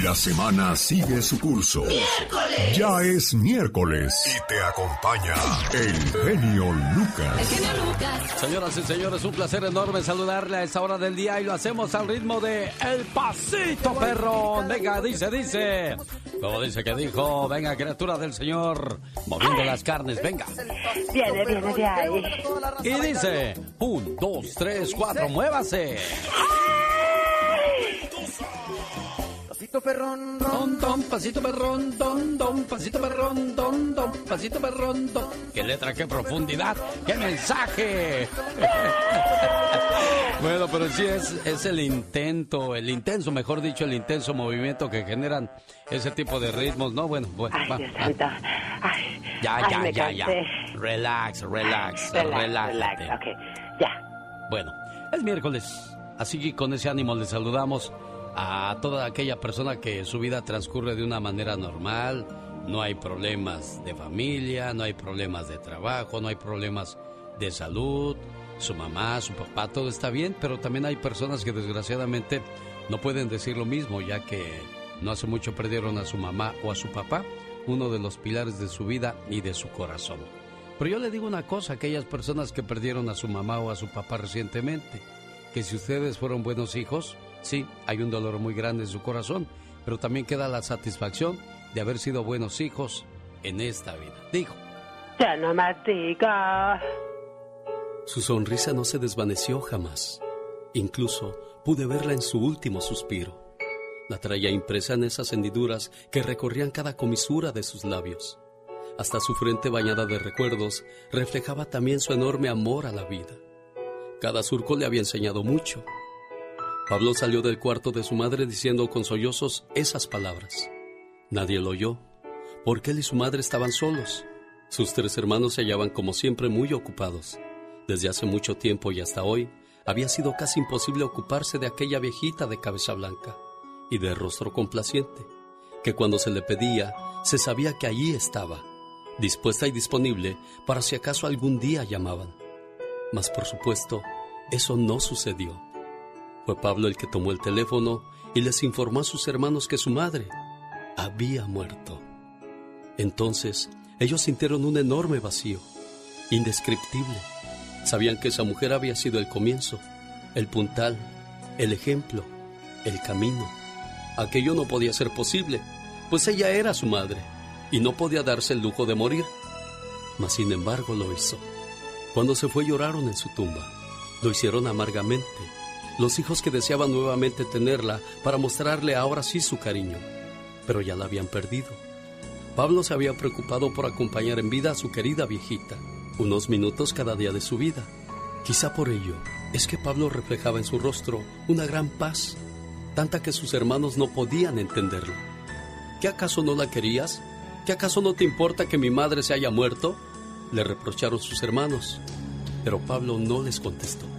La semana sigue su curso. ¡Miércoles! Ya es miércoles. Y te acompaña el genio Lucas. El genio Lucas. Señoras y señores, un placer enorme saludarle a esta hora del día y lo hacemos al ritmo de El Pasito Perrón. Venga, dice, dice. Como dice que dijo, venga, criatura del Señor, moviendo las carnes, venga. Viene, viene de ahí. Y dice, un, dos, tres, cuatro, muévase. Pasito perrón, Don, don, pasito perrón, don, don, pasito perrón, don, don, pasito perrón, don. ¡Qué letra, qué profundidad, qué mensaje! bueno, pero sí es, es el intento, el intenso, mejor dicho, el intenso movimiento que generan ese tipo de ritmos, ¿no? Bueno, bueno. Ay, va, Dios va. santo. Ay, Ya, ay, ya, me ya, ya. Relax, relax, Relax, relax, ok, ya. Bueno, es miércoles, así que con ese ánimo les saludamos a toda aquella persona que su vida transcurre de una manera normal, no hay problemas de familia, no hay problemas de trabajo, no hay problemas de salud, su mamá, su papá, todo está bien, pero también hay personas que desgraciadamente no pueden decir lo mismo, ya que no hace mucho perdieron a su mamá o a su papá, uno de los pilares de su vida y de su corazón. Pero yo le digo una cosa a aquellas personas que perdieron a su mamá o a su papá recientemente, que si ustedes fueron buenos hijos, sí, hay un dolor muy grande en su corazón, pero también queda la satisfacción de haber sido buenos hijos en esta vida. Dijo. Ya no más digas. Su sonrisa no se desvaneció jamás. Incluso pude verla en su último suspiro. La traía impresa en esas hendiduras que recorrían cada comisura de sus labios. Hasta su frente bañada de recuerdos reflejaba también su enorme amor a la vida. Cada surco le había enseñado mucho. Pablo salió del cuarto de su madre diciendo con sollozos esas palabras. Nadie lo oyó, porque él y su madre estaban solos. Sus tres hermanos se hallaban como siempre muy ocupados. Desde hace mucho tiempo y hasta hoy, había sido casi imposible ocuparse de aquella viejita de cabeza blanca y de rostro complaciente, que cuando se le pedía, se sabía que allí estaba, dispuesta y disponible para si acaso algún día llamaban. Mas por supuesto, eso no sucedió. Fue Pablo el que tomó el teléfono y les informó a sus hermanos que su madre había muerto. Entonces, ellos sintieron un enorme vacío, indescriptible. Sabían que esa mujer había sido el comienzo, el puntal, el ejemplo, el camino. Aquello no podía ser posible, pues ella era su madre y no podía darse el lujo de morir. Mas sin embargo lo hizo. Cuando se fue lloraron en su tumba. Lo hicieron amargamente. Los hijos que deseaban nuevamente tenerla para mostrarle ahora sí su cariño. Pero ya la habían perdido. Pablo se había preocupado por acompañar en vida a su querida viejita, unos minutos cada día de su vida. Quizá por ello es que Pablo reflejaba en su rostro una gran paz, tanta que sus hermanos no podían entenderlo. ¿Qué acaso no la querías? ¿Qué acaso no te importa que mi madre se haya muerto? Le reprocharon sus hermanos, pero Pablo no les contestó.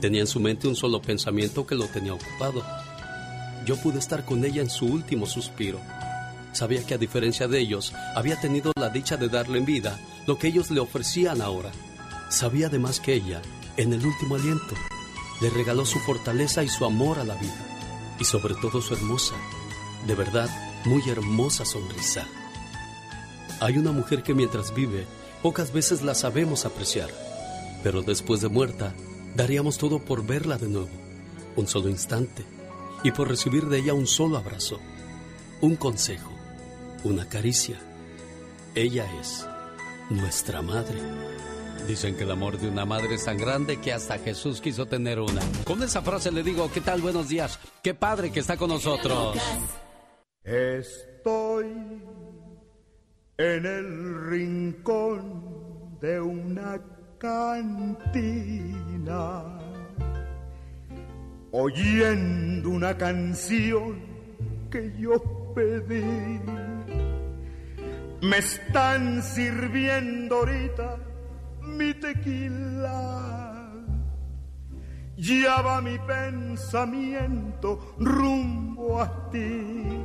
Tenía en su mente un solo pensamiento que lo tenía ocupado. Yo pude estar con ella en su último suspiro. Sabía que a diferencia de ellos, había tenido la dicha de darle en vida lo que ellos le ofrecían ahora. Sabía además que ella, en el último aliento, le regaló su fortaleza y su amor a la vida. Y sobre todo su hermosa, de verdad, muy hermosa sonrisa. Hay una mujer que mientras vive, pocas veces la sabemos apreciar, pero después de muerta, daríamos todo por verla de nuevo, un solo instante, y por recibir de ella un solo abrazo, un consejo, una caricia. Ella es nuestra madre. Dicen que el amor de una madre es tan grande que hasta Jesús quiso tener una. Con esa frase le digo, ¿qué tal? Buenos días. Qué padre que está con nosotros. Estoy en el rincón de una cantina, oyendo una canción que yo pedí. Me están sirviendo ahorita mi tequila. Ya mi pensamiento rumbo a ti.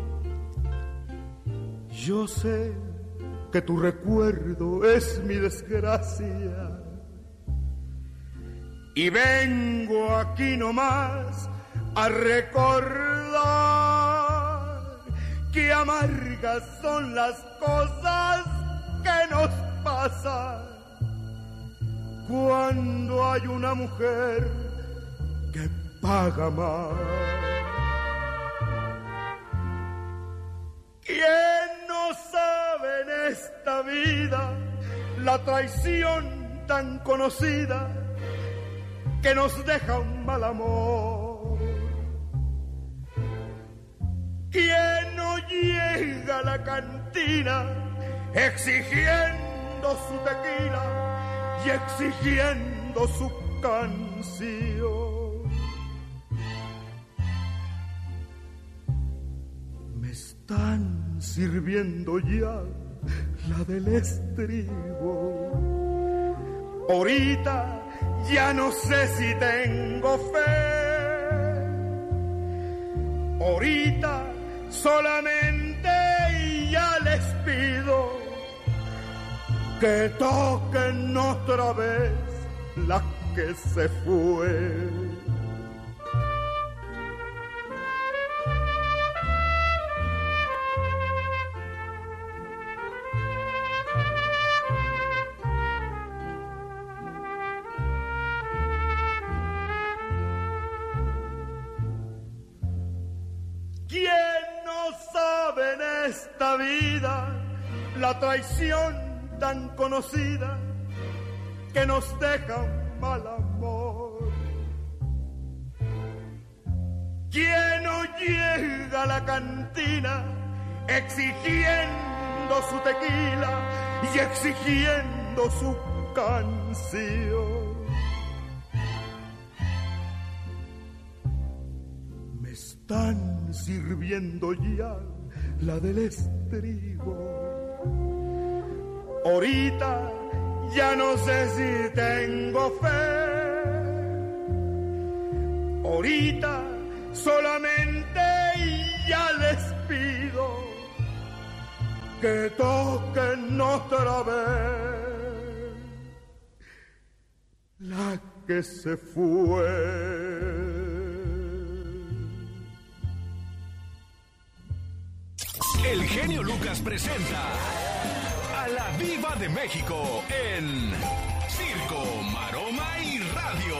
Yo sé que tu recuerdo es mi desgracia. Y vengo aquí nomás a recordar amargas son las cosas que nos pasan cuando hay una mujer que paga más. ¿Quién no sabe en esta vida la traición tan conocida que nos deja un mal amor? ¿Quién no llega a la cantina exigiendo su tequila y exigiendo su canción? Me están sirviendo ya la del estribo. Ahorita ya no sé si tengo fe. Ahorita solamente ya les pido que toquen otra vez la que se fue. Esta vida la traición tan conocida que nos deja un mal amor? ¿Quién no llega a la cantina exigiendo su tequila y exigiendo su canción? Me están sirviendo ya la del estribo. Ahorita ya no sé si tengo fe. Ahorita solamente ya les pido que toquen otra vez la que se fue. El genio Lucas presenta a la Viva de México en Circo, Maroma y Radio.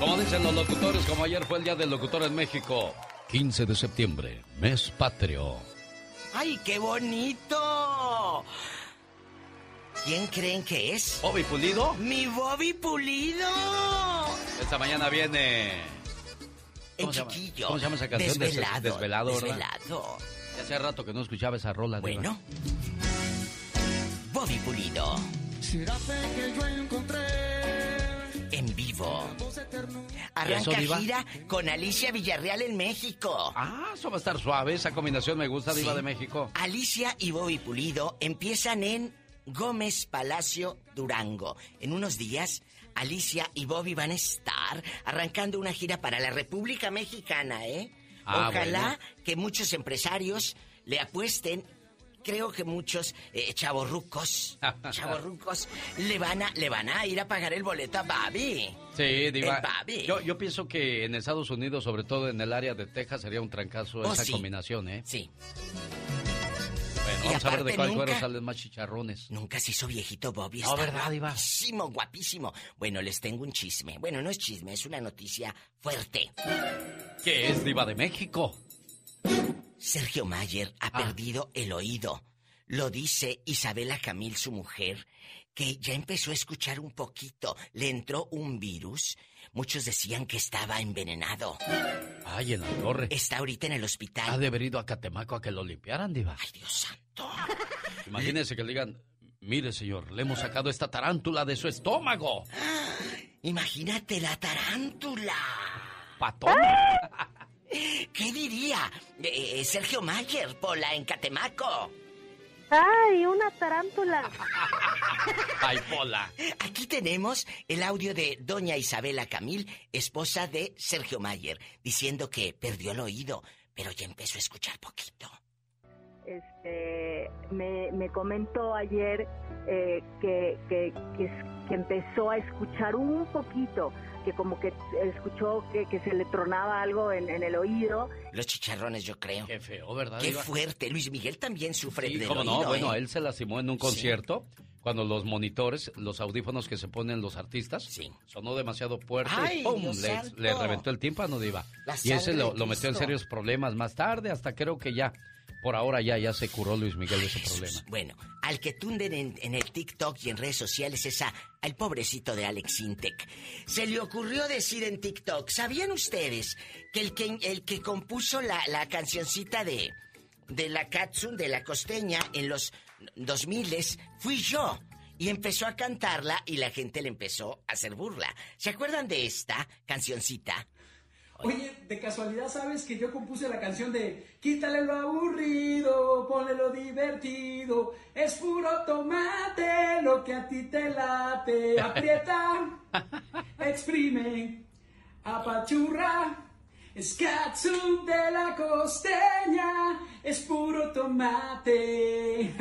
Como dicen los locutores, como ayer fue el Día del Locutor en México, 15 de septiembre, mes patrio. ¡Ay, qué bonito! ¿Quién creen que es? ¿Bobby Pulido? ¡Mi Bobby Pulido! Esta mañana viene... El ¿Cómo se llama? chiquillo. ¿Cómo se llama esa canción? Des- Desvelado. Desvelado, ¿verdad? Desvelado. Hace rato que no escuchaba esa rola. Bueno. Bobby Pulido. que yo encontré En vivo. ¿Eso, Arranca gira con Alicia Villarreal en México. Ah, eso va a estar suave. Esa combinación me gusta, Diva Sí. de México. Alicia y Bobby Pulido empiezan en Gómez Palacio, Durango. En unos días, Alicia y Bobby van a estar arrancando una gira para la República Mexicana, ¿eh? Ah, Ojalá bueno. que muchos empresarios le apuesten. Creo que muchos eh, chavorrucos, chavorrucos le van a le van a ir a pagar el boleto a Bobby. Sí, Diva. Babi. Yo, yo pienso que en Estados Unidos, sobre todo en el área de Texas, sería un trancazo Oh, esa sí. combinación, ¿eh? Sí, Bueno, Y vamos a ver de cuál nunca- cuero salen más chicharrones. Nunca se hizo viejito Bobby. No, ¿verdad, Diva? Guapísimo, guapísimo. Bueno, les tengo un chisme. Bueno, no es chisme, es una noticia fuerte. ¿Qué es Diva de México? Sergio Mayer ha Ah. perdido el oído. Lo dice Isabela Camil, su mujer, que ya empezó a escuchar un poquito. Le entró un virus. Muchos decían que estaba envenenado. Ay, en la torre. Está ahorita en el hospital. Ha de haber ido a Catemaco a que lo limpiaran, Diva. Ay, Dios santo. Imagínense que le digan, mire señor, le hemos sacado esta tarántula de su estómago. Imagínate la tarántula. Patón. ¿Qué diría eh, eh, Sergio Mayer, Pola, en Catemaco? ¡Ay, una tarántula! Ay, Pola. Aquí tenemos el audio de doña Isabela Camil, esposa de Sergio Mayer, diciendo que perdió el oído, pero ya empezó a escuchar poquito. Este, me, me comentó ayer eh, que, que, que, que empezó a escuchar un poquito, que como que escuchó que, se le tronaba algo en, el oído. Los chicharrones, yo creo. Qué feo, ¿verdad? Qué fuerte. Luis Miguel también sufre sí, de cómo no, bueno, ¿eh? él se lastimó en un concierto. Cuando los monitores, los audífonos que se ponen los artistas, sí. sonó demasiado fuerte y ¡pum! Le, reventó el tímpano, Diva. y ese lo, lo metió en serios problemas más tarde, hasta creo que ya por ahora ya, ya se curó Luis Miguel de ese problema. Bueno, al que tunden en, el TikTok y en redes sociales es a, al pobrecito de Alex Intec. Se le ocurrió decir en TikTok, ¿sabían ustedes que el que, el que compuso la, la cancioncita de, de la Katsun, de la costeña, en los 2000 fui yo? Y empezó a cantarla y la gente le empezó a hacer burla. ¿Se acuerdan de esta cancioncita? Oye, de casualidad sabes que yo compuse la canción de Quítale lo aburrido, ponle lo divertido, es puro tomate lo que a ti te late, aprieta, exprime, apachurra. Es katsu de la costeña, es puro tomate.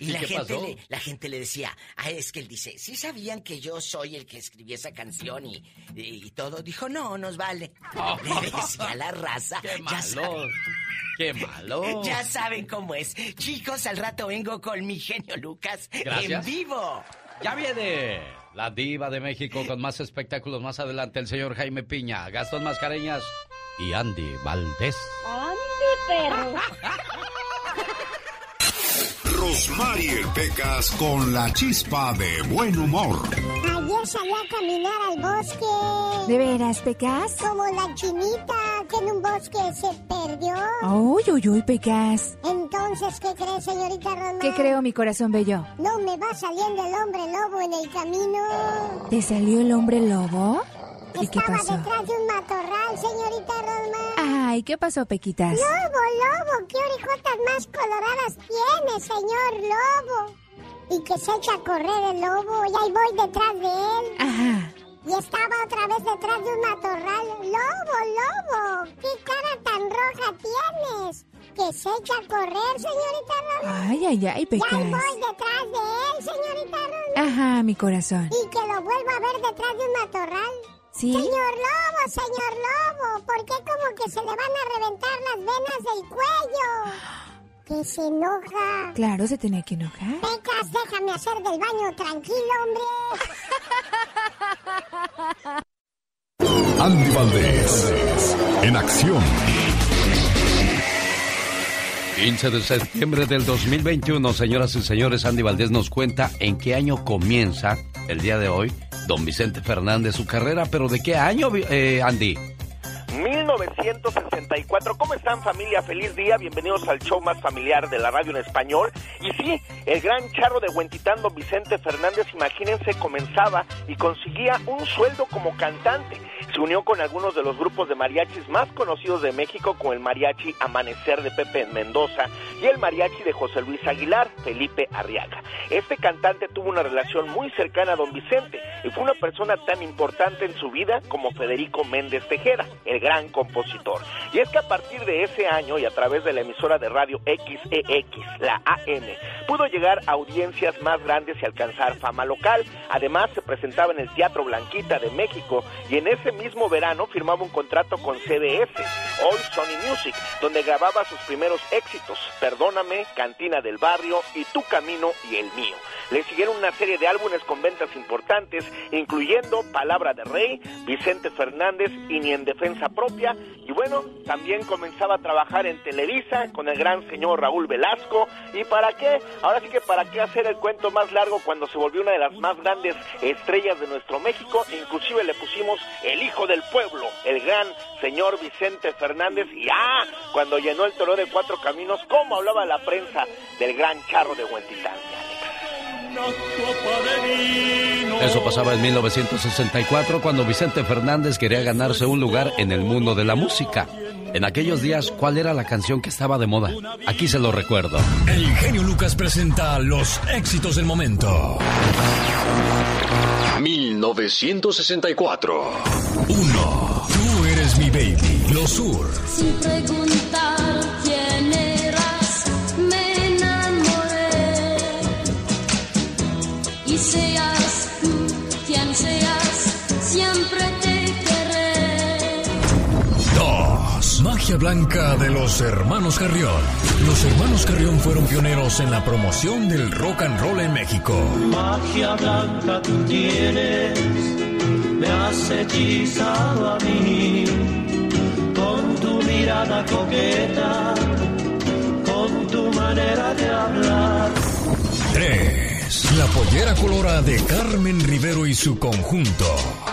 Y, la, gente le, la gente le decía, ah, es que él dice, ¿sí sabían que yo soy el que escribí esa canción y, y, todo? Dijo, no, nos vale. Le decía la raza. Qué malo. Qué malo. Ya saben cómo es. Chicos, al rato vengo con mi genio Lucas en vivo. Ya viene la diva de México con más espectáculos más adelante, el señor Jaime Piña, Gastón Mascareñas y Andy Valdés. Andy, perro. Rosmarie Pecas con la chispa de buen humor. Salí a caminar al bosque. ¿De veras, Pecas? Como la chinita que en un bosque se perdió. Uy, uy, uy, Pecas. Entonces, ¿qué crees, señorita Roma? ¿Qué creo, mi corazón bello? No me va saliendo el hombre lobo en el camino. ¿Te salió el hombre lobo? ¿Y qué pasó? detrás de un matorral, señorita Roma. Ay, ¿qué pasó, Pequitas? Lobo, lobo, ¿qué orejotas más coloradas tiene, señor lobo? Y que se echa a correr el lobo, y ahí voy detrás de él. Ajá. Y estaba otra vez detrás de un matorral. Lobo, lobo, ¿qué cara tan roja tienes? Que se echa a correr, señorita Roma. Ay, ay, ay, Pecas. Y ahí voy detrás de él, señorita Roma. Ajá, mi corazón. Y que lo vuelva a ver detrás de un matorral. Señor Lobo, señor Lobo, ¿por qué como que se le van a reventar las venas del cuello? Que se enoja. Claro, se tiene que enojar. Pecas, déjame hacer del baño tranquilo, hombre. Andy Valdés, en acción. 15 de septiembre del 2021, señoras y señores, Andy Valdés nos cuenta en qué año comienza el día de hoy don Vicente Fernández su carrera, pero ¿de qué año, eh, Andy? 1964. ¿Cómo están familia? Feliz día. Bienvenidos al show más familiar de la radio en español. Y sí, el gran charro de Huentitán, don Vicente Fernández, imagínense, comenzaba y conseguía un sueldo como cantante. Se unió con algunos de los grupos de mariachis más conocidos de México, como el mariachi Amanecer de Pepe Mendoza y el mariachi de José Luis Aguilar, Felipe Arriaga. Este cantante tuvo una relación muy cercana a don Vicente y fue una persona tan importante en su vida como Federico Méndez Tejera, el gran compositor. Y es que a partir de ese año y a través de la emisora de radio XEX, la AM, pudo llegar a audiencias más grandes y alcanzar fama local. Además, se presentaba en el Teatro Blanquita de México y en ese verano firmaba un contrato con CBS, hoy Sony Music, donde grababa sus primeros éxitos, Perdóname, Cantina del Barrio y Tu Camino y el Mío. Le siguieron una serie de álbumes con ventas importantes, incluyendo Palabra de Rey, Vicente Fernández y Ni en Defensa Propia. Y bueno, también comenzaba a trabajar en Televisa con el gran señor Raúl Velasco. ¿Y para qué? Ahora sí que para qué hacer el cuento más largo cuando se volvió una de las más grandes estrellas de nuestro México. Inclusive le pusimos el hijo del pueblo, el gran señor Vicente Fernández. Y ah, cuando llenó el toro de cuatro caminos, ¿cómo hablaba la prensa del gran charro de Huentitán? Eso pasaba en 1964 cuando Vicente Fernández quería ganarse un lugar en el mundo de la música. En aquellos días, ¿cuál era la canción que estaba de moda? Aquí se lo recuerdo. El genio Lucas presenta los éxitos del momento. 1964. 1. Tú eres mi baby. Los Sur. Sin preguntar magia blanca de los hermanos Carrión. Los hermanos Carrión fueron pioneros en la promoción del rock and roll en México. Magia blanca tú tienes, me has hechizado a mí, con tu mirada coqueta, con tu manera de hablar. 3. La pollera colora de Carmen Rivero y su conjunto.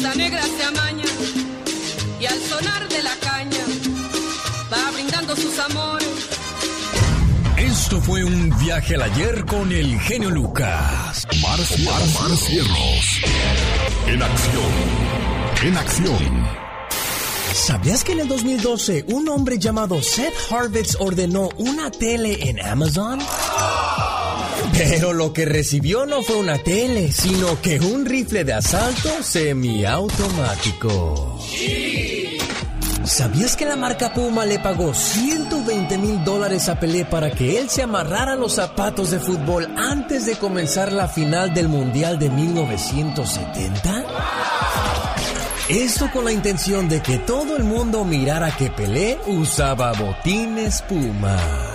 Esta negra se amaña y al sonar de la caña va brindando sus amores. Esto fue un viaje al ayer con el genio Lucas. Mar, Mar Cierros. En acción. En acción. ¿Sabías que en el 2012 un hombre llamado Seth Harvitz ordenó una tele en Amazon? Pero lo que recibió no fue una tele, sino que un rifle de asalto semiautomático. ¿Sabías que la marca Puma le pagó 120 mil dólares a Pelé para que él se amarrara los zapatos de fútbol antes de comenzar la final del Mundial de 1970? Esto con la intención de que todo el mundo mirara que Pelé usaba botines Puma.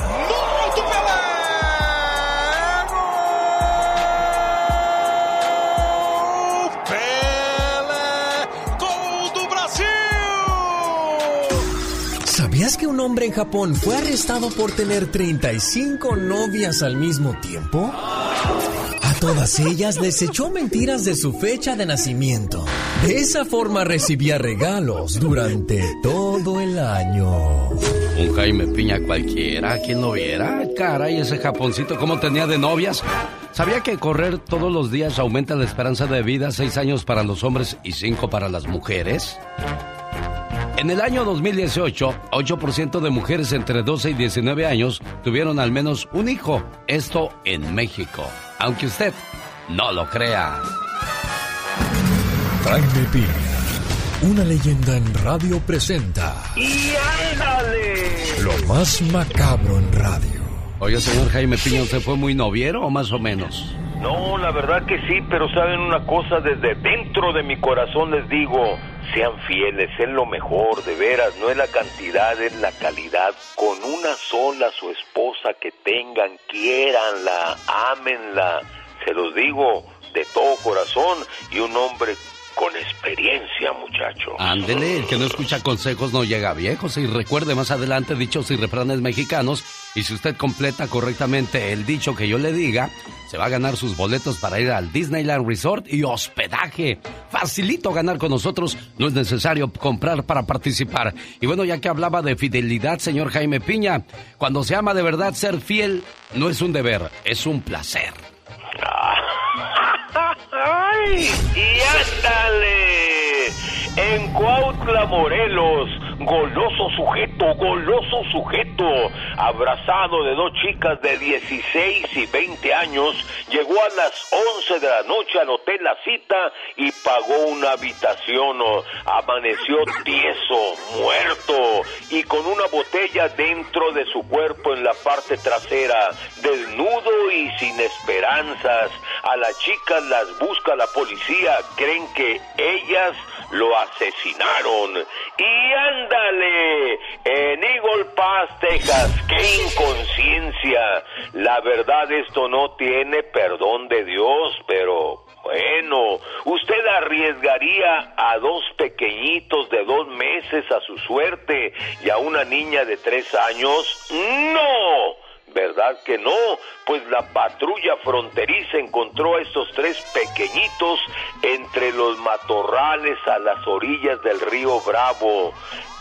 Un hombre en Japón fue arrestado por tener 35 novias al mismo tiempo? A todas ellas les echó mentiras de su fecha de nacimiento. De esa forma recibía regalos durante todo el año. Un Jaime Piña cualquiera, quien lo viera. Caray, ese japoncito, ¿cómo tenía de novias? ¿Sabía que correr todos los días aumenta la esperanza de vida? Seis años para los hombres y cinco para las mujeres. En el año 2018, 8% de mujeres entre 12 y 19 años tuvieron al menos un hijo. Esto en México. Aunque usted no lo crea. Jaime Piña, una leyenda en radio presenta ¡Y ándale! lo más macabro en radio. Oye, señor Jaime Piña, ¿usted fue muy noviero o más o menos? No, la verdad que sí, pero saben una cosa, desde dentro de mi corazón les digo, sean fieles, es lo mejor, de veras, no es la cantidad, es la calidad. Con una sola su esposa que tengan, quiéranla, ámenla, se los digo de todo corazón y un hombre con experiencia, muchacho. Ándele, el que no escucha consejos no llega a viejos. Y recuerde más adelante dichos y refranes mexicanos. Y si usted completa correctamente el dicho que yo le diga, se va a ganar sus boletos para ir al Disneyland Resort y hospedaje. Facilito ganar con nosotros, no es necesario comprar para participar. Y bueno, ya que hablaba de fidelidad, señor Jaime Piña, cuando se ama de verdad ser fiel, no es un deber, es un placer. ¡Ay! ¡Y ándale! En Cuautla, Morelos, goloso sujeto, goloso sujeto, abrazado de dos chicas de 16 y 20 años, llegó a las 11 de la noche al hotel La Cita y pagó una habitación. Amaneció tieso, muerto y con una botella dentro de su cuerpo en la parte trasera, desnudo y sin esperanzas. A las chicas las busca la policía, creen que ellas lo asesinaron. Y ándale, en Eagle Pass, Texas, qué inconsciencia. La verdad esto no tiene perdón de Dios, pero bueno, ¿usted arriesgaría a dos pequeñitos de dos meses a su suerte y a una niña de tres años? No. ¿Verdad que no? Pues la patrulla fronteriza encontró a estos tres pequeñitos entre los matorrales a las orillas del río Bravo,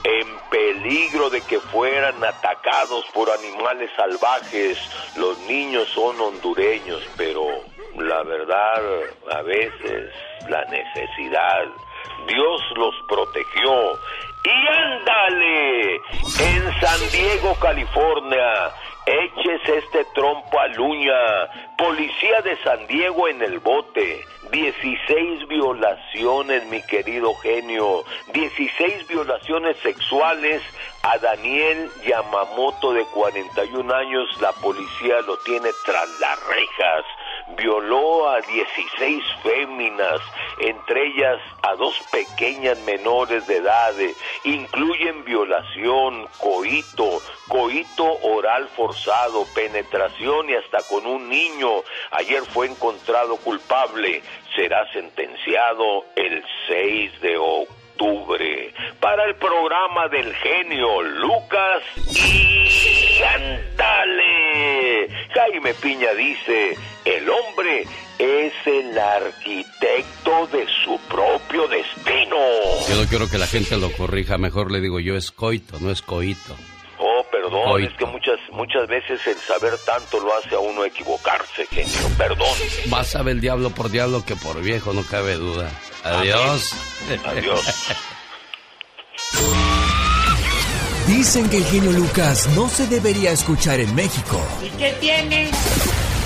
en peligro de que fueran atacados por animales salvajes. Los niños son hondureños, pero la verdad, a veces la necesidad. Dios los protegió. Y ándale, en San Diego, California, échese este trompo a luña. Policía de San Diego en el bote. 16 violaciones, mi querido genio. 16 violaciones sexuales a Daniel Yamamoto de 41 años. La policía lo tiene tras las rejas. Violó a 16 féminas, entre ellas a dos pequeñas menores de edad. Incluyen violación, coito, coito oral forzado, penetración y hasta con un niño. Ayer fue encontrado culpable. Será sentenciado el 6 de octubre. Para el programa del genio Lucas y. Jaime Piña dice, el hombre es el arquitecto de su propio destino. Yo no quiero que la gente lo corrija, mejor le digo yo es coito, no es coito. Oh, perdón, es que muchas muchas veces el saber tanto lo hace a uno equivocarse, genio, perdón. Más sabe el diablo por diablo que por viejo, no cabe duda. Adiós. Adiós. Dicen que el genio Lucas no se debería escuchar en México. ¿Y qué tiene?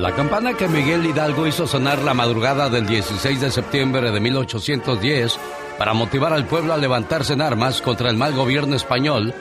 La campana que Miguel Hidalgo hizo sonar la madrugada del 16 de septiembre de 1810 para motivar al pueblo a levantarse en armas contra el mal gobierno español,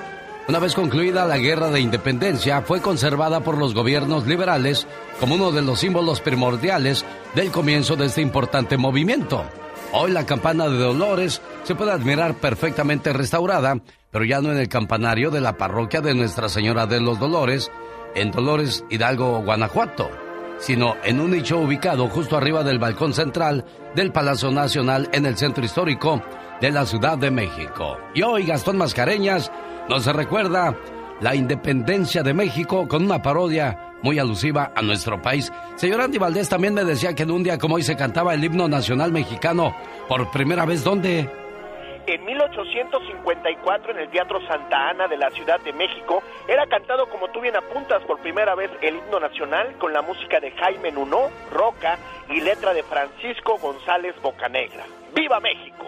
una vez concluida la guerra de independencia, fue conservada por los gobiernos liberales como uno de los símbolos primordiales del comienzo de este importante movimiento. Hoy la campana de Dolores se puede admirar perfectamente restaurada, pero ya no en el campanario de la parroquia de Nuestra Señora de los Dolores, en Dolores Hidalgo, Guanajuato sino en un nicho ubicado justo arriba del balcón central del Palacio Nacional en el centro histórico de la Ciudad de México. Y hoy Gastón Mascareñas nos recuerda la independencia de México con una parodia muy alusiva a nuestro país. Señor Andy Valdés también me decía que en un día como hoy se cantaba el himno nacional mexicano por primera vez. ¿Dónde? En 1854 en el Teatro Santa Ana de la Ciudad de México era cantado como tú bien apuntas por primera vez el himno nacional con la música de Jaime Nuno, Roca y letra de Francisco González Bocanegra. ¡Viva México!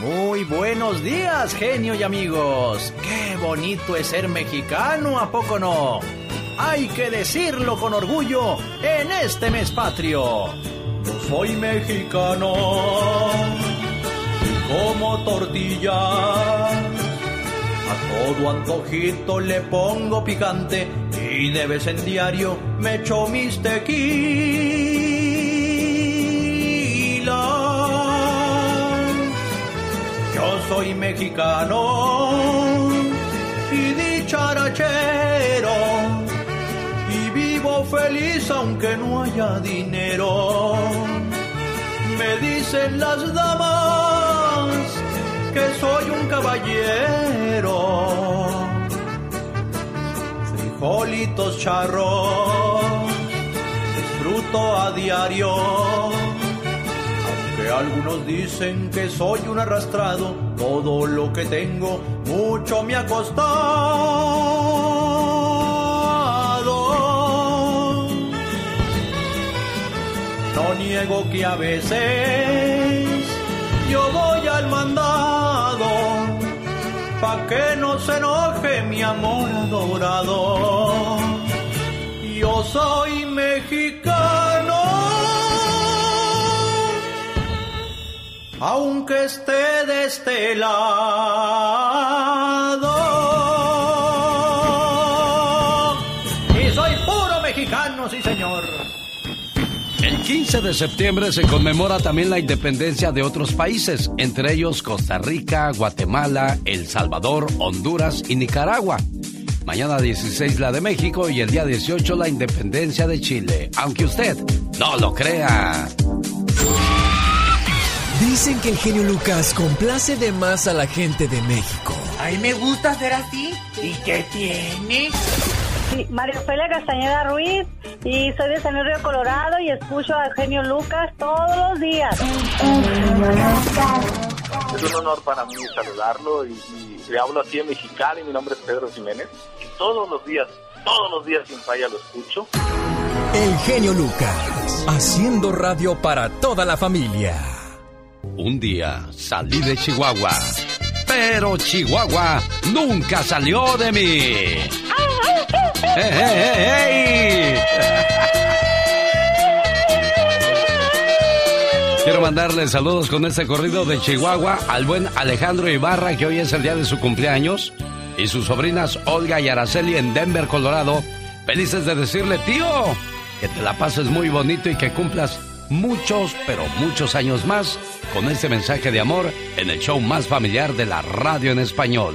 Muy buenos días, genio y amigos. Qué bonito es ser mexicano, ¿a poco no? Hay que decirlo con orgullo en este mes patrio. Soy mexicano como tortilla. A todo antojito le pongo picante y de vez en diario me echo mis tequilas. Yo soy mexicano y dicharachero y vivo feliz aunque no haya dinero. Me dicen las damas que soy un caballero. Frijolitos charros, disfruto a diario. Aunque algunos dicen que soy un arrastrado, todo lo que tengo mucho me ha costado. No niego que a veces yo voy al mandado, pa' que no se enoje mi amor adorado. Yo soy mexicano, aunque esté de este lado. 15 de septiembre se conmemora también la independencia de otros países, entre ellos Costa Rica, Guatemala, El Salvador, Honduras y Nicaragua. Mañana 16 la de México y el día 18 la independencia de Chile, aunque usted no lo crea. Dicen que el genio Lucas complace de más a la gente de México. Ay, me gusta ser así. ¿Y qué tiene? Sí, María Ofelia Castañeda Ruiz y soy de San Río Colorado y escucho al genio Lucas todos los días. Es un honor para mí saludarlo y, y le hablo aquí en Mexicali. Mi nombre es Pedro Jiménez y todos los días, todos los días sin falla lo escucho. El genio Lucas, haciendo radio para toda la familia. Un día salí de Chihuahua, pero Chihuahua nunca salió de mí. ¡Hey, hey, Quiero mandarle saludos con este corrido de Chihuahua al buen Alejandro Ibarra, que hoy es el día de su cumpleaños, y sus sobrinas Olga y Araceli en Denver, Colorado. Felices de decirle, tío, que te la pases muy bonito y que cumplas muchos, pero muchos años más con este mensaje de amor en el show más familiar de la radio en español.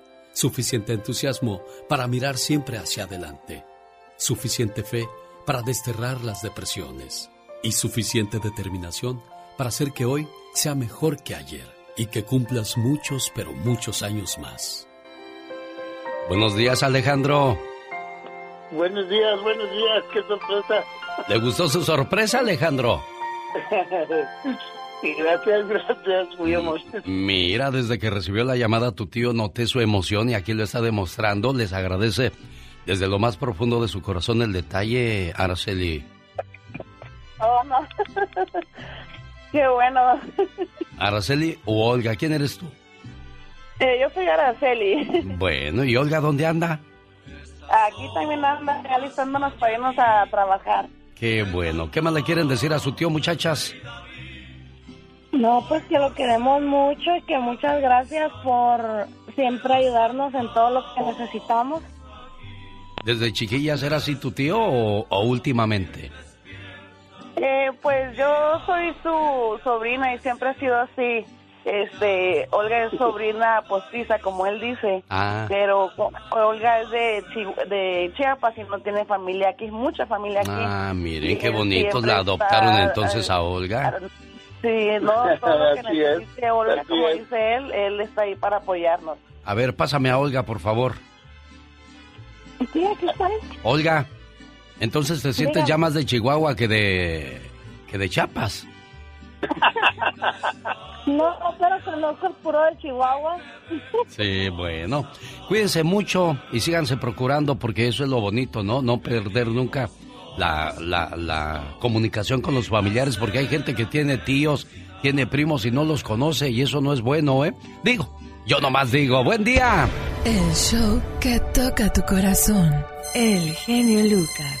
suficiente entusiasmo para mirar siempre hacia adelante, suficiente fe para desterrar las depresiones y suficiente determinación para hacer que hoy sea mejor que ayer y que cumplas muchos, pero muchos años más. Buenos días, Alejandro. Buenos días, buenos días, qué sorpresa. ¿Le gustó su sorpresa, Alejandro? Gracias, gracias, muy emocionado. Mira, desde que recibió la llamada tu tío noté su emoción y aquí lo está demostrando. Les agradece desde lo más profundo de su corazón el detalle, Araceli. Oh, no. Qué bueno. Araceli o Olga, ¿quién eres tú? Eh, yo soy Araceli. Bueno, ¿y Olga dónde anda? Aquí también anda alistándonos para irnos a trabajar. Qué bueno. ¿Qué más le quieren decir a su tío, muchachas? No, pues que lo queremos mucho y que muchas gracias por siempre ayudarnos en todo lo que necesitamos. ¿Desde chiquillas era así tu tío o, o últimamente? Eh, pues yo soy su sobrina y siempre ha sido así. Este, Olga es sobrina postiza, como él dice, Ah. pero Olga es de, Chi- de Chiapas y no tiene familia aquí, mucha familia aquí. Ah, miren Y qué bonitos la adoptaron está, entonces a Olga. Sí, no, todo lo que Así es, necesite Olga, como es. dice él, él está ahí para apoyarnos. A ver, pásame a Olga, por favor. Sí, aquí está. Olga, entonces te sientes Dígame. ya más de Chihuahua que de que de Chiapas. No, pero conozco el puro de Chihuahua. Sí, bueno. Cuídense mucho y síganse procurando porque eso es lo bonito, ¿no? No perder nunca la, la, la comunicación con los familiares porque hay gente que tiene tíos, tiene primos y no los conoce y eso no es bueno, ¿eh? Digo, yo nomás digo, buen día. El show que toca tu corazón. El genio Lucas.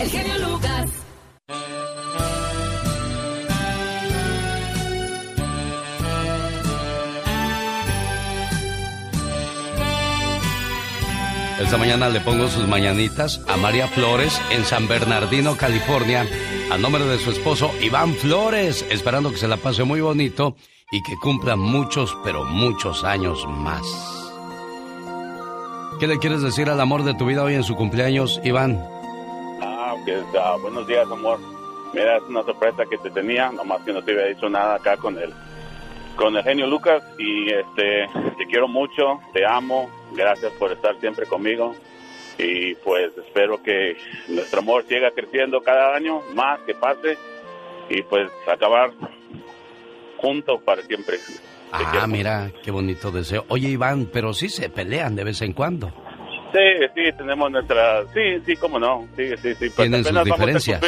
El genio Lucas. Esta mañana le pongo sus mañanitas a María Flores en San Bernardino, California, a nombre de su esposo Iván Flores, esperando que se la pase muy bonito y que cumpla muchos, pero muchos años más. ¿Qué le quieres decir al amor de tu vida hoy en su cumpleaños, Iván? Ah, ah, buenos días, amor. Mira, es una sorpresa que te tenía, nomás que no te había dicho nada acá con el, con el genio Lucas. Y este, te quiero mucho, te amo, gracias por estar siempre conmigo. Y pues espero que nuestro amor siga creciendo cada año, más que pase. Y pues acabar juntos para siempre. Ah, mira, qué bonito deseo. Oye, Iván, pero sí se pelean de vez en cuando. Sí, sí, tenemos nuestra... Sí, sí, cómo no. Sí, sí, sí. pues Tienen sus diferencias.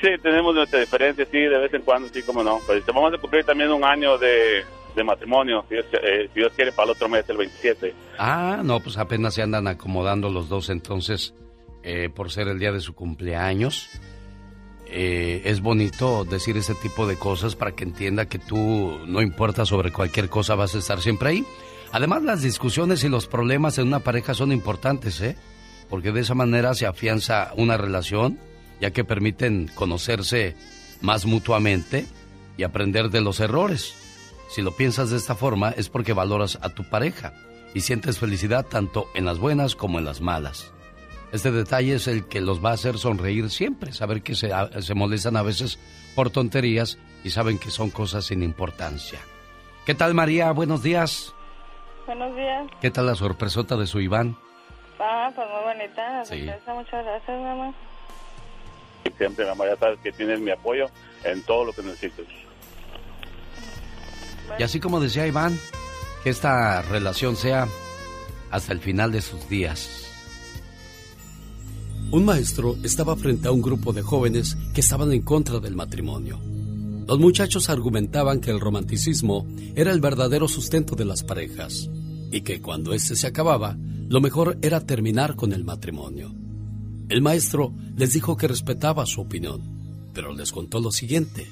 Sí, tenemos nuestra diferencia, sí, de vez en cuando, sí, cómo no. Pues vamos a cumplir también un año de, de matrimonio, si Dios, eh, si Dios quiere, para el otro mes, el 27. Ah, no, pues apenas se andan acomodando los dos entonces eh, por ser el día de su cumpleaños. Eh, es bonito decir ese tipo de cosas para que entienda que tú, no importa sobre cualquier cosa, vas a estar siempre ahí. Además, las discusiones y los problemas en una pareja son importantes, ¿eh? Porque de esa manera se afianza una relación, ya que permiten conocerse más mutuamente y aprender de los errores. Si lo piensas de esta forma es porque valoras a tu pareja y sientes felicidad tanto en las buenas como en las malas. Este detalle es el que los va a hacer sonreír siempre, saber que se, se molestan a veces por tonterías y saben que son cosas sin importancia. ¿Qué tal María? Buenos días. Buenos días. ¿Qué tal la sorpresota de su Iván? Ah, pues muy bonita. Sí. Muchas gracias, mamá. Siempre, mamá, ya sabes que tienes mi apoyo en todo lo que necesites. Y así como decía Iván, que esta relación sea hasta el final de sus días. Un maestro estaba frente a un grupo de jóvenes que estaban en contra del matrimonio. Los muchachos argumentaban que el romanticismo era el verdadero sustento de las parejas y que cuando éste se acababa, lo mejor era terminar con el matrimonio. El maestro les dijo que respetaba su opinión, pero les contó lo siguiente.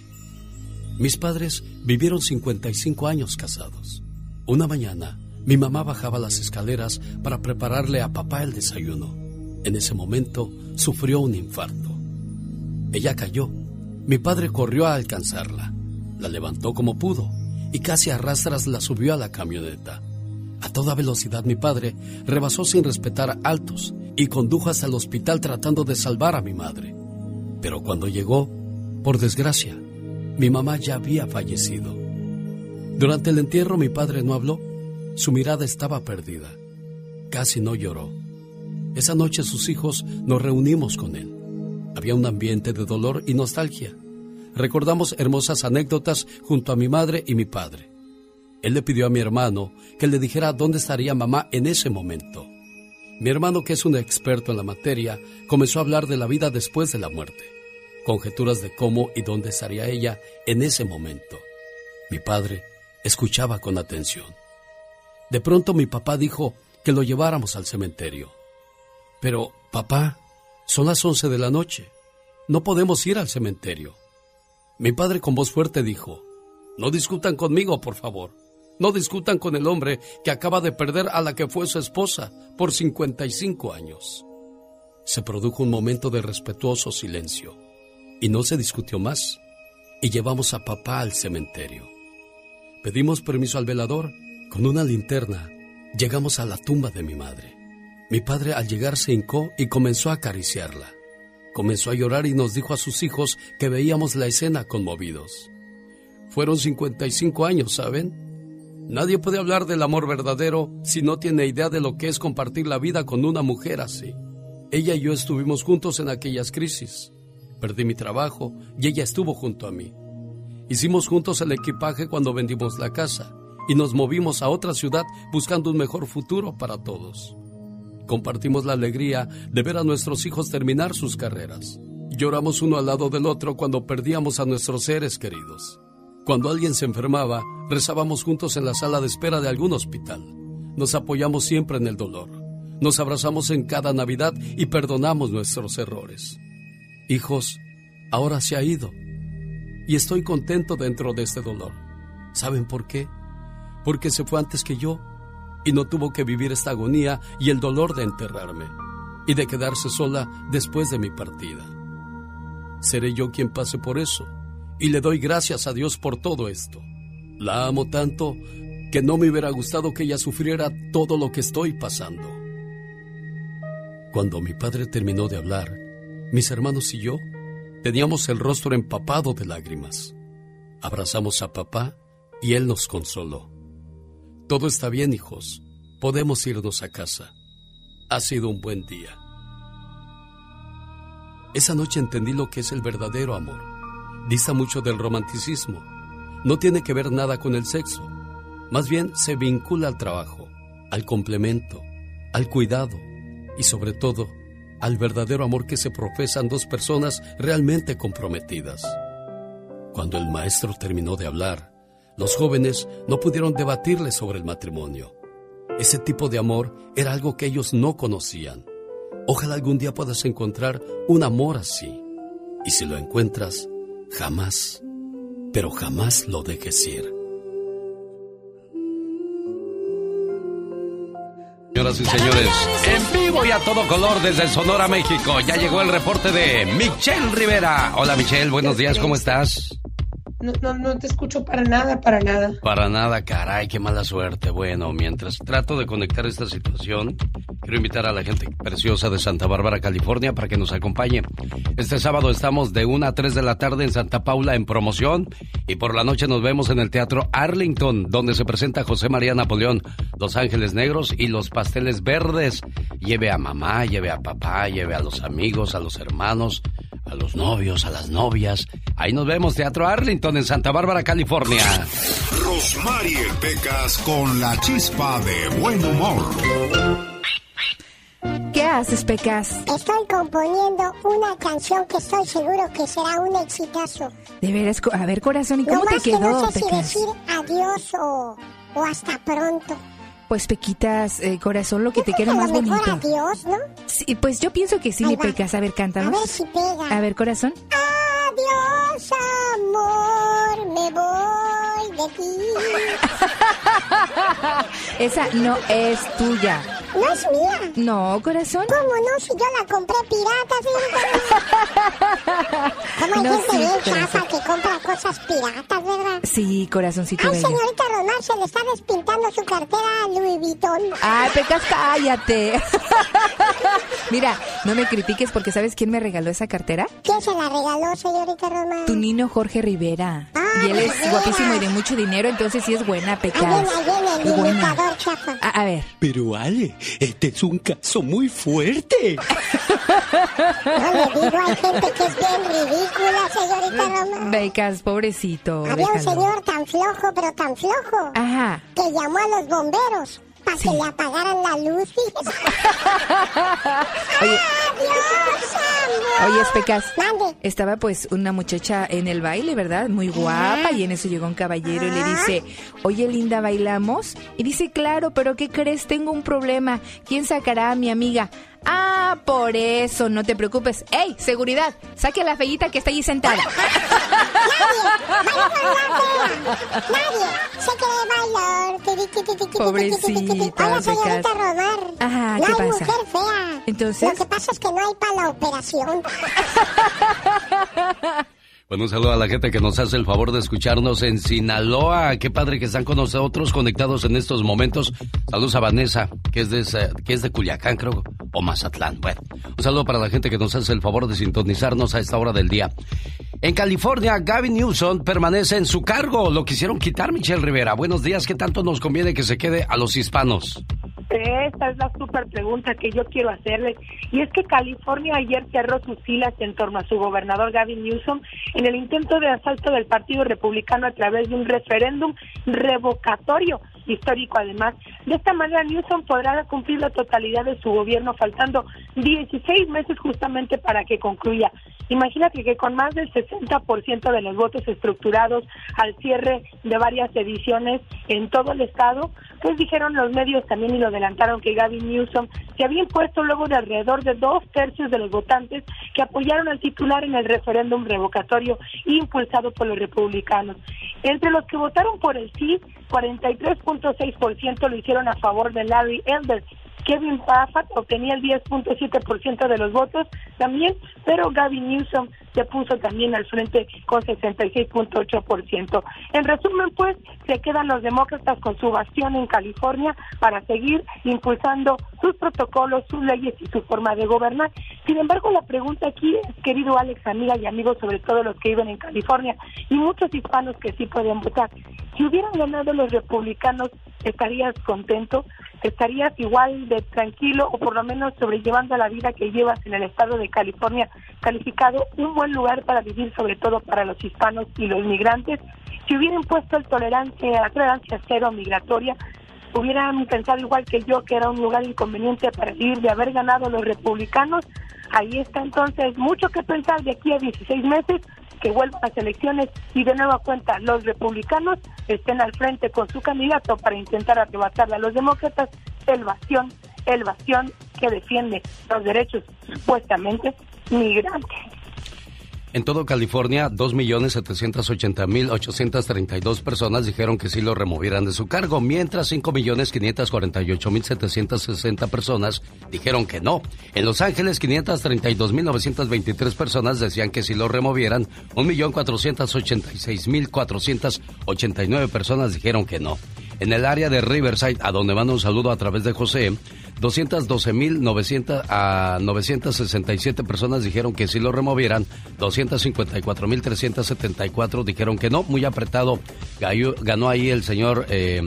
Mis padres vivieron 55 años casados. Una mañana, mi mamá bajaba las escaleras para prepararle a papá el desayuno. En ese momento sufrió un infarto. Ella cayó. Mi padre corrió a alcanzarla. La levantó como pudo y casi a rastras la subió a la camioneta. A toda velocidad mi padre rebasó sin respetar altos y condujo hasta el hospital tratando de salvar a mi madre. Pero cuando llegó, por desgracia, mi mamá ya había fallecido. Durante el entierro mi padre no habló. Su mirada estaba perdida. Casi no lloró. Esa noche sus hijos nos reunimos con él. Había un ambiente de dolor y nostalgia. Recordamos hermosas anécdotas junto a mi madre y mi padre. Él le pidió a mi hermano que le dijera dónde estaría mamá en ese momento. Mi hermano, que es un experto en la materia, comenzó a hablar de la vida después de la muerte, conjeturas de cómo y dónde estaría ella en ese momento. Mi padre escuchaba con atención. De pronto mi papá dijo que lo lleváramos al cementerio. Pero, papá, son las once de la noche. No podemos ir al cementerio. Mi padre con voz fuerte dijo, no discutan conmigo, por favor. No discutan con el hombre que acaba de perder a la que fue su esposa por 55 años. Se produjo un momento de respetuoso silencio y no se discutió más. Y llevamos a papá al cementerio. Pedimos permiso al velador. Con una linterna llegamos a la tumba de mi madre. Mi padre al llegar se hincó y comenzó a acariciarla. Comenzó a llorar y nos dijo a sus hijos que veíamos la escena conmovidos. Fueron 55 años, ¿saben? Nadie puede hablar del amor verdadero si no tiene idea de lo que es compartir la vida con una mujer así. Ella y yo estuvimos juntos en aquellas crisis. Perdí mi trabajo y ella estuvo junto a mí. Hicimos juntos el equipaje cuando vendimos la casa y nos movimos a otra ciudad buscando un mejor futuro para todos. Compartimos la alegría de ver a nuestros hijos terminar sus carreras. Lloramos uno al lado del otro cuando perdíamos a nuestros seres queridos. Cuando alguien se enfermaba, rezábamos juntos en la sala de espera de algún hospital. Nos apoyamos siempre en el dolor. Nos abrazamos en cada Navidad y perdonamos nuestros errores. Hijos, ahora se ha ido. Y estoy contento dentro de este dolor. ¿Saben por qué? Porque se fue antes que yo y no tuvo que vivir esta agonía y el dolor de enterrarme y de quedarse sola después de mi partida. Seré yo quien pase por eso y le doy gracias a Dios por todo esto. La amo tanto que no me hubiera gustado que ella sufriera todo lo que estoy pasando. Cuando mi padre terminó de hablar, mis hermanos y yo teníamos el rostro empapado de lágrimas. Abrazamos a papá y él nos consoló. Todo está bien, hijos. Podemos irnos a casa. Ha sido un buen día. Esa noche entendí lo que es el verdadero amor. Dista mucho del romanticismo. No tiene que ver nada con el sexo. Más bien se vincula al trabajo, al complemento, al cuidado y sobre todo al verdadero amor que se profesan dos personas realmente comprometidas. Cuando el maestro terminó de hablar, los jóvenes no pudieron debatirle sobre el matrimonio. Ese tipo de amor era algo que ellos no conocían. Ojalá algún día puedas encontrar un amor así. Y si lo encuentras, jamás, pero jamás lo dejes ir. Señoras y señores, en vivo y a todo color desde Sonora, México, ya llegó el reporte de Michelle Rivera. Hola Michelle, buenos días, ¿cómo estás? No, no, no te escucho para nada, para nada. Para nada, caray, qué mala suerte. Bueno, mientras trato de conectar esta situación, quiero invitar a la gente preciosa de Santa Bárbara, California, para que nos acompañe. Este sábado estamos de 1 a 3 de la tarde en Santa Paula en promoción y por la noche nos vemos en el Teatro Arlington, donde se presenta José María Napoleón, Los Ángeles Negros y Los Pasteles Verdes. Lleve a mamá, lleve a papá, lleve a los amigos, a los hermanos a los novios, a las novias. Ahí nos vemos, Teatro Arlington en Santa Bárbara, California. Rosmarie Pecas con la chispa de buen humor. ¿Qué haces, Pecas? Estoy componiendo una canción que estoy seguro que será un exitazo. De veras, a ver, corazón, ¿y cómo no te quedó, que no sé Pecas? si decir adiós o, o hasta pronto. Pues Pequitas, eh, corazón, lo que te queda A más lo mejor bonito. adiós, ¿no? Sí, pues yo pienso que sí, mi Pecas. A ver, A cántanos. ver si pega. A ver, corazón. Adiós, amor, me voy de ti. Esa no es tuya. No es mía. No, corazón. ¿Cómo no? Si yo la compré pirata, señorita. Como hay No, gente sí, bien chafa que compra cosas piratas, ¿verdad? Sí, corazoncito Ay, bello. señorita Román, se le está despintando su cartera a Louis Vuitton. Ay, Pecas, cállate. Mira, no me critiques porque ¿sabes quién me regaló esa cartera? ¿Quién se la regaló, señorita Román? Tu nino Jorge Rivera. y él es Rivera. guapísimo y de mucho dinero, entonces sí es buena, Pecas. Ahí viene el chafa. A, a ver. Pero Ale, este es un caso muy fuerte. No le digo, hay gente que es bien ridícula, señorita Román. Becas, pobrecito. Había un déjalo. señor tan flojo, pero tan flojo, Ajá. que llamó a los bomberos para que le apagaran la luz. Oye, ¡Adiós, oye, Pecas. Mande. Estaba pues una muchacha en el baile, ¿verdad? Muy guapa y en eso llegó un caballero y le dice, oye linda, ¿bailamos? Y dice, claro, pero ¿qué crees? Tengo un problema. ¿Quién sacará a mi amiga? Ah, por eso, no te preocupes. ¡Ey, seguridad! Saque a la fellita que está allí sentada. Nadie se tiri, tiri, tiri, Pobrecita. Hola, señorita. Romar. Ajá, no ¿qué hay pasa? mujer fea. Entonces. Lo que pasa es que no hay para la operación. Bueno, un saludo a la gente que nos hace el favor de escucharnos en Sinaloa. Qué padre que están con nosotros conectados en estos momentos. Saludos a Vanessa, que es de, que es de Culiacán, creo, o Mazatlán. Bueno, un saludo para la gente que nos hace el favor de sintonizarnos a esta hora del día. En California, Gavin Newsom permanece en su cargo. Lo quisieron quitar, Michelle Rivera. Buenos días. ¿Qué tanto nos conviene que se quede a los hispanos? Esta es la super pregunta que yo quiero hacerles. Y es que California ayer cerró sus filas en torno a su gobernador Gavin Newsom en el intento de asalto del Partido Republicano a través de un referéndum revocatorio histórico además. De esta manera Newsom podrá cumplir la totalidad de su gobierno faltando 16 meses justamente para que concluya. Imagínate que con más del 60% de los votos estructurados al cierre de varias ediciones en todo el estado, pues dijeron los medios también y lo adelantaron que Gavin Newsom se había impuesto luego de alrededor de dos tercios de los votantes que apoyaron al titular en el referéndum revocatorio impulsado por los republicanos. Entre los que votaron por el sí, 43.6% lo hicieron a favor de Larry Elder. Kevin Paffett obtenía el 10.7% de los votos también, pero Gavin Newsom se puso también al frente con 66.8%. En resumen, pues, se quedan los demócratas con su bastión en California para seguir impulsando sus protocolos, sus leyes y su forma de gobernar. Sin embargo, la pregunta aquí es, querido Alex, amiga y amigos, sobre todo los que viven en California y muchos hispanos que sí pueden votar, si hubieran ganado los republicanos, ¿estarías contento? ¿Estarías igual de tranquilo o por lo menos sobrellevando la vida que llevas en el estado de California, calificado un buen lugar para vivir, sobre todo para los hispanos y los migrantes? Si hubieran puesto el tolerancia, la tolerancia cero migratoria, hubieran pensado igual que yo que era un lugar inconveniente para vivir de haber ganado los republicanos, Ahí está entonces mucho que pensar de aquí a 16 meses que vuelvan las elecciones y de nueva cuenta los republicanos estén al frente con su candidato para intentar arrebatarle a los demócratas el bastión, el bastión que defiende los derechos supuestamente migrantes. En todo California, 2.780.832 personas dijeron que sí lo removieran de su cargo, mientras 5.548.760 personas dijeron que no. En Los Ángeles, 532.923 personas decían que sí lo removieran, 1.486.489 personas dijeron que no. En el área de Riverside, a donde van un saludo a través de José, 212.900 a 967 personas dijeron que sí lo removieran, 254.374 dijeron que no, muy apretado. Ganó ahí el señor eh,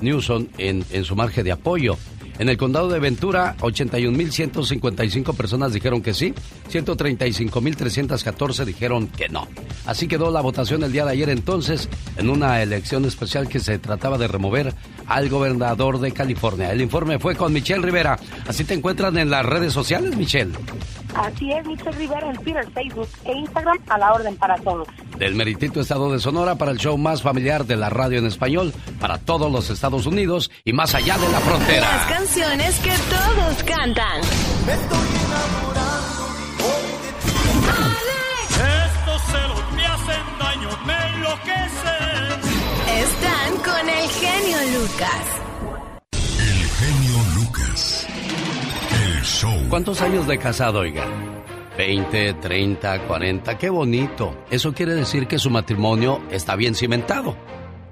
Newsom en, en su margen de apoyo. En el condado de Ventura, 81.155 personas dijeron que sí, 135.314 dijeron que no. Así quedó la votación el día de ayer entonces, en una elección especial que se trataba de remover al gobernador de California. El informe fue con Michelle Rivera. Así te encuentran en las redes sociales, Michelle. Así es, Michelle Rivera en Twitter, Facebook e Instagram a la orden para todos. Del meritito estado de Sonora para el show más familiar de la radio en español para todos los Estados Unidos y más allá de la frontera. Las canciones que todos cantan. Me estoy enamorando Estos celos me hacen daño, me enloquecen. Están con el genio Lucas. El genio Lucas. Show. ¿Cuántos años de casado, oiga? 20, 30, 40, qué bonito. Eso quiere decir que su matrimonio está bien cimentado.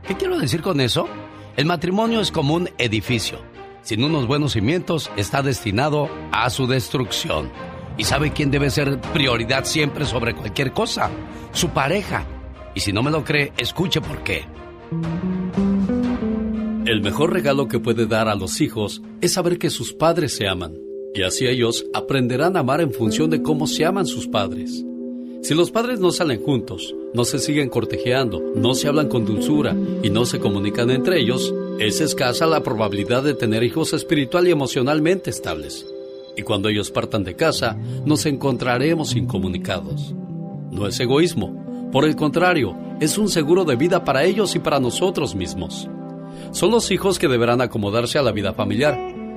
¿Qué quiero decir con eso? El matrimonio es como un edificio. Sin unos buenos cimientos está destinado a su destrucción. ¿Y sabe quién debe ser prioridad siempre sobre cualquier cosa? Su pareja. Y si no me lo cree, escuche por qué. El mejor regalo que puede dar a los hijos es saber que sus padres se aman. Y así ellos aprenderán a amar en función de cómo se aman sus padres. Si los padres no salen juntos, no se siguen cortejeando, no se hablan con dulzura y no se comunican entre ellos, es escasa la probabilidad de tener hijos espiritual y emocionalmente estables. Y cuando ellos partan de casa, nos encontraremos incomunicados. No es egoísmo, por el contrario, es un seguro de vida para ellos y para nosotros mismos. Son los hijos que deberán acomodarse a la vida familiar,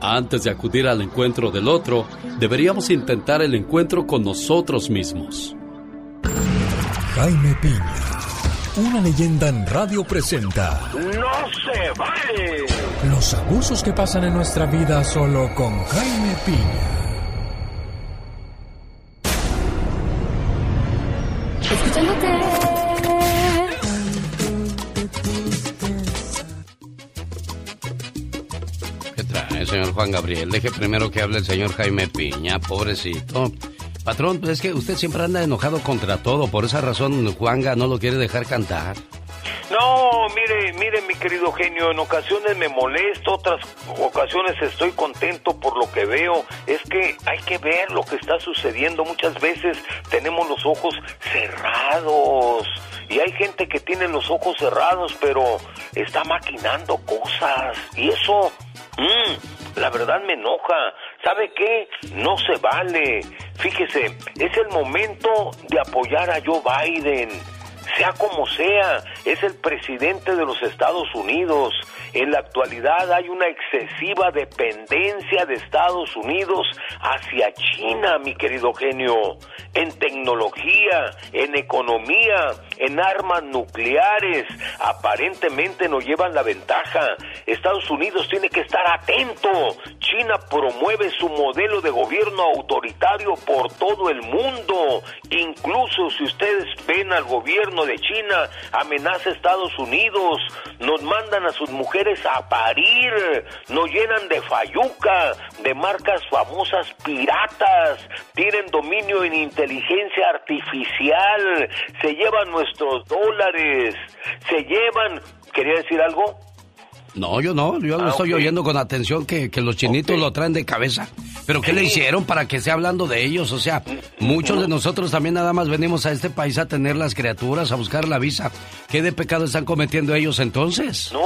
Antes de acudir al encuentro del otro, deberíamos intentar el encuentro con nosotros mismos. Jaime Piña, una leyenda en radio presenta. ¡No se vale! Los abusos que pasan en nuestra vida solo con Jaime Piña. Señor Juan Gabriel. Deje primero que hable el señor Jaime Piña, pobrecito. Patrón, pues es que usted siempre anda enojado contra todo. Por esa razón, Juanga no lo quiere dejar cantar. No, mire, mire, mi querido genio, en ocasiones me molesto, otras ocasiones estoy contento por lo que veo. Es que hay que ver lo que está sucediendo. Muchas veces tenemos los ojos cerrados. Y hay gente que tiene los ojos cerrados, pero está maquinando cosas. Y eso, mmm, la verdad me enoja. ¿Sabe qué? No se vale. Fíjese, es el momento de apoyar a Joe Biden sea como sea, es el presidente de los Estados Unidos. En la actualidad hay una excesiva dependencia de Estados Unidos hacia China, mi querido genio, en tecnología, en economía, en armas nucleares. Aparentemente nos llevan la ventaja. Estados Unidos tiene que estar atento. China promueve su modelo de gobierno autoritario por todo el mundo. Incluso si ustedes ven al gobierno de China, amenaza a Estados Unidos, nos mandan a sus mujeres a parir, nos llenan de fayuca, de marcas famosas piratas, tienen dominio en inteligencia artificial, se llevan nuestros dólares, se llevan, ¿quería decir algo? No, yo no, yo lo ah, estoy oyendo con atención que, los chinitos lo traen de cabeza. Pero ¿qué le hicieron para que esté hablando de ellos? O sea, muchos de nosotros también nada más venimos a este país a tener las criaturas, a buscar la visa. ¿Qué de pecado están cometiendo ellos entonces? No,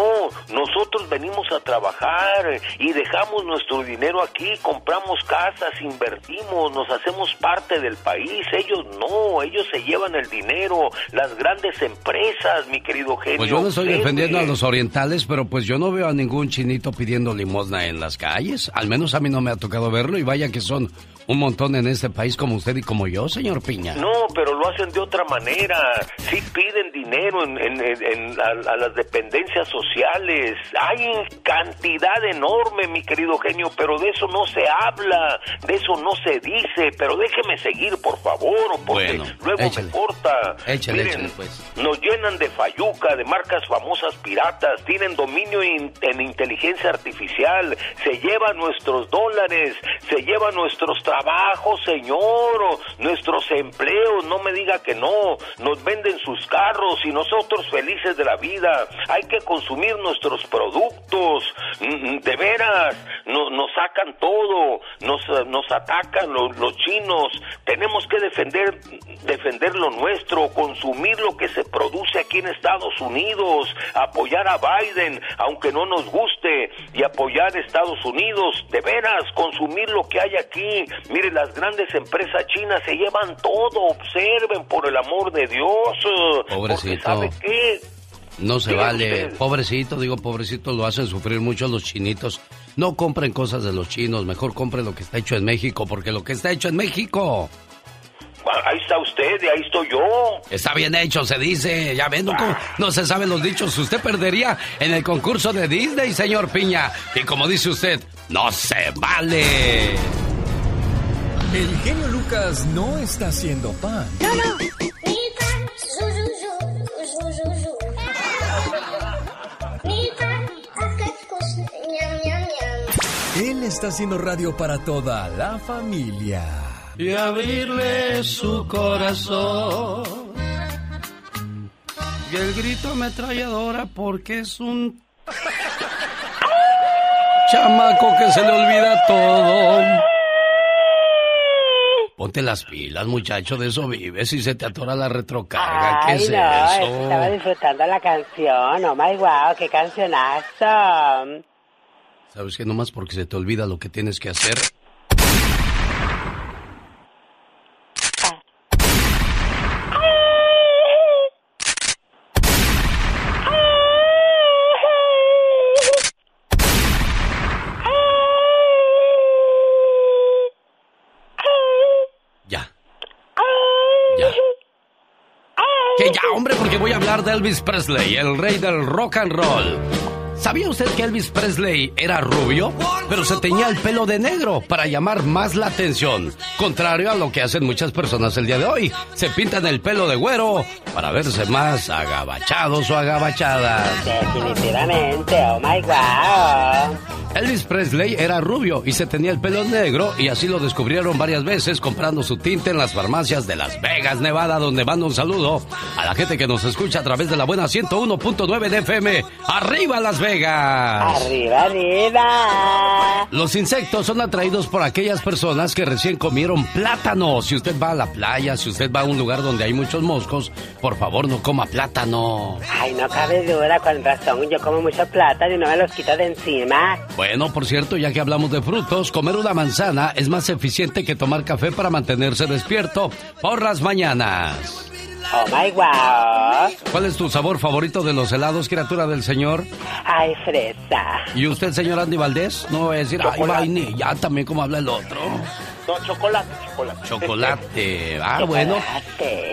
nosotros venimos a trabajar y dejamos nuestro dinero aquí, compramos casas, invertimos, nos hacemos parte del país. Ellos no, ellos se llevan el dinero, las grandes empresas, mi querido genio. Pues yo no estoy defendiendo a los orientales, pero pues yo no veo a ningún chinito pidiendo limosna en las calles. Al menos a mí no me ha tocado y vaya que son un montón en este país como usted y como yo, señor Piña. No, pero lo hacen de otra manera. Sí piden dinero en, a, las dependencias sociales. Hay cantidad enorme, mi querido genio, pero de eso no se habla, de eso no se dice. Pero déjeme seguir, por favor, porque luego me corta. Échale, Miren, pues. Nos llenan de fayuca, de marcas famosas piratas, tienen dominio en inteligencia artificial, se llevan nuestros dólares, se llevan nuestros trabajos trabajo, Señor, nuestros empleos, no me diga que no, nos venden sus carros y nosotros felices de la vida. Hay que consumir nuestros productos, mm, mm, de veras, nos sacan todo, nos, nos atacan los, los chinos. Tenemos que defender, defender lo nuestro, consumir lo que se produce aquí en Estados Unidos, apoyar a Biden, aunque no nos guste, y apoyar a Estados Unidos, de veras, consumir lo que hay aquí, Mire, las grandes empresas chinas se llevan todo, observen por el amor de Dios. Pobrecito. ¿Sabe qué? No se vale. Pobrecito, digo, pobrecito, lo hacen sufrir mucho los chinitos. No compren cosas de los chinos, mejor compren lo que está hecho en México, porque lo que está hecho en México ahí está usted y ahí estoy yo. Está bien hecho, se dice. Ya ven, no, no, se saben los dichos. Usted perdería en el concurso de Disney, señor Piña. Y como dice usted, no se vale. El genio Lucas no está haciendo pan. No, no. Él está haciendo radio para toda la familia. Y abrirle su corazón. Y el grito ametralladora porque es un chamaco que se le olvida todo. Ponte las pilas, muchacho, de eso vives y se te atora la retrocarga. ¿Qué es no, eso? Estaba disfrutando la canción. Oh my wow, qué cancionazo. ¿Sabes qué? Nomás porque se te olvida lo que tienes que hacer. Voy a hablar de Elvis Presley, el rey del rock and roll. ¿Sabía usted que Elvis Presley era rubio? Pero se teñía el pelo de negro para llamar más la atención. Contrario a lo que hacen muchas personas el día de hoy. Se pintan el pelo de güero para verse más agabachados o agabachadas. Definitivamente, oh my god. Elvis Presley era rubio y se tenía el pelo negro y así lo descubrieron varias veces comprando su tinte en las farmacias de Las Vegas, Nevada, donde mando un saludo a la gente que nos escucha a través de la buena 101.9 de FM. ¡Arriba Las Vegas! ¡Arriba, arriba! Los insectos son atraídos por aquellas personas que recién comieron plátano. Si usted va a la playa, si usted va a un lugar donde hay muchos moscos, por favor no coma plátano. Ay, no cabe duda, con razón. Yo como mucho plátano y no me los quito de encima. Bueno, por cierto, ya que hablamos de frutos, comer una manzana es más eficiente que tomar café para mantenerse despierto por las mañanas. Oh my wow. ¿Cuál es tu sabor favorito de los helados, criatura del señor? Ay, fresa. ¿Y usted, señor Andy Valdés? No voy a decir, ay, vainilla, también como habla el otro. No, chocolate, chocolate. Chocolate. Ah, bueno.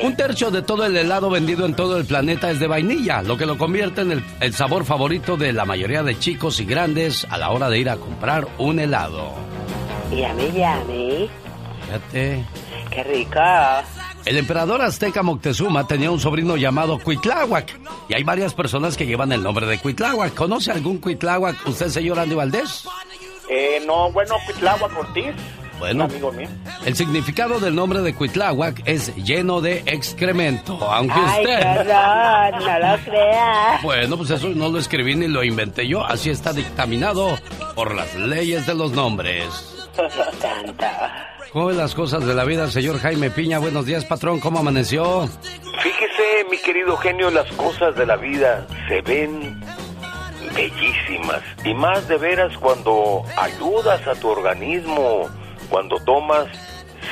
Un tercio de todo el helado vendido en todo el planeta es de vainilla, lo que lo convierte en el, el sabor favorito de la mayoría de chicos y grandes a la hora de ir a comprar un helado. Yummy, yummy. Fíjate. Qué rico. El emperador azteca Moctezuma tenía un sobrino llamado Cuitláhuac. Y hay varias personas que llevan el nombre de Cuitláhuac. ¿Conoce algún Cuitláhuac usted, señor Andy Valdés? Eh, no, bueno, Cuitláhuac Ortiz. Bueno, Amigo mío. el significado del nombre de Cuitláhuac es lleno de excremento, aunque Ay, usted... horror, no lo creas. Bueno, pues eso no lo escribí ni lo inventé yo, así está dictaminado por las leyes de los nombres. ¿Cómo ven las cosas de la vida, señor Jaime Piña? Buenos días, patrón, ¿cómo amaneció? Fíjese, mi querido genio, las cosas de la vida se ven bellísimas. Y más de veras cuando ayudas a tu organismo, cuando tomas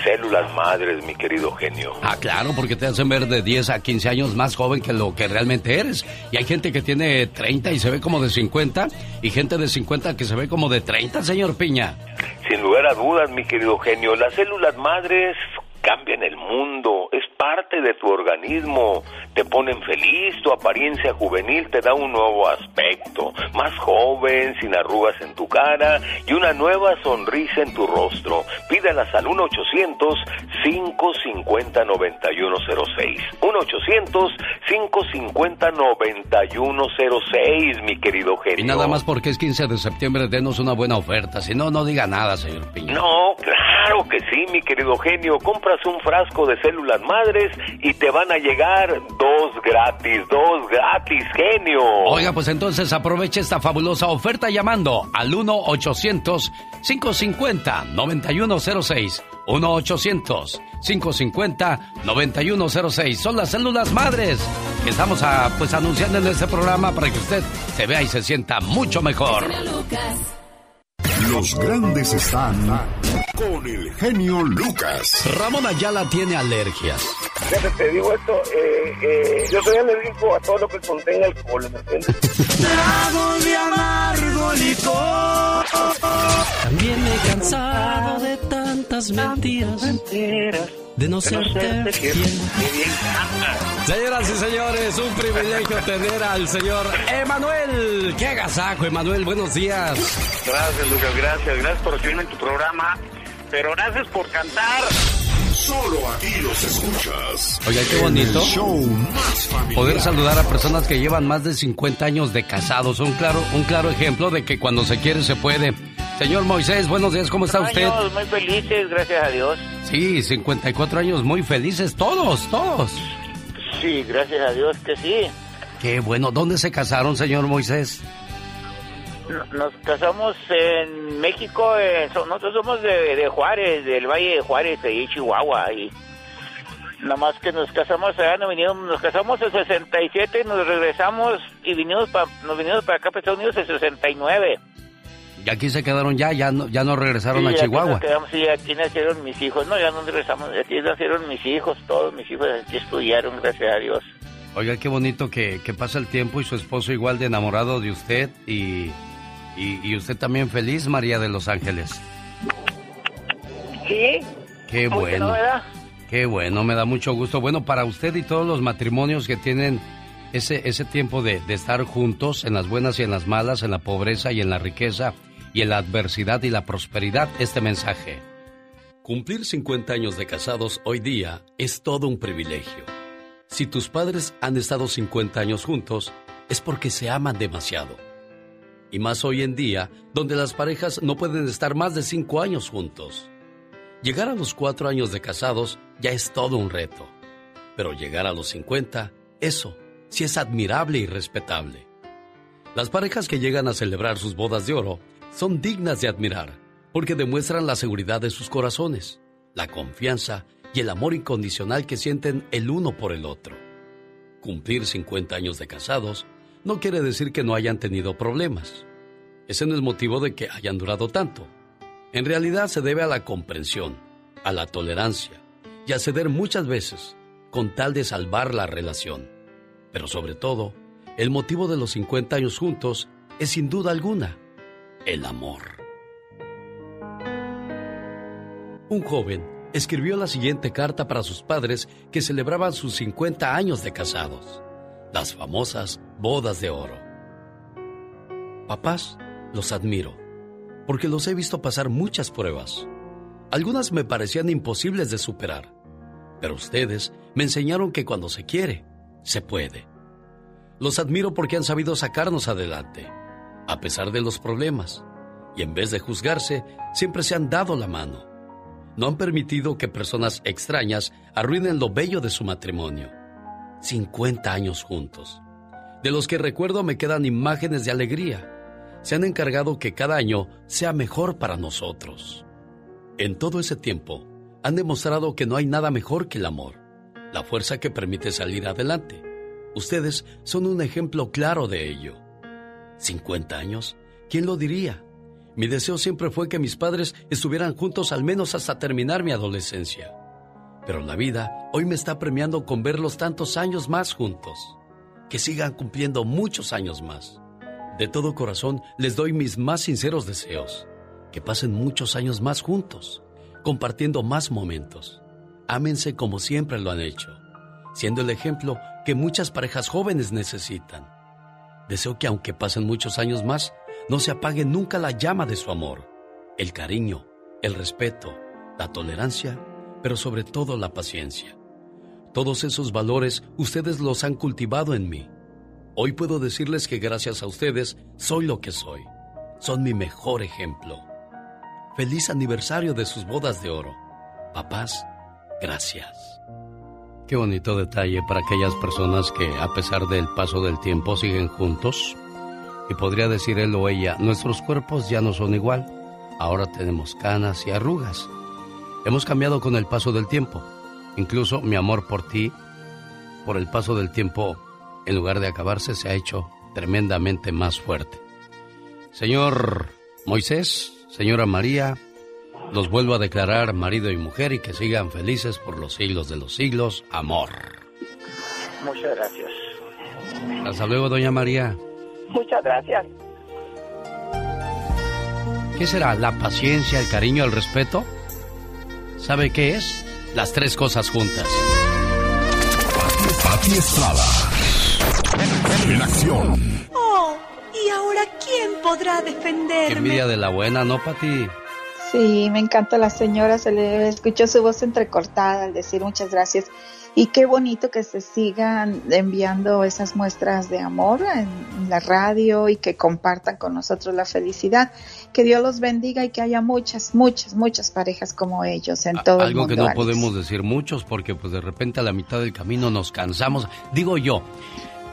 células madres, mi querido genio. Ah, claro, porque te hacen ver de 10 a 15 años más joven que lo que realmente eres. Y hay gente que tiene 30 y se ve como de 50, y gente de 50 que se ve como de 30, señor Piña. Sin lugar a dudas, mi querido genio, las células madres cambian el mundo, es parte de tu organismo, te ponen feliz, tu apariencia juvenil te da un nuevo aspecto, más joven, sin arrugas en tu cara y una nueva sonrisa en tu rostro. Pídelas al 1-800-550-9106. 1-800-550-9106, mi querido genio. Y nada más porque es 15 de septiembre, denos una buena oferta. Si no, no diga nada, señor Piña. No, claro que sí, mi querido genio. Compras un frasco de células madres y te van a llegar dos gratis, dos gratis, genio. Oiga, pues entonces aproveche esta fabulosa oferta llamando al 1-800-550-9106. 1-800-550-9106. Son las células madres que estamos a, pues anunciando en este programa para que usted se vea y se sienta mucho mejor. Los grandes están con el genio Lucas. Ramón Ayala tiene alergias. Fíjate, te digo esto, eh, eh, yo soy alérgico a todo lo que contenga alcohol, ¿me entiendes? Trago de amargo licor. También me he cansado de tantas mentiras. De no fiel. Señoras y señores, un privilegio tener al señor Emanuel. ¡Qué agasajo, Emanuel! Buenos días. Gracias, Lucas, gracias. Gracias por recibirme en tu programa. Pero gracias por cantar. Solo aquí los escuchas. Oiga, qué bonito. El show más familiar. Poder saludar a personas que llevan más de 50 años de casados. Un claro, un claro ejemplo de que cuando se quiere se puede. Señor Moisés, buenos días, ¿cómo está usted? Años muy felices, gracias a Dios. Sí, 54 años muy felices, todos, todos. Sí, gracias a Dios que sí. Qué bueno. ¿Dónde se casaron, señor Moisés? Nos casamos en México, eh, so- nosotros somos de, de Juárez, del Valle de Juárez, ahí Chihuahua, y nada más que nos casamos allá, nos, vinimos, nos casamos en 67, nos regresamos y vinimos pa, nos vinimos para acá, para Estados Unidos, en 69. Y aquí se quedaron ya, ya no, ya no regresaron Sí, a aquí Chihuahua. nos quedamos, y aquí nacieron mis hijos, no, ya no regresamos, aquí nacieron mis hijos, todos mis hijos aquí estudiaron, gracias a Dios. Oiga, qué bonito que, que pasa el tiempo y su esposo igual de enamorado de usted y, y, y usted también feliz, María de Los Ángeles. Sí. Qué ¿Cómo que bueno. no? Qué bueno, me da mucho gusto. Bueno, para usted y todos los matrimonios que tienen ese, ese tiempo de, de estar juntos en las buenas y en las malas, en la pobreza y en la riqueza, y en la adversidad y la prosperidad, este mensaje. Cumplir 50 años de casados hoy día es todo un privilegio. Si tus padres han estado 50 años juntos, es porque se aman demasiado. Y más hoy en día, donde las parejas no pueden estar más de 5 años juntos. Llegar a los 4 años de casados ya es todo un reto. Pero llegar a los 50, eso sí es admirable y respetable. Las parejas que llegan a celebrar sus bodas de oro son dignas de admirar porque demuestran la seguridad de sus corazones, la confianza y el amor incondicional que sienten el uno por el otro. Cumplir 50 años de casados no quiere decir que no hayan tenido problemas. Ese no es motivo de que hayan durado tanto. En realidad se debe a la comprensión, a la tolerancia y a ceder muchas veces, con tal de salvar la relación. Pero sobre todo, el motivo de los 50 años juntos es sin duda alguna el amor. Un joven escribió la siguiente carta para sus padres que celebraban sus 50 años de casados, las famosas bodas de oro. Papás, los admiro, porque los he visto pasar muchas pruebas. Algunas me parecían imposibles de superar, pero ustedes me enseñaron que cuando se quiere, se puede. Los admiro porque han sabido sacarnos adelante, a pesar de los problemas, y en vez de juzgarse, siempre se han dado la mano. No han permitido que personas extrañas arruinen lo bello de su matrimonio. 50 años juntos, de los que recuerdo me quedan imágenes de alegría. Se han encargado que cada año sea mejor para nosotros. En todo ese tiempo, han demostrado que no hay nada mejor que el amor, la fuerza que permite salir adelante. Ustedes son un ejemplo claro de ello. 50 años, ¿quién lo diría? Mi deseo siempre fue que mis padres estuvieran juntos al menos hasta terminar mi adolescencia. Pero la vida hoy me está premiando con verlos tantos años más juntos. Que sigan cumpliendo muchos años más. De todo corazón les doy mis más sinceros deseos. Que pasen muchos años más juntos, compartiendo más momentos. Ámense como siempre lo han hecho, siendo el ejemplo que muchas parejas jóvenes necesitan. Deseo que aunque pasen muchos años más, no se apague nunca la llama de su amor, el cariño, el respeto, la tolerancia, pero sobre todo la paciencia. Todos esos valores ustedes los han cultivado en mí. Hoy puedo decirles que gracias a ustedes soy lo que soy. Son mi mejor ejemplo. Feliz aniversario de sus bodas de oro. Papás, gracias. Qué bonito detalle para aquellas personas que a pesar del paso del tiempo siguen juntos y podría decir él o ella, nuestros cuerpos ya no son igual. Ahora tenemos canas y arrugas. Hemos cambiado con el paso del tiempo. Incluso mi amor por ti, por el paso del tiempo, en lugar de acabarse, se ha hecho tremendamente más fuerte. Señor Moisés, señora María, los vuelvo a declarar marido y mujer y que sigan felices por los siglos de los siglos. Amor. Muchas gracias. Hasta luego, doña María. Muchas gracias. ¿Qué será? ¿La paciencia, el cariño, el respeto? ¿Sabe qué es? Las tres cosas juntas. Pati Estrada. En acción. Oh, ¿y ahora quién podrá defenderme? Qué envidia de la buena, ¿no, Pati? Sí, me encanta la señora, se le escuchó su voz entrecortada al decir muchas gracias. Y qué bonito que se sigan enviando esas muestras de amor en la radio y que compartan con nosotros la felicidad. Que Dios los bendiga y que haya muchas, muchas, muchas parejas como ellos en todo el mundo. Algo que no podemos decir muchos porque pues de repente a la mitad del camino nos cansamos. Digo yo,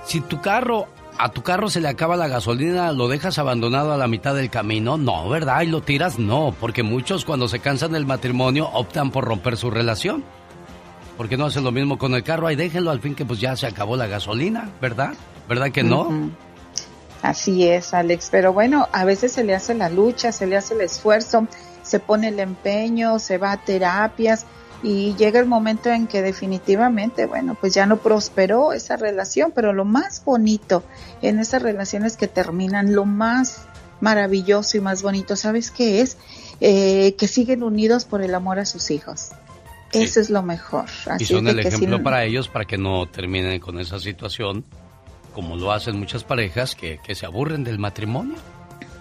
si tu carro a tu carro se le acaba la gasolina, ¿lo dejas abandonado a la mitad del camino? No, ¿verdad? ¿Y lo tiras? No, porque muchos cuando se cansan del matrimonio optan por romper su relación. ¿Por qué no hacen lo mismo con el carro? Ahí déjenlo al fin que pues ya se acabó la gasolina, ¿verdad? ¿Verdad que no? Así es, Alex. Pero bueno, a veces se le hace la lucha, se le hace el esfuerzo, se pone el empeño, se va a terapias y llega el momento en que definitivamente, bueno, pues ya no prosperó esa relación, pero lo más bonito en esas relaciones que terminan, lo más maravilloso y más bonito, ¿sabes qué es? Eh, que siguen unidos por el amor a sus hijos. Eso es lo mejor. y son el ejemplo para ellos para que no terminen con esa situación, como lo hacen muchas parejas que, que se aburren del matrimonio.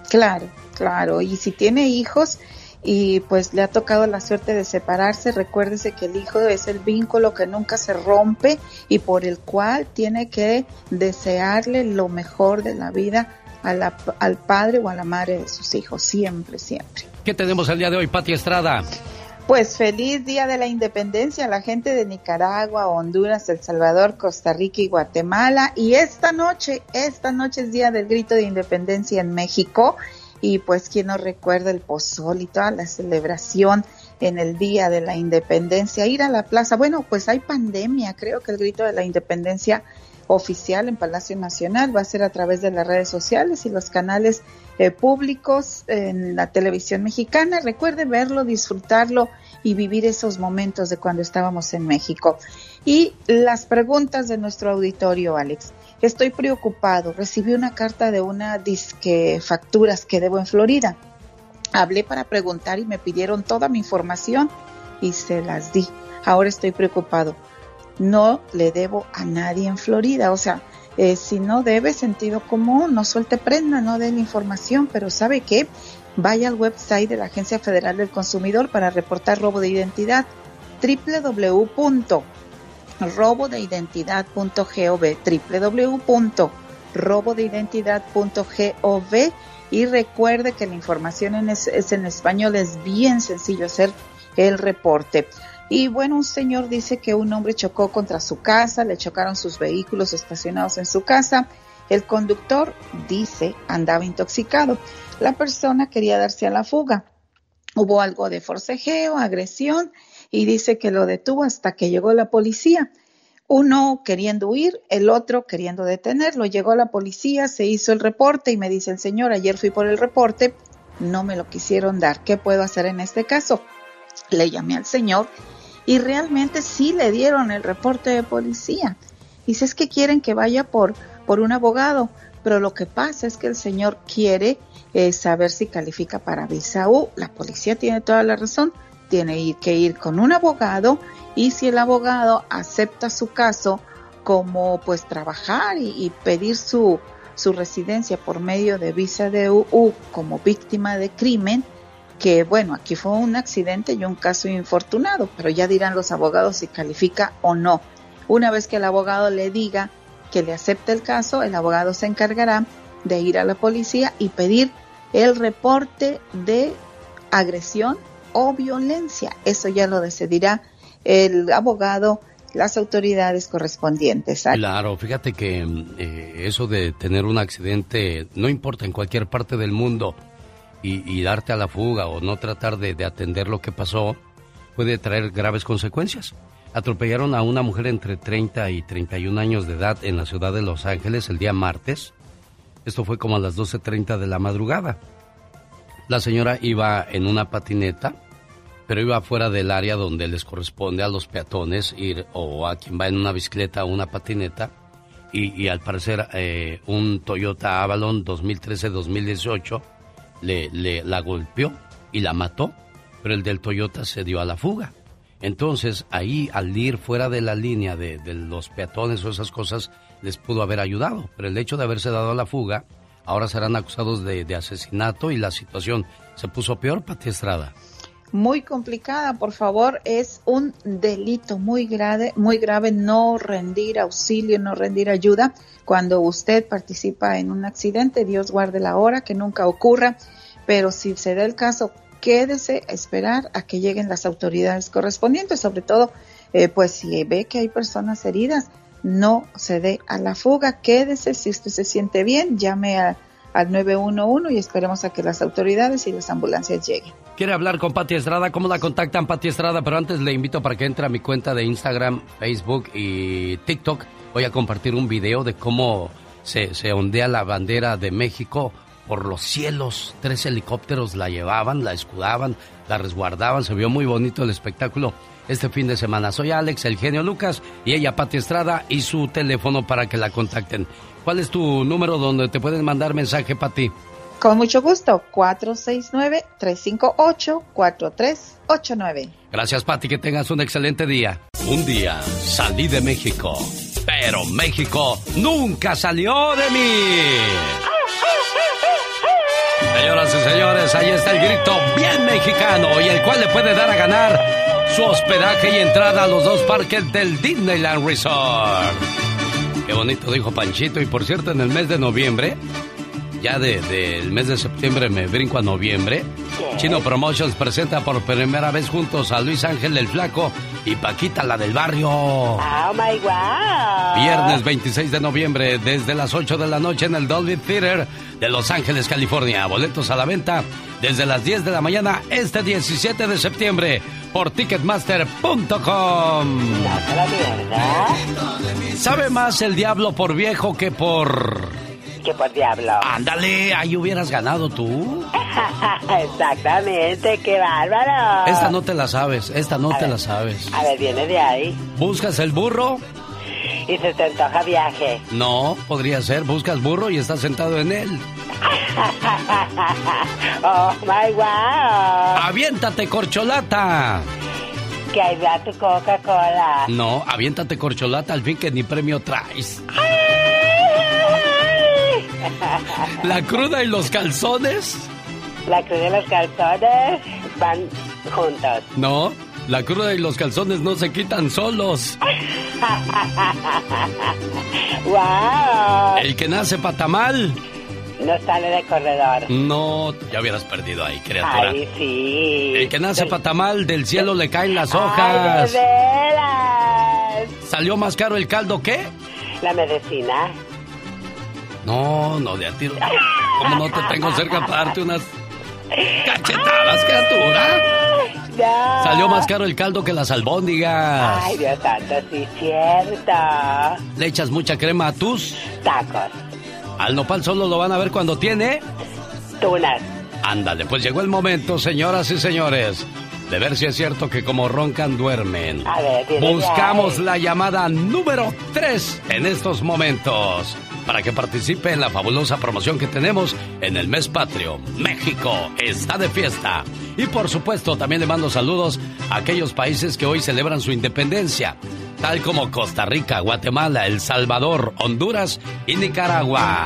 Claro, claro. Y si tiene hijos y pues le ha tocado la suerte de separarse, recuérdese que el hijo es el vínculo que nunca se rompe y por el cual tiene que desearle lo mejor de la vida a la, al padre o a la madre de sus hijos, siempre, siempre. ¿Qué tenemos el día de hoy, Pati Estrada? Pues feliz Día de la Independencia a la gente de Nicaragua, Honduras, El Salvador, Costa Rica y Guatemala. Y esta noche, esta noche es Día del Grito de Independencia en México. Y pues, ¿quién nos recuerda el pozol y toda la celebración en el Día de la Independencia? Ir a la plaza. Bueno, pues hay pandemia. Creo que el Grito de la Independencia oficial en Palacio Nacional va a ser a través de las redes sociales y los canales eh, públicos en la televisión mexicana. Recuerde verlo, disfrutarlo y vivir esos momentos de cuando estábamos en México. Y las preguntas de nuestro auditorio, Alex. Estoy preocupado. Recibí una carta de una disque facturas que debo en Florida. Hablé para preguntar y me pidieron toda mi información y se las di. Ahora estoy preocupado. No le debo a nadie en Florida. O sea, eh, si no debe sentido común, no suelte prenda, no la información, pero ¿sabe qué? Vaya al website de la Agencia Federal del Consumidor para reportar robo de identidad www robodeidentidad.gov, www.robodeidentidad.gov y recuerde que la información es, es en español, es bien sencillo hacer el reporte. Y bueno, un señor dice que un hombre chocó contra su casa, le chocaron sus vehículos estacionados en su casa. El conductor dice andaba intoxicado. La persona quería darse a la fuga. Hubo algo de forcejeo, agresión y dice que lo detuvo hasta que llegó la policía. Uno queriendo huir, el otro queriendo detenerlo. Llegó la policía, se hizo el reporte y me dice el señor, ayer fui por el reporte, no me lo quisieron dar. ¿Qué puedo hacer en este caso? Le llamé al señor y realmente sí le dieron el reporte de policía. Dice, es que quieren que vaya por, por un abogado, pero lo que pasa es que el señor quiere eh, saber si califica para visa U. La policía tiene toda la razón tiene que ir con un abogado y si el abogado acepta su caso como pues trabajar y, pedir su, su residencia por medio de visa de UU como víctima de crimen, que bueno, aquí fue un accidente y un caso infortunado, pero ya dirán los abogados si califica o no. Una vez que el abogado le diga que le acepte el caso, el abogado se encargará de ir a la policía y pedir el reporte de agresión o violencia. Eso ya lo decidirá el abogado, las autoridades correspondientes. Claro, fíjate que eh, eso de tener un accidente, no importa en cualquier parte del mundo, y, darte a la fuga o no tratar de, de, atender lo que pasó, puede traer graves consecuencias. Atropellaron a una mujer entre 30 y 31 años de edad en la ciudad de Los Ángeles el día martes. Esto fue como a las 12.30 de la madrugada. La señora iba en una patineta, pero iba fuera del área donde les corresponde a los peatones ir o a quien va en una bicicleta o una patineta. Y, al parecer eh, un Toyota Avalon 2013-2018 le, le, la golpeó y la mató, pero el del Toyota se dio a la fuga. Entonces ahí al ir fuera de la línea de, de los peatones o esas cosas les pudo haber ayudado, pero el hecho de haberse dado a la fuga ahora serán acusados de, asesinato y la situación se puso peor, Pati Estrada. Muy complicada, por favor, es un delito muy grave, muy grave no rendir auxilio, no rendir ayuda cuando usted participa en un accidente, Dios guarde la hora, que nunca ocurra, pero si se da el caso, quédese a esperar a que lleguen las autoridades correspondientes, sobre todo, eh, pues si ve que hay personas heridas, no se dé a la fuga, quédese, si usted se siente bien, llame al 911 y esperemos a que las autoridades y las ambulancias lleguen. ¿Quiere hablar con Pati Estrada? ¿Cómo la contactan Pati Estrada? Pero antes le invito para que entre a mi cuenta de Instagram, Facebook y TikTok. Voy a compartir un video de cómo se, se ondea la bandera de México por los cielos. Tres helicópteros la llevaban, la escudaban, la resguardaban. Se vio muy bonito el espectáculo este fin de semana. Soy Alex, el genio Lucas, y ella, Pati Estrada, y su teléfono para que la contacten. ¿Cuál es tu número donde te pueden mandar mensaje, Pati? Con mucho gusto, 469-358-4389. Gracias, Pati, que tengas un excelente día. Un día salí de México, pero México nunca salió de mí. Señoras y señores, ahí está el grito bien mexicano y el cual le puede dar a ganar su hospedaje y entrada a los dos parques del Disneyland Resort. Qué bonito dijo Panchito. Y por cierto, en el mes de noviembre, ya del de, mes de septiembre me brinco a noviembre, Chino Promotions presenta por primera vez juntos a Luis Ángel el Flaco y Paquita la del barrio. Oh my God. Viernes 26 de noviembre, desde las 8 de la noche en el Dolby Theater de Los Ángeles, California. Boletos a la venta desde las 10 de la mañana este 17 de septiembre por ticketmaster.com. ¿Sabe más el diablo por viejo que por... Que por diablo. Ándale, ahí hubieras ganado tú. Exactamente, qué bárbaro. Esta no te la sabes, esta no te la sabes. A ver, viene de ahí. ¿Buscas el burro? Y se te antoja viaje. No, podría ser. Buscas burro y estás sentado en él. oh my wow. ¡Aviéntate, corcholata! Que ahí va tu Coca-Cola. No, aviéntate, corcholata, al fin que ni premio traes. La cruda y los calzones. La cruda y los calzones van juntos. No, la cruda y los calzones no se quitan solos. ¡Wow! El que nace patamal. No sale de corredor. No, ya hubieras perdido ahí, criatura. Ay, sí. El que nace patamal, del cielo le caen las hojas. Ay, de veras. ¿Salió más caro el caldo qué? La medicina. No, no, de a tiro. ¿Cómo no te tengo cerca para darte unas cachetadas, criatura? No. Salió más caro el caldo que las albóndigas. Ay, Dios santo, sí, cierto. Le echas mucha crema a tus tacos. Al nopal solo lo van a ver cuando tiene tunas. Ándale, pues llegó el momento, señoras y señores, de ver si es cierto que como roncan duermen. A ver, Buscamos ya. la llamada número 3 en estos momentos para que participe en la fabulosa promoción que tenemos en el mes patrio. México está de fiesta. Y por supuesto también le mando saludos a aquellos países que hoy celebran su independencia, tal como Costa Rica, Guatemala, El Salvador, Honduras y Nicaragua.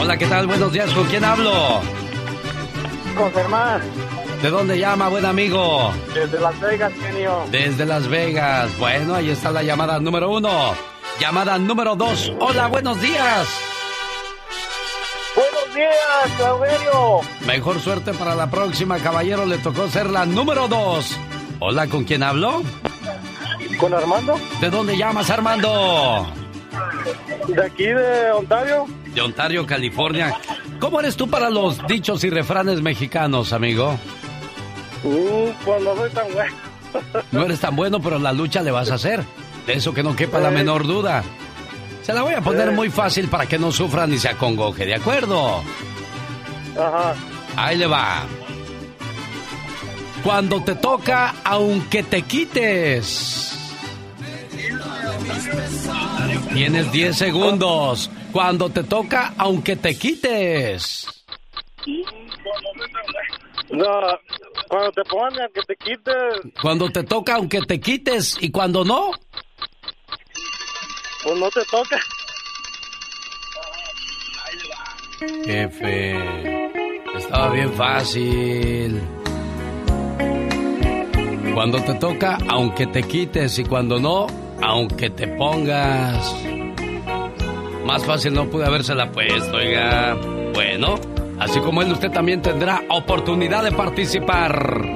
Hola, ¿qué tal? Buenos días, ¿con quién hablo? Con Germán, ¿De dónde llama, buen amigo? desde Las Vegas, genio. Desde Las Vegas. Bueno, ahí está la llamada número uno. Llamada número dos. Hola, buenos días. Buenos días, Claudio. Mejor suerte para la próxima, caballero. Le tocó ser la número dos. Hola, ¿con quién hablo? ¿Con Armando? ¿De dónde llamas, Armando? De aquí, de Ontario. De Ontario, California. ¿Cómo eres tú para los dichos y refranes mexicanos, amigo? Uh, pues no soy tan bueno. No eres tan bueno, pero la lucha le vas a hacer. De eso que no quepa la Eh. menor duda. Se la voy a poner Eh. muy fácil para que no sufra ni se acongoje, ¿de acuerdo? Ajá. Ahí le va. Cuando te toca, aunque te quites. Tienes 10 segundos. Cuando te toca, aunque te quites. No, cuando te pongan que te quites, Cuando te toca, aunque te quites. Y cuando no, pues no te toca. Jefe, estaba bien fácil. Cuando te toca, aunque te quites, y cuando no, aunque te pongas. Más fácil no pude habérsela puesto, oiga. Bueno, así como él, usted también tendrá oportunidad de participar.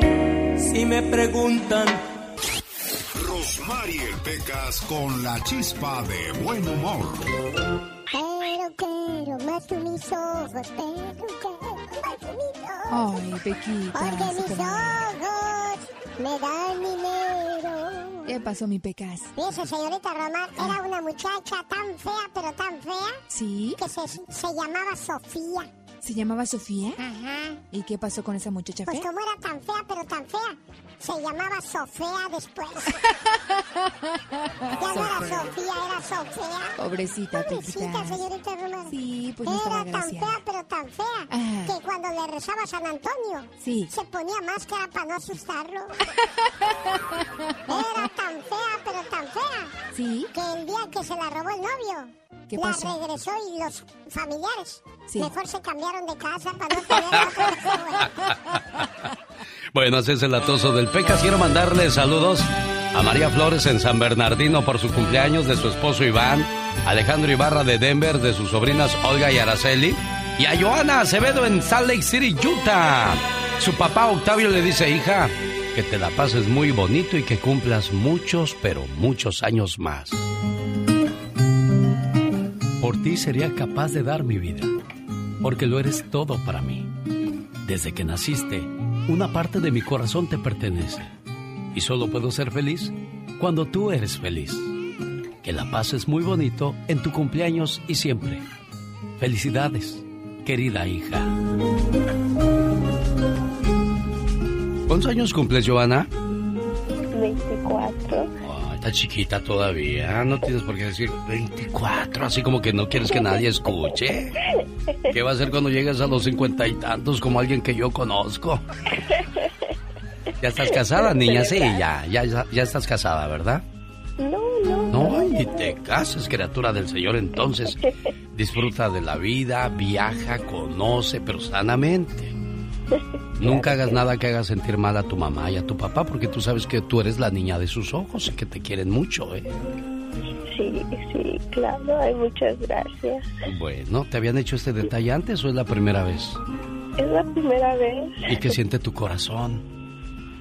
Si me preguntan Pecas con la chispa de buen humor. Pero quiero más que mis ojos, pero quiero más que mis ojos. Ay, Pequita. Porque mis ojos me dan dinero. ¿Qué pasó, mi Pecas? Fíjese, señorita Román, era una muchacha tan fea, pero tan fea, ¿Sí? que se, se llamaba Sofía. ¿Se llamaba Sofía? Ajá. ¿Y qué pasó con esa muchacha Pues fea? como era tan fea, pero tan fea, se llamaba Sofía después. ya no era Sofía. Era Sofía. Pobrecita, Pobrecita, señorita Román. Sí, pues no Era tan fea, pero tan fea, que cuando le rezaba a San Antonio, Sí. se ponía máscara para no asustarlo. Era tan fea, pero tan fea, ¿Sí? que el día que se la robó el novio, ¿Qué la pasó? regresó y los familiares Sí. mejor se cambiaron de casa para no tener Bueno, ese es el atoso del Pecas. Quiero mandarle saludos a María Flores en San Bernardino por su cumpleaños, de su esposo Iván, Alejandro Ibarra de Denver, de sus sobrinas Olga y Araceli, y a Joana Acevedo en Salt Lake City, Utah. Su papá Octavio le dice, hija, que te la pases muy bonito y que cumplas muchos, pero muchos años más. Por ti sería capaz de dar mi vida, porque lo eres todo para mí. Desde que naciste, una parte de mi corazón te pertenece. Y solo puedo ser feliz cuando tú eres feliz. Que la pases muy bonito en tu cumpleaños y siempre. Felicidades. querida hija. ¿Cuántos años cumples, Joana? 24. Está chiquita todavía. No tienes por qué decir 24, así como que no quieres que nadie escuche. ¿Qué va a hacer cuando llegues a los cincuenta y tantos como alguien que yo conozco? ¿Ya estás casada, niña? Sí, ya, ya, ya estás casada, ¿verdad? No, no. No, ni te cases, criatura del Señor. Entonces, disfruta de la vida, viaja, conoce, pero sanamente. Nunca hagas nada que haga sentir mal a tu mamá y a tu papá, porque tú sabes que tú eres la niña de sus ojos y que te quieren mucho, ¿eh? Sí, sí, claro, hay muchas gracias. Bueno, ¿te habían hecho este detalle antes o es la primera vez? Es la primera vez. ¿Y qué siente tu corazón?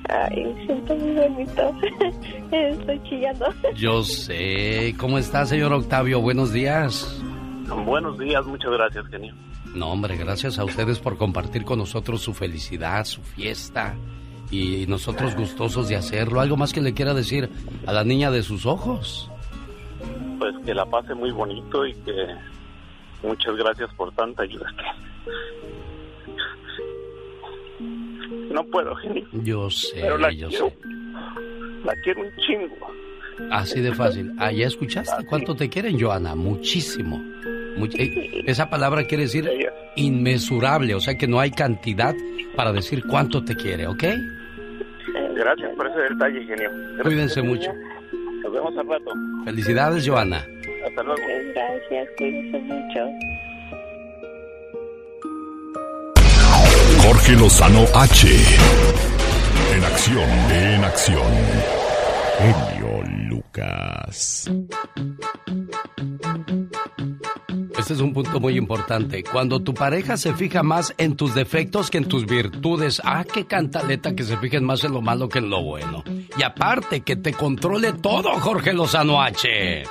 Ay, siento muy bonito. Estoy chillando. Yo sé. ¿Cómo está, señor Octavio? Buenos días. Buenos días, muchas gracias, genio. No, hombre, gracias a ustedes por compartir con nosotros su felicidad, su fiesta. Y nosotros gustosos de hacerlo. ¿Algo más que le quiera decir a la niña de sus ojos? Pues que la pase muy bonito y que muchas gracias por tanta ayuda. No puedo, genio. Yo sé, Pero la yo quiero, sé. La quiero un chingo. Así de fácil. Ah, ¿ya escuchaste cuánto te quieren, Joana? Muchísimo. Eh, esa palabra quiere decir inmesurable, o sea que no hay cantidad para decir cuánto te quiere, ¿ok? Gracias por ese detalle, genio. Gracias, Cuídense genio. mucho. Nos vemos al rato. Felicidades, Joana. Hasta luego. Gracias, cuídense mucho. Jorge Lozano H. En acción, en acción. Genio Lucas. Este es un punto muy importante. Cuando tu pareja se fija más en tus defectos que en tus virtudes, ah, qué cantaleta que se fijen más en lo malo que en lo bueno. Y aparte, que te controle todo, Jorge Lozano H.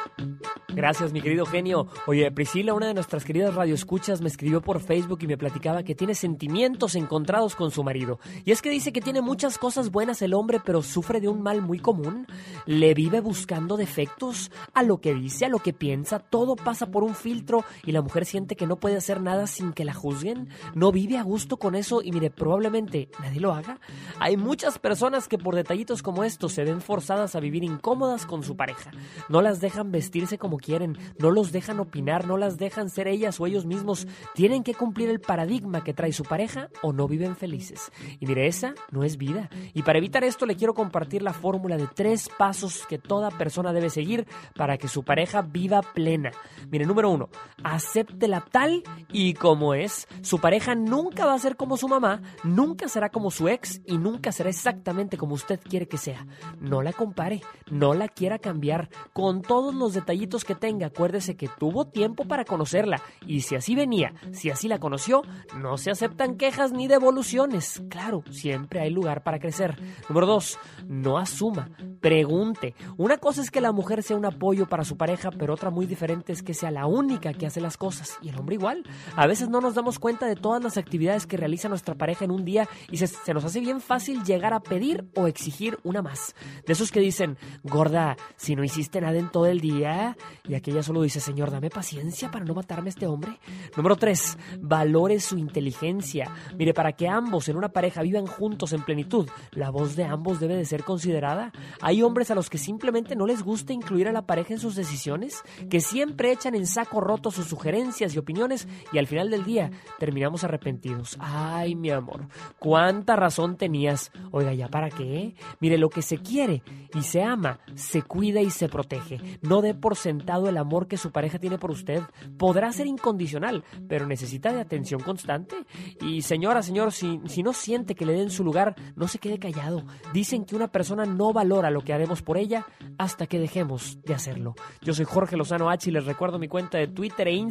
Gracias, mi querido genio. Oye, Priscila, una de nuestras queridas radioescuchas, me escribió por Facebook y me platicaba que tiene sentimientos encontrados con su marido. Y es que dice que tiene muchas cosas buenas el hombre, pero sufre de un mal muy común. Le vive buscando defectos a lo que dice, a lo que piensa. Todo pasa por un filtro y la mujer siente que no puede hacer nada sin que la juzguen. No vive a gusto con eso y mire, probablemente nadie lo haga. Hay muchas personas que por detallitos como estos se ven forzadas a vivir incómodas con su pareja. No las dejan vestirse como quieren, no los dejan opinar, no las dejan ser ellas o ellos mismos. Tienen que cumplir el paradigma que trae su pareja o no viven felices. Y mire, esa no es vida. Y para evitar esto le quiero compartir la fórmula de tres pasos que toda persona debe seguir para que su pareja viva plena. Mire, número uno, acéptela tal y como es. Su pareja nunca va a ser como su mamá, nunca será como su ex y nunca será exactamente como usted quiere que sea. No la compare, no la quiera cambiar. Con todos los detallitos que tenga, acuérdese que tuvo tiempo para conocerla y si así venía, si así la conoció, no se aceptan quejas ni devoluciones. Claro, siempre hay lugar para crecer. Número dos, no asuma, pregunte. Una cosa es que la mujer sea un apoyo para su pareja, pero otra muy diferente es que sea la única que hace las cosas. Y el hombre igual. A veces no nos damos cuenta de todas las actividades que realiza nuestra pareja en un día y se, nos hace bien fácil llegar a pedir o exigir una más. De esos que dicen, gorda, si no hiciste nada en todo el día, y aquella solo dice, señor, dame paciencia para no matarme a este hombre. Número tres, valore su inteligencia. Mire, para que ambos en una pareja vivan juntos en plenitud, la voz de ambos debe de ser considerada. Hay hombres a los que simplemente no les gusta incluir a la pareja en sus decisiones, que siempre echan en saco roto sus sugerencias y opiniones y al final del día terminamos arrepentidos. Ay, mi amor, cuánta razón tenías. Oiga, ¿ya para qué? Mire, lo que se quiere y se ama, se cuida y se protege. No dé por sentado el amor que su pareja tiene por usted. Podrá ser incondicional, pero necesita de atención constante. Y señora, señor, si, si no siente que le den su lugar, no se quede callado. Dicen que una persona no valora lo que haremos por ella hasta que dejemos de hacerlo. Yo soy Jorge Lozano H y les recuerdo mi cuenta de Twitter e Instagram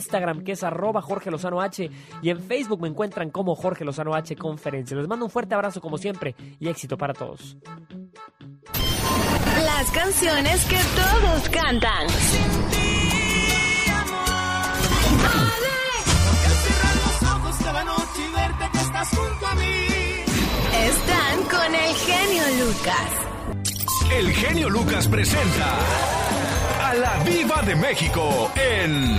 que es arroba Jorge Lozano H y en Facebook me encuentran como Jorge Lozano H Conferencia. Les mando un fuerte abrazo como siempre y éxito para todos. Las canciones que todos cantan. Están con el genio Lucas. El genio Lucas presenta a la Viva de México en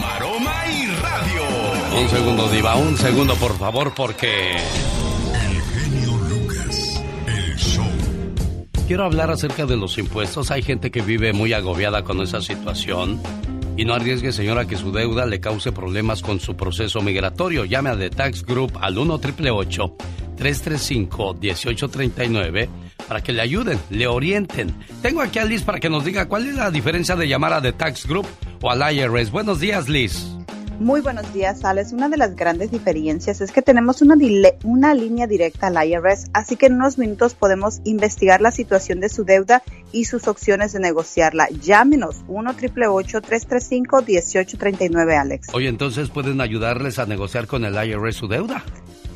Maroma y Radio. Un segundo, Diva, un segundo, por favor, porque. El genio Lucas, el show. Quiero hablar acerca de los impuestos. Hay gente que vive muy agobiada con esa situación. Y no arriesgue, señora, que su deuda le cause problemas con su proceso migratorio. Llame a The Tax Group al 1 335 1839 para que le ayuden, le orienten. Tengo aquí a Liz para que nos diga cuál es la diferencia de llamar a The Tax Group o al IRS. Buenos días, Liz. Muy buenos días, Alex. Una de las grandes diferencias es que tenemos una, una línea directa al IRS, así que en unos minutos podemos investigar la situación de su deuda y sus opciones de negociarla. Llámenos 1 335 1839 Alex. Oye, entonces pueden ayudarles a negociar con el IRS su deuda.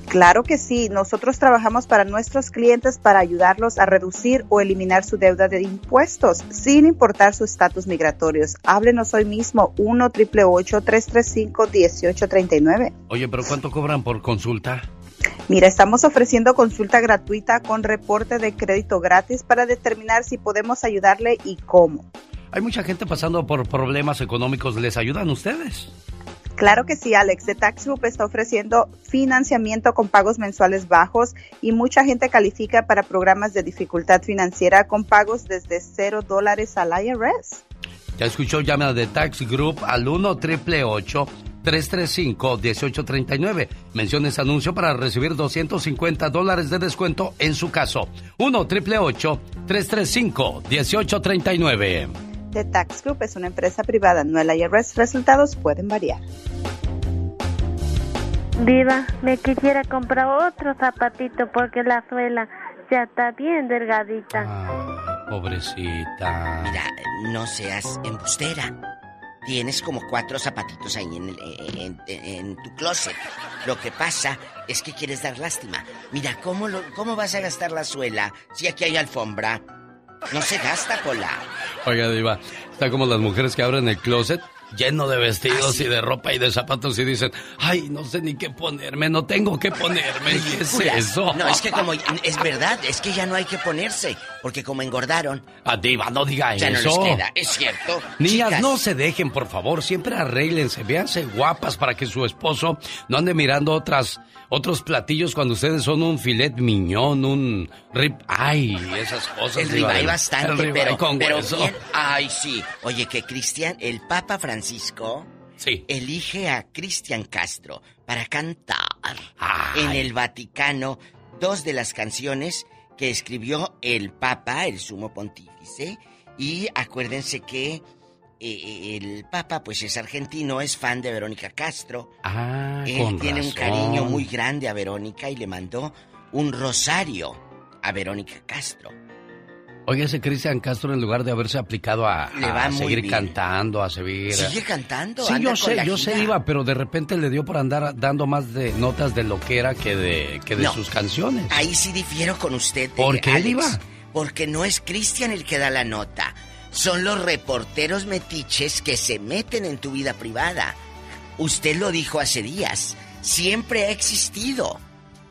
Claro que sí, nosotros trabajamos para nuestros clientes para ayudarlos a reducir o eliminar su deuda de impuestos sin importar su estatus migratorio. Háblenos hoy mismo 1 335 1839 Oye, pero ¿cuánto cobran por consulta? Mira, estamos ofreciendo consulta gratuita con reporte de crédito gratis para determinar si podemos ayudarle y cómo. Hay mucha gente pasando por problemas económicos, ¿les ayudan ustedes? Claro que sí, Alex. The Tax Group está ofreciendo financiamiento con pagos mensuales bajos y mucha gente califica para programas de dificultad financiera con pagos desde cero dólares al IRS. Ya escuchó, llame The Tax Group al 1 triple 335 1839. Mencione ese anuncio para recibir 250 dólares de descuento en su caso. 1 triple 335 1839. The Tax Group es una empresa privada, no el IRS. Resultados pueden variar. Viva, me quisiera comprar otro zapatito porque la suela ya está bien delgadita. Ah, pobrecita. Mira, no seas embustera. Tienes como cuatro zapatitos ahí en, en, tu closet. Lo que pasa es que quieres dar lástima. Mira, ¿cómo, ¿cómo vas a gastar la suela si aquí hay alfombra? No se gasta, Pola. Oiga, Diva, está como las mujeres que abren el closet lleno de vestidos y de ropa y de zapatos y dicen, ay, no sé ni qué ponerme, no tengo que ponerme. ¿Qué es eso? No, es que como, es verdad, es que ya no hay que ponerse, porque como engordaron. A Diva, no diga ya eso. Ya no les queda, es cierto. Niñas, no se dejen, por favor, siempre arréglense, véanse guapas para que su esposo no ande mirando otras otros platillos cuando ustedes son un filet miñón, un rib, ay, esas cosas. El ribeye bastante, el pero, con pero bien, ay, sí. Oye, que Cristian, el Papa Francisco, sí. elige a Cristian Castro para cantar en el Vaticano dos de las canciones que escribió el Papa, el Sumo Pontífice, y acuérdense que el Papa, pues es argentino, es fan de Verónica Castro. Ah, Él tiene un cariño muy grande a Verónica y le mandó un rosario a Verónica Castro. Oye, ese Cristian Castro, en lugar de haberse aplicado a, seguir cantando, a seguir. Sigue cantando. Sí, yo sé, yo sé, Iba, pero de repente le dio por andar dando más de notas de lo que era que de, que de sus canciones. Ahí sí difiero con usted. ¿Por eh, qué, Iba? Porque no es Cristian el que da la nota son los reporteros metiches que se meten en tu vida privada. Usted lo dijo hace días, siempre ha existido.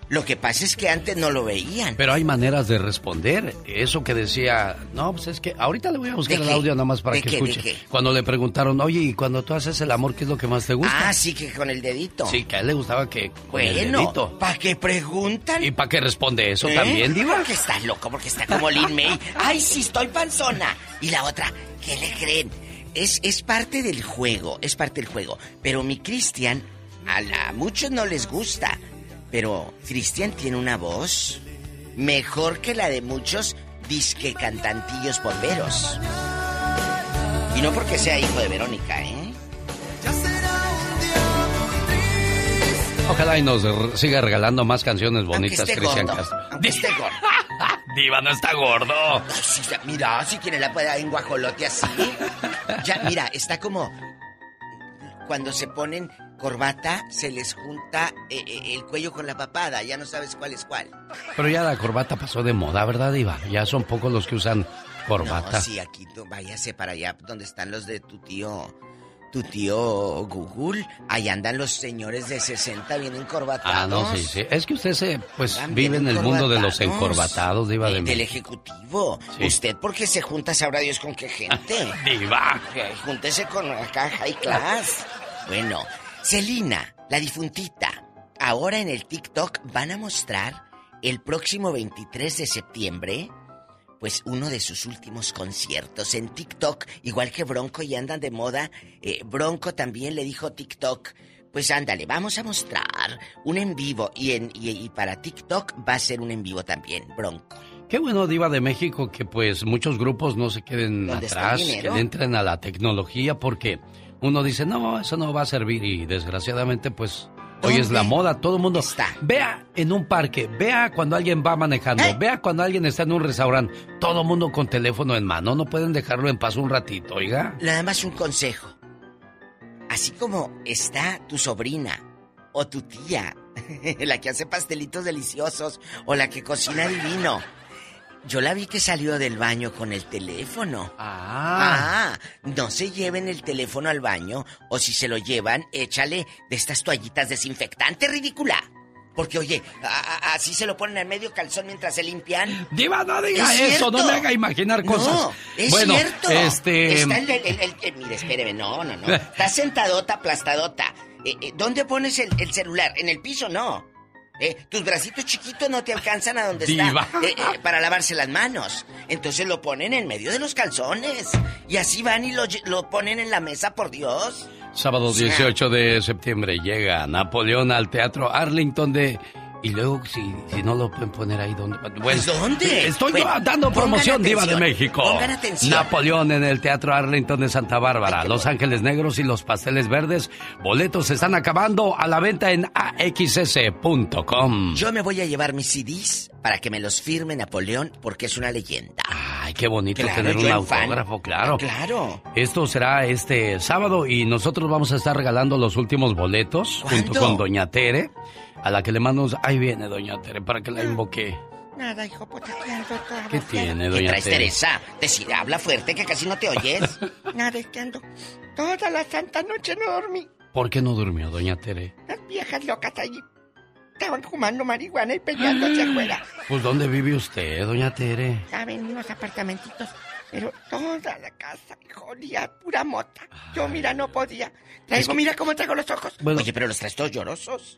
Lo que pasa es que antes no lo veían. Pero hay maneras de responder. Eso que decía, no, pues es que ahorita le voy a buscar el audio nada más para que escuche. Cuando le preguntaron, oye, y cuando tú haces el amor, ¿qué es lo que más te gusta? Ah, sí, que con el dedito. Sí, que a él le gustaba que con el dedito. ¿para qué preguntan? ¿Y para qué responde eso ¿Eh? también, Diva? Porque está loco, porque está como Lin May. ¡Ay, sí, estoy panzona! Y la otra, ¿qué le creen? Es, es parte del juego, es parte del juego. Pero mi Cristian, a, la, a muchos no les gusta. Pero Cristian tiene una voz mejor que la de muchos disque cantantillos bomberos. Y no porque sea hijo de Verónica, ¿eh? Ojalá y nos siga regalando más canciones bonitas, Cristian Castro. gordo. Diva, no está gordo. mira, si tiene la pueda en guajolote así. Ya, mira, está como cuando se ponen corbata, se les junta eh, eh, el cuello con la papada, ya no sabes cuál es cuál. Pero ya la corbata pasó de moda, ¿verdad, Iba? Ya son pocos los que usan corbata. No, sí, aquí váyase para allá donde están los de tu tío. Tu tío Google, ahí andan los señores de 60 bien encorbatados. Ah, no, sí, sí. Es que usted se, pues, vive en el mundo de los encorbatados, Diva de Del ejecutivo. Usted, porque se junta, sabrá Dios con qué gente. diva. Júntese con acá, high class. Bueno, Celina la difuntita. Ahora en el TikTok van a mostrar el próximo 23 de septiembre, pues uno de sus últimos conciertos en TikTok, igual que Bronco y andan de moda. eh, Bronco también le dijo TikTok, pues ándale, vamos a mostrar un en vivo y, en, y, y para TikTok va a ser un en vivo también, Bronco. Qué bueno, Diva de México, que pues muchos grupos no se queden ¿Dónde está el atrás, que le entren a la tecnología, porque uno dice, no, eso no va a servir y desgraciadamente pues hoy es la moda, todo el mundo. Vea en un parque, vea cuando alguien va manejando, ¿Eh? vea cuando alguien está en un restaurante, todo el mundo con teléfono en mano, no pueden dejarlo en paz un ratito, oiga. Nada más un consejo. Así como está tu sobrina o tu tía, la que hace pastelitos deliciosos o la que cocina divino. Yo la vi que salió del baño con el teléfono. Ah. Ah, no se lleven el teléfono al baño o si se lo llevan, échale de estas toallitas desinfectantes, ridícula. Porque oye, a- a- así se lo ponen en medio calzón mientras se limpian. Diva, no diga Es eso, no me haga imaginar cosas. No, es bueno, cierto. este... Está el, el- el- el- el- mire, espéreme, no, no, no. Está sentadota, aplastadota. Eh, eh, ¿Dónde pones el, el celular? ¿En el piso? No. Eh, tus bracitos chiquitos no te alcanzan a donde Diva. está eh, eh, para lavarse las manos. Entonces lo ponen en medio de los calzones. Y así van y lo, lo ponen en la mesa, por Dios. Sábado 18 de septiembre llega Napoleón al Teatro Arlington de... Y luego, si, si no lo pueden poner ahí donde... Bueno, Pues, ¿dónde? Estoy Bueno, dando promoción, Diva de México. pongan atención. Napoleón en el Teatro Arlington de Santa Bárbara. Los Ángeles Negros y los Pasteles Verdes. Boletos se están acabando a la venta en axs.com. Yo me voy a llevar mis CDs para que me los firme Napoleón porque es una leyenda. Ay, qué bonito Claro, tener un fan. autógrafo, claro. Claro. Esto será este sábado y nosotros vamos a estar regalando los últimos boletos junto con Doña Tere, a la que le mando... Ahí viene Doña Tere para que la invoque. Nada, hijo, puta, que ando toda ¿Qué tiene, ¿Qué doña traes, Tere? Teresa? Decir, habla fuerte que casi no te oyes. Nada, es que ando toda la santa noche no dormí. ¿Por qué no durmió Doña Tere? Las viejas locas allí estaban fumando marihuana y peleándose afuera. Pues ¿dónde vive usted, Doña Tere? Saben, unos apartamentitos, pero toda la casa, hijo, olía a pura mota. Yo, mira, no podía. Traigo, Es que- mira cómo traigo los ojos. Bueno. Oye, pero los traes todos llorosos.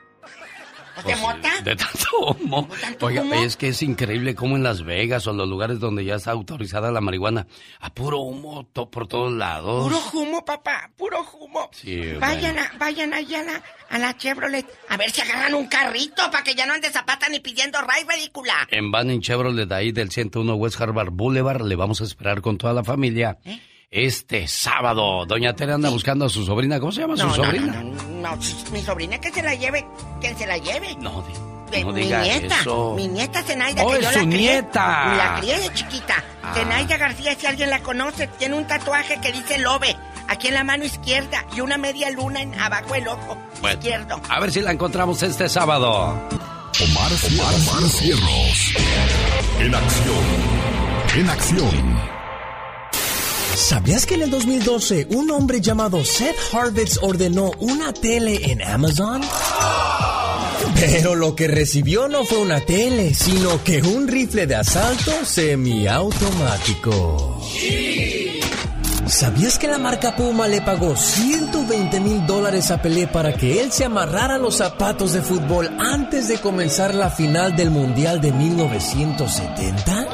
¿No te Pues, mota? De tanto humo. tanto Oiga, humo? es que es increíble cómo en Las Vegas o los lugares donde ya está autorizada la marihuana, a puro humo to- por todos lados. Puro humo, papá, puro humo. Sí, Vayan, bueno. a, vayan allá a la, a la Chevrolet. A ver si agarran un carrito para que ya no ande zapata ni pidiendo ray ridícula. En Van en Chevrolet, ahí del 101 West Harvard Boulevard, le vamos a esperar con toda la familia. ¿Eh? Este sábado, Doña Tere anda buscando a su sobrina. ¿Cómo se llama No, su no, sobrina? no, no, no, mi sobrina que se la lleve, que se la lleve. No, no mi nieta, eso. mi nieta Zenaida, Oh, que es yo su la crié. nieta. La crié de chiquita. Ah. Zenaida García, si alguien la conoce, tiene un tatuaje que dice Lobe, aquí en la mano izquierda, y una media luna en abajo el ojo Bueno, izquierdo. a ver si la encontramos este sábado. Omar, Omar, Omar Cierros. En acción. En acción. ¿Sabías que en el 2012 un hombre llamado Seth Harvitz ordenó una tele en Amazon? Pero lo que recibió no fue una tele, sino que un rifle de asalto semiautomático. ¿Sabías que la marca Puma le pagó 120 mil dólares a Pelé para que él se amarrara los zapatos de fútbol antes de comenzar la final del Mundial de 1970?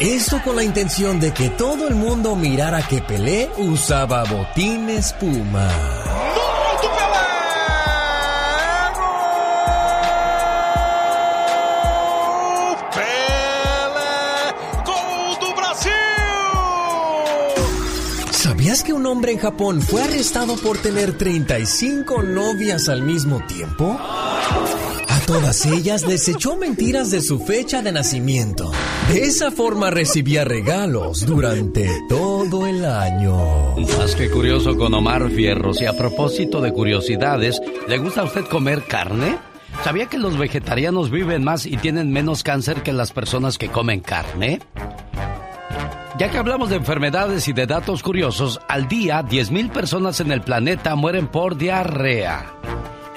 Esto con la intención de que todo el mundo mirara que Pelé usaba botines Puma. ¿Sabías que un hombre en Japón fue arrestado por tener 35 novias al mismo tiempo? Todas ellas les echó mentiras de su fecha de nacimiento. De esa forma recibía regalos durante todo el año. Más que curioso con Omar Fierros. Y a propósito de curiosidades, ¿le gusta a usted comer carne? ¿Sabía que los vegetarianos viven más y tienen menos cáncer que las personas que comen carne? Ya que hablamos de enfermedades y de datos curiosos, al día 10.000 personas en el planeta mueren por diarrea.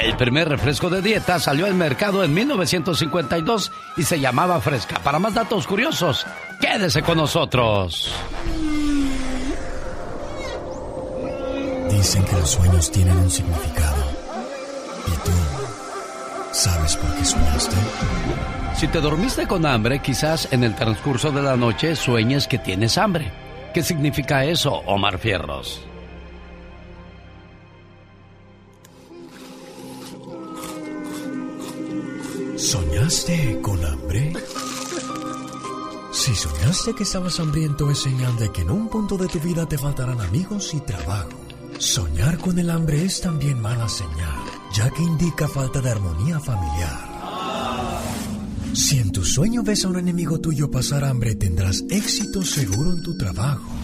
El primer refresco de dieta salió al mercado en 1952 y se llamaba Fresca. Para más datos curiosos, quédese con nosotros. Dicen que los sueños tienen un significado. ¿Sabes por qué soñaste? Si te dormiste con hambre, quizás en el transcurso de la noche sueñes que tienes hambre. ¿Qué significa eso, Omar Fierros? ¿Soñaste con hambre? Si soñaste que estabas hambriento es señal de que en un punto de tu vida te faltarán amigos y trabajo. Soñar con el hambre es también mala señal, ya que indica falta de armonía familiar. Si en tu sueño ves a un enemigo tuyo pasar hambre, tendrás éxito seguro en tu trabajo.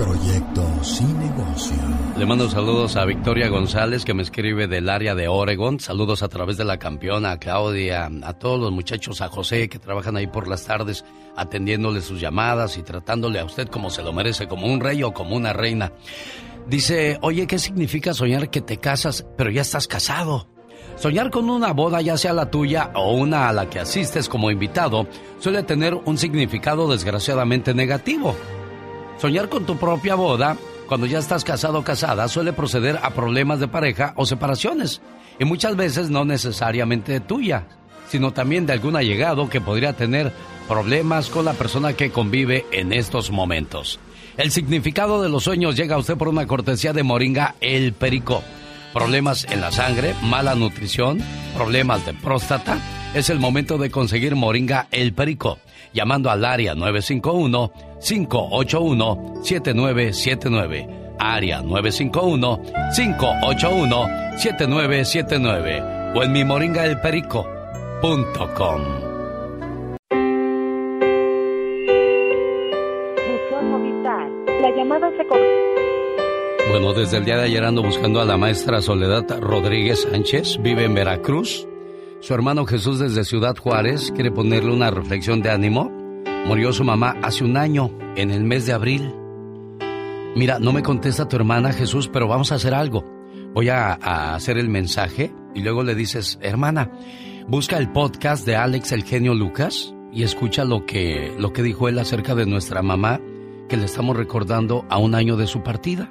Proyectos y negocio. Le mando saludos a Victoria González que me escribe del área de Oregon. Saludos a través de la campeona, a Claudia, a todos los muchachos, a José que trabajan ahí por las tardes atendiéndole sus llamadas y tratándole a usted como se lo merece, como un rey o como una reina. Dice, oye, ¿qué significa soñar que te casas pero ya estás casado? Soñar con una boda, ya sea la tuya o una a la que asistes como invitado, suele tener un significado desgraciadamente negativo. Soñar con tu propia boda, cuando ya estás casado o casada, suele proceder a problemas de pareja o separaciones. Y muchas veces no necesariamente tuya, sino también de algún allegado que podría tener problemas con la persona que convive en estos momentos. El significado de los sueños llega a usted por una cortesía de Moringa El Perico. Problemas en la sangre, mala nutrición, problemas de próstata. Es el momento de conseguir Moringa El Perico llamando al área 951-581-7979. Área 951-581-7979. O en mi moringaelperico.com. La llamada se bueno, desde el día de ayer ando buscando a la maestra Soledad Rodríguez Sánchez. Vive en Veracruz. Su hermano Jesús desde Ciudad Juárez quiere ponerle una reflexión de ánimo. Murió su mamá hace un año, en el mes de abril. Mira, no me contesta tu hermana Jesús, pero vamos a hacer algo. Voy a, hacer el mensaje y luego le dices, hermana, busca el podcast de Alex el genio Lucas y escucha lo que, lo que dijo él acerca de nuestra mamá, que le estamos recordando a un año de su partida.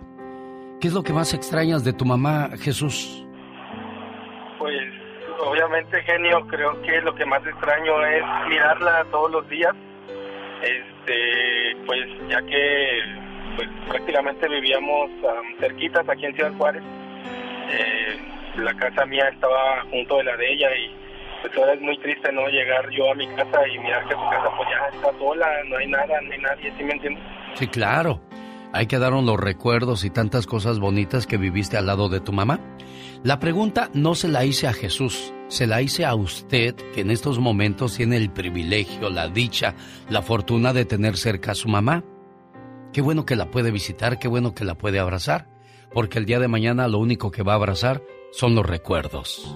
¿Qué es lo que más extrañas de tu mamá, Jesús? obviamente, genio, creo que lo que más extraño es mirarla todos los días. Este, pues ya que pues prácticamente vivíamos cerquitas aquí en Ciudad Juárez. Eh, la casa mía estaba junto de la de ella y pues ahora es muy triste no llegar yo a mi casa y mirar que su casa pues ya está sola, no hay nada, no hay nadie, ¿sí me entiendes? Sí, claro. Ahí quedaron los recuerdos y tantas cosas bonitas que viviste al lado de tu mamá. La pregunta no se la hice a Jesús, se la hice a usted que en estos momentos tiene el privilegio, la dicha, la fortuna de tener cerca a su mamá. Qué bueno que la puede visitar, qué bueno que la puede abrazar, porque el día de mañana lo único que va a abrazar son los recuerdos.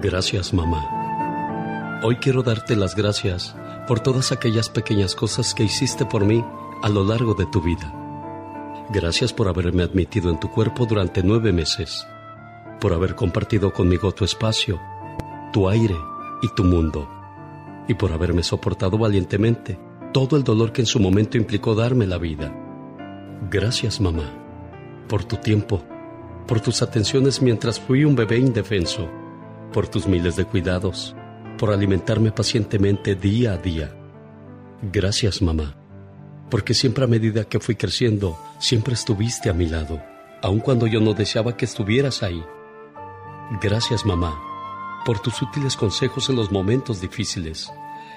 Gracias, mamá. Hoy quiero darte las gracias por todas aquellas pequeñas cosas que hiciste por mí a lo largo de tu vida. Gracias por haberme admitido en tu cuerpo durante nueve meses, por haber compartido conmigo tu espacio, tu aire y tu mundo, y por haberme soportado valientemente todo el dolor que en su momento implicó darme la vida. Gracias, mamá, por tu tiempo, por tus atenciones mientras fui un bebé indefenso, por tus miles de cuidados, por alimentarme pacientemente día a día. Gracias, mamá, porque siempre a medida que fui creciendo, siempre estuviste a mi lado, aun cuando yo no deseaba que estuvieras ahí. Gracias, mamá, por tus útiles consejos en los momentos difíciles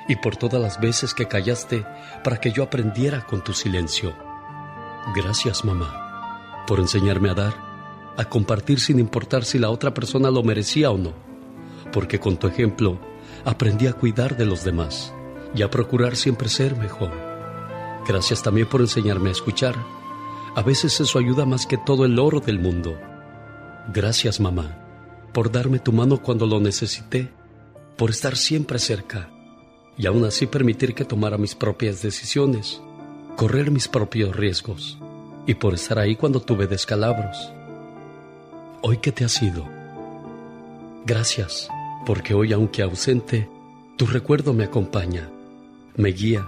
y por todas las veces que callaste para que yo aprendiera con tu silencio. Gracias, mamá, por enseñarme a dar, a compartir sin importar si la otra persona lo merecía o no, porque con tu ejemplo, aprendí a cuidar de los demás y a procurar siempre ser mejor. Gracias también por enseñarme a escuchar. A veces eso ayuda más que todo el oro del mundo. Gracias, mamá, por darme tu mano cuando lo necesité, por estar siempre cerca y aún así permitir que tomara mis propias decisiones, correr mis propios riesgos y por estar ahí cuando tuve descalabros. Hoy que te has ido. Gracias porque hoy aunque ausente, tu recuerdo me acompaña, me guía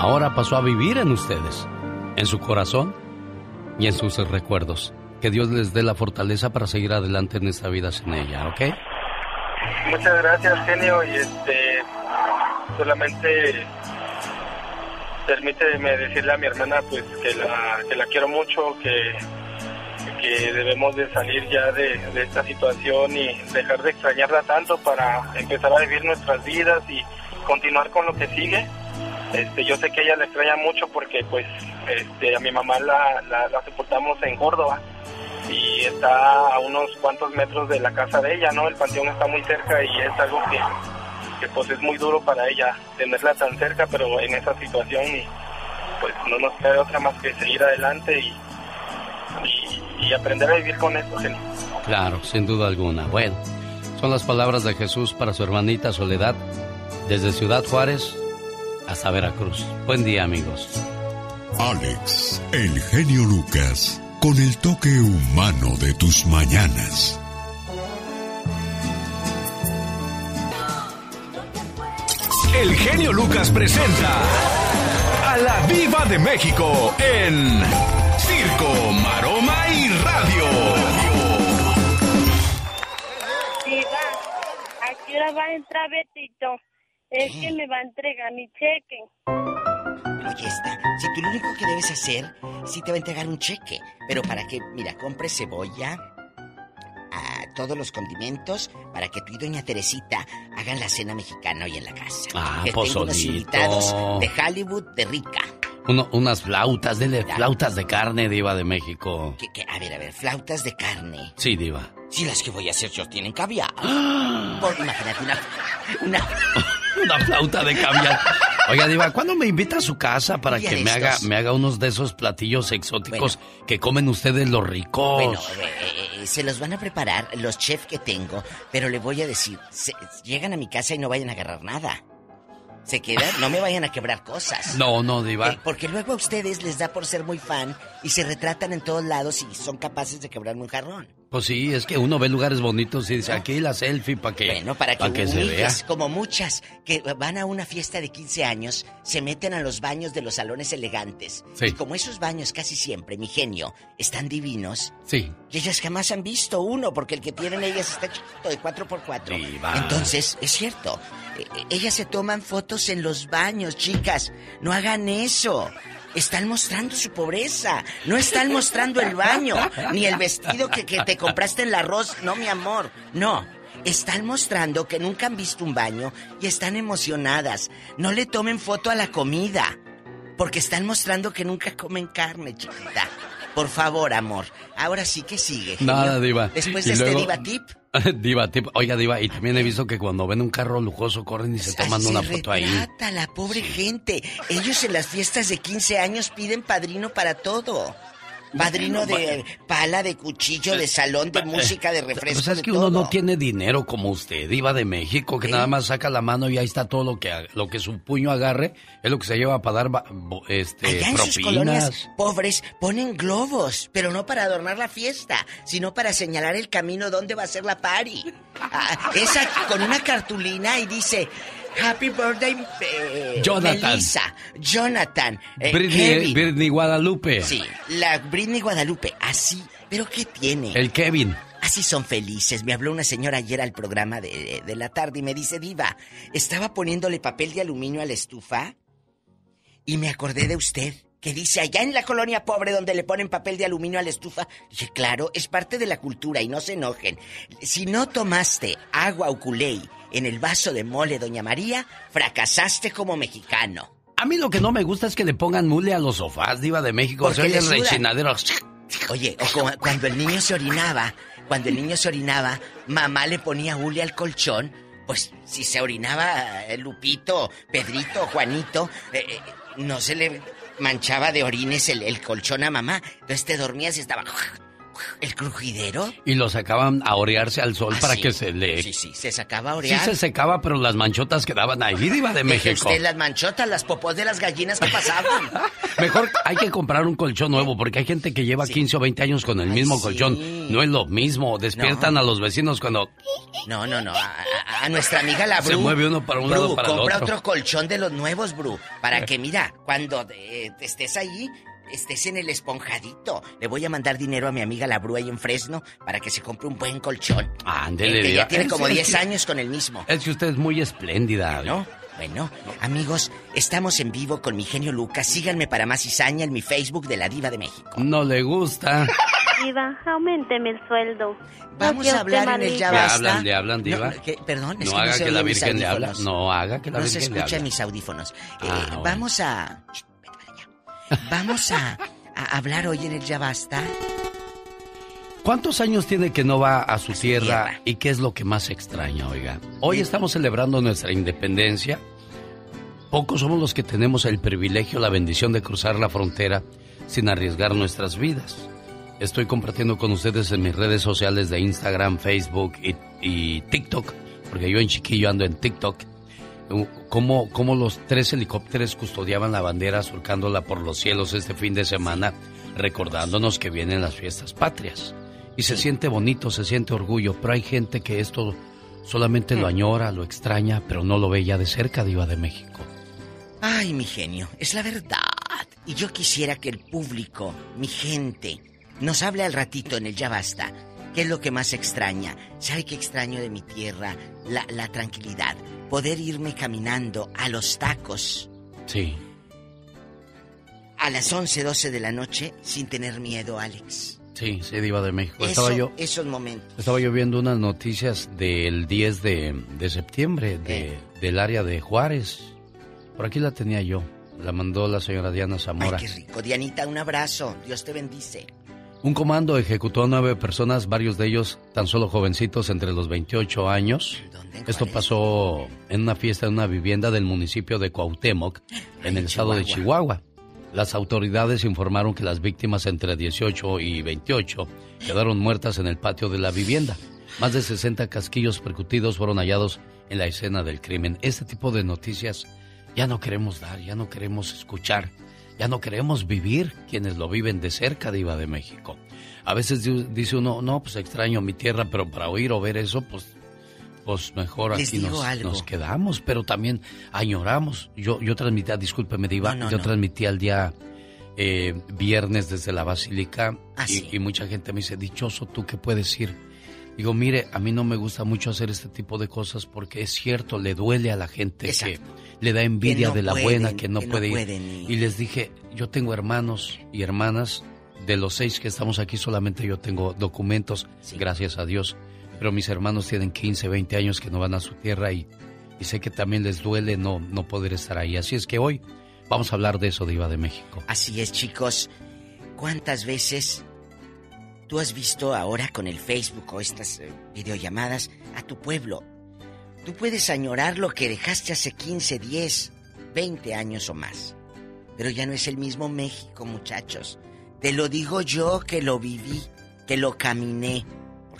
Ahora pasó a vivir en ustedes, en su corazón y en sus recuerdos. Que Dios les dé la fortaleza para seguir adelante en esta vida sin ella, ¿ok? Muchas gracias, genio. Y este, solamente permíteme decirle a mi hermana pues que la, que la quiero mucho, que, que debemos de salir ya de, de esta situación y dejar de extrañarla tanto para empezar a vivir nuestras vidas y continuar con lo que sigue. Este, yo sé que ella la extraña mucho porque pues este, a mi mamá la, la, sepultamos en Córdoba y está a unos cuantos metros de la casa de ella, ¿no? El panteón está muy cerca y es algo que, pues es muy duro para ella tenerla tan cerca, pero en esa situación pues no nos queda otra más que seguir adelante y, y, y aprender a vivir con eso, genio. Claro, sin duda alguna. Bueno, son las palabras de Jesús para su hermanita Soledad desde Ciudad Juárez hasta Veracruz. Buen día, amigos. Alex, el genio Lucas, con el toque humano de tus mañanas. El genio Lucas presenta a la Viva de México en Circo, Maroma y Radio. Diva, ¿a qué hora va a entrar Betito? Es que me va a entregar mi cheque. Oye, está. Si tú lo único que debes hacer, sí te va a entregar un cheque. Pero para que, mira, compre cebolla, a todos los condimentos, para que tú y doña Teresita hagan la cena mexicana hoy en la casa. Ah, que tengo unos invitados de Hollywood, de rica. Uno- unas flautas, dele flautas de carne, diva de México. Que, que- a ver, a ver, flautas de carne. Sí, diva. Si las que voy a hacer yo tienen caviar. Por, imagínate una, una, Una flauta de caviar. Oiga, Diva, ¿cuándo me invita a su casa para que me haga, me haga unos de esos platillos exóticos que comen ustedes los ricos? Bueno, eh, eh, se los van a preparar los chefs que tengo, pero le voy a decir, se- llegan a mi casa y no vayan a agarrar nada. Se quedan, no me vayan a quebrar cosas. No, no, Diva. Eh, porque luego a ustedes les da por ser muy fan y se retratan en todos lados y son capaces de quebrarme un jarrón. Pues sí, es que uno ve lugares bonitos y dice, aquí la selfie para que, Bueno, para que, pa' se vea. como muchas que van a una fiesta de 15 años, se meten a los baños de los salones elegantes. Sí. Y como esos baños casi siempre, mi genio, están divinos, Sí. y ellas jamás han visto uno, porque el que tienen ellas está chiquito, de 4x4. Diva. Entonces, es cierto, eh, eh, ellas se toman fotos en los baños, chicas. No hagan eso. Están mostrando su pobreza. No están mostrando el baño, ni el vestido que, que te compraste en la arroz. No, mi amor. No. Están mostrando que nunca han visto un baño y están emocionadas. No le tomen foto a la comida. Porque están mostrando que nunca comen carne, chiquita. Por favor, amor. Ahora sí que sigue. genio. Nada, Diva. Después Y de este luego- Diva Tip. diva, tip. Oiga, Diva, y también he visto que cuando ven un carro lujoso corren y se toman se una foto ahí. la pobre gente. Ellos en las fiestas de 15 años piden padrino para todo. Padrino de pala, de cuchillo, de salón, de música, de refresco. Pues es de que uno todo. no tiene dinero como usted, Diva de México, que nada más saca la mano y ahí está todo lo que, lo que su puño agarre, es lo que se lleva para dar este, Allá en sus propinas. colonias pobres ponen globos, pero no para adornar la fiesta, sino para señalar el camino donde va a ser la party. Ah, esa con una cartulina y dice Happy Birthday eh, Jonathan. Melissa, Jonathan, eh, Britney, Kevin. Britney Guadalupe. Sí, la Britney Guadalupe, así. ¿Pero qué tiene? El Kevin. Así son felices. Me habló una señora ayer al programa de, de la tarde y me dice, Diva, estaba poniéndole papel de aluminio a la estufa y me acordé de usted. Que dice allá en la colonia pobre donde le ponen papel de aluminio a la estufa. Dije, claro, es parte de la cultura y no se enojen. Si no tomaste agua o culey en el vaso de mole, doña María, fracasaste como mexicano. A mí lo que no me gusta es que le pongan mule a los sofás, Diva de México. Le el rechinadero. Oye, o como cuando el niño se orinaba, cuando el niño se orinaba, mamá le ponía hule al colchón, pues si se orinaba eh, Lupito, Pedrito, Juanito, eh, eh, no se le manchaba de orines el, el colchón a mamá. Entonces te dormías y estaba... ¿El crujidero? Y lo sacaban a orearse al sol Ah, para sí. que se le... Sí, sí, se sacaba a Sí orear. se secaba, pero las manchotas quedaban ahí, diva de México. usted las manchotas, las popós de las gallinas que pasaban. Mejor hay que comprar un colchón nuevo porque hay gente que lleva 15 o 20 años con el mismo colchón. No es lo mismo. Despiertan a los vecinos cuando No, no, no. A, a- a nuestra amiga la Se Bru. mueve uno para un Bru, lado, para el compra otro. otro colchón de los nuevos, Bru. Para que, mira, cuando eh, estés ahí, estés en el esponjadito. Le voy a mandar dinero a mi amiga la Bru ahí en Fresno para que se compre un buen colchón. Ándele, El que diva. ya tiene como es 10 que- años con el mismo. Es que usted es muy espléndida. ¿No? Bueno, amigos, estamos en vivo con mi genio Lucas. Síganme para más cizaña en mi Facebook de la Diva de México. No le gusta. Diva, aumenteme el sueldo. Vamos No a hablar en el ya Le basta. hablan, le hablan, diva. No, ¿qué? Perdón, es No que no haga se que la oyen mis Virgen le habla. audífonos. No haga que la no se Virgen le escucha en habla. mis audífonos. Eh, Ah, bueno. Vamos a... Vamos a, a hablar hoy en el Ya Basta. ¿Cuántos años tiene que no va a su tierra y qué es lo que más extraña, oiga? Hoy estamos celebrando nuestra independencia. Pocos somos los que tenemos el privilegio, la bendición de cruzar la frontera sin arriesgar nuestras vidas. Estoy compartiendo con ustedes en mis redes sociales de Instagram, Facebook y, y TikTok, porque yo en chiquillo ando en TikTok, cómo, cómo los tres helicópteros custodiaban la bandera surcándola por los cielos este fin de semana, recordándonos que vienen las fiestas patrias. Y se siente bonito, se siente orgullo, pero hay gente que esto solamente lo añora, lo extraña, pero no lo ve ya de cerca, Diva de México. Ay, mi genio, es la verdad. Y yo quisiera que el público, mi gente, nos hable al ratito en el Ya Basta. ¿Qué es lo que más extraña? ¿Sabe qué extraño de mi tierra? La, la tranquilidad. Poder irme caminando a los tacos Sí. a las 11, 12 de la noche sin tener miedo, Alex. Sí, sí, Diva de México. Eso, Estaba yo, Esos momentos. estaba yo viendo unas noticias del 10 de, de septiembre de, del área de Juárez. Por aquí la tenía yo. La mandó la señora Diana Zamora. Qué rico. Dianita, un abrazo. Dios te bendice. Un comando ejecutó a nueve personas, varios de ellos tan solo jovencitos entre los 28 años. Esto pasó en una fiesta en una vivienda del municipio de Cuauhtémoc, en el estado de Chihuahua. Las autoridades informaron que las víctimas entre 18 y 28 quedaron muertas en el patio de la vivienda. Más de 60 casquillos percutidos fueron hallados en la escena del crimen. Este tipo de noticias ya no queremos dar, ya no queremos escuchar, ya no queremos vivir quienes lo viven de cerca, Diva de México. A veces di- dice uno, no, pues extraño mi tierra, pero para oír o ver eso, pues, pues mejor Les aquí nos, quedamos, pero también añoramos. Yo, yo transmitía, discúlpeme, Diva, No, no, yo no. transmitía el día eh, viernes desde la Basílica Ah, y, sí. y mucha gente me dice, dichoso tú que puedes ir. Digo, mire, a mí no me gusta mucho hacer este tipo de cosas porque es cierto, le duele a la gente Exacto. que le da envidia de la pueden, buena, que no que puede ir. Y les dije, yo tengo hermanos y hermanas, de los seis que estamos aquí solamente yo tengo documentos, gracias a Dios. Pero mis hermanos tienen 15, 20 años que no van a su tierra y, sé que también les duele no, no poder estar ahí. Así es que hoy vamos a hablar de eso, Diva de México. Así es, chicos. ¿Cuántas veces tú has visto ahora con el Facebook o estas eh, videollamadas a tu pueblo? Tú puedes añorar lo que dejaste hace 15, 10, 20 años o más. Pero ya no es el mismo México, muchachos. Te lo digo yo que lo viví, que lo caminé.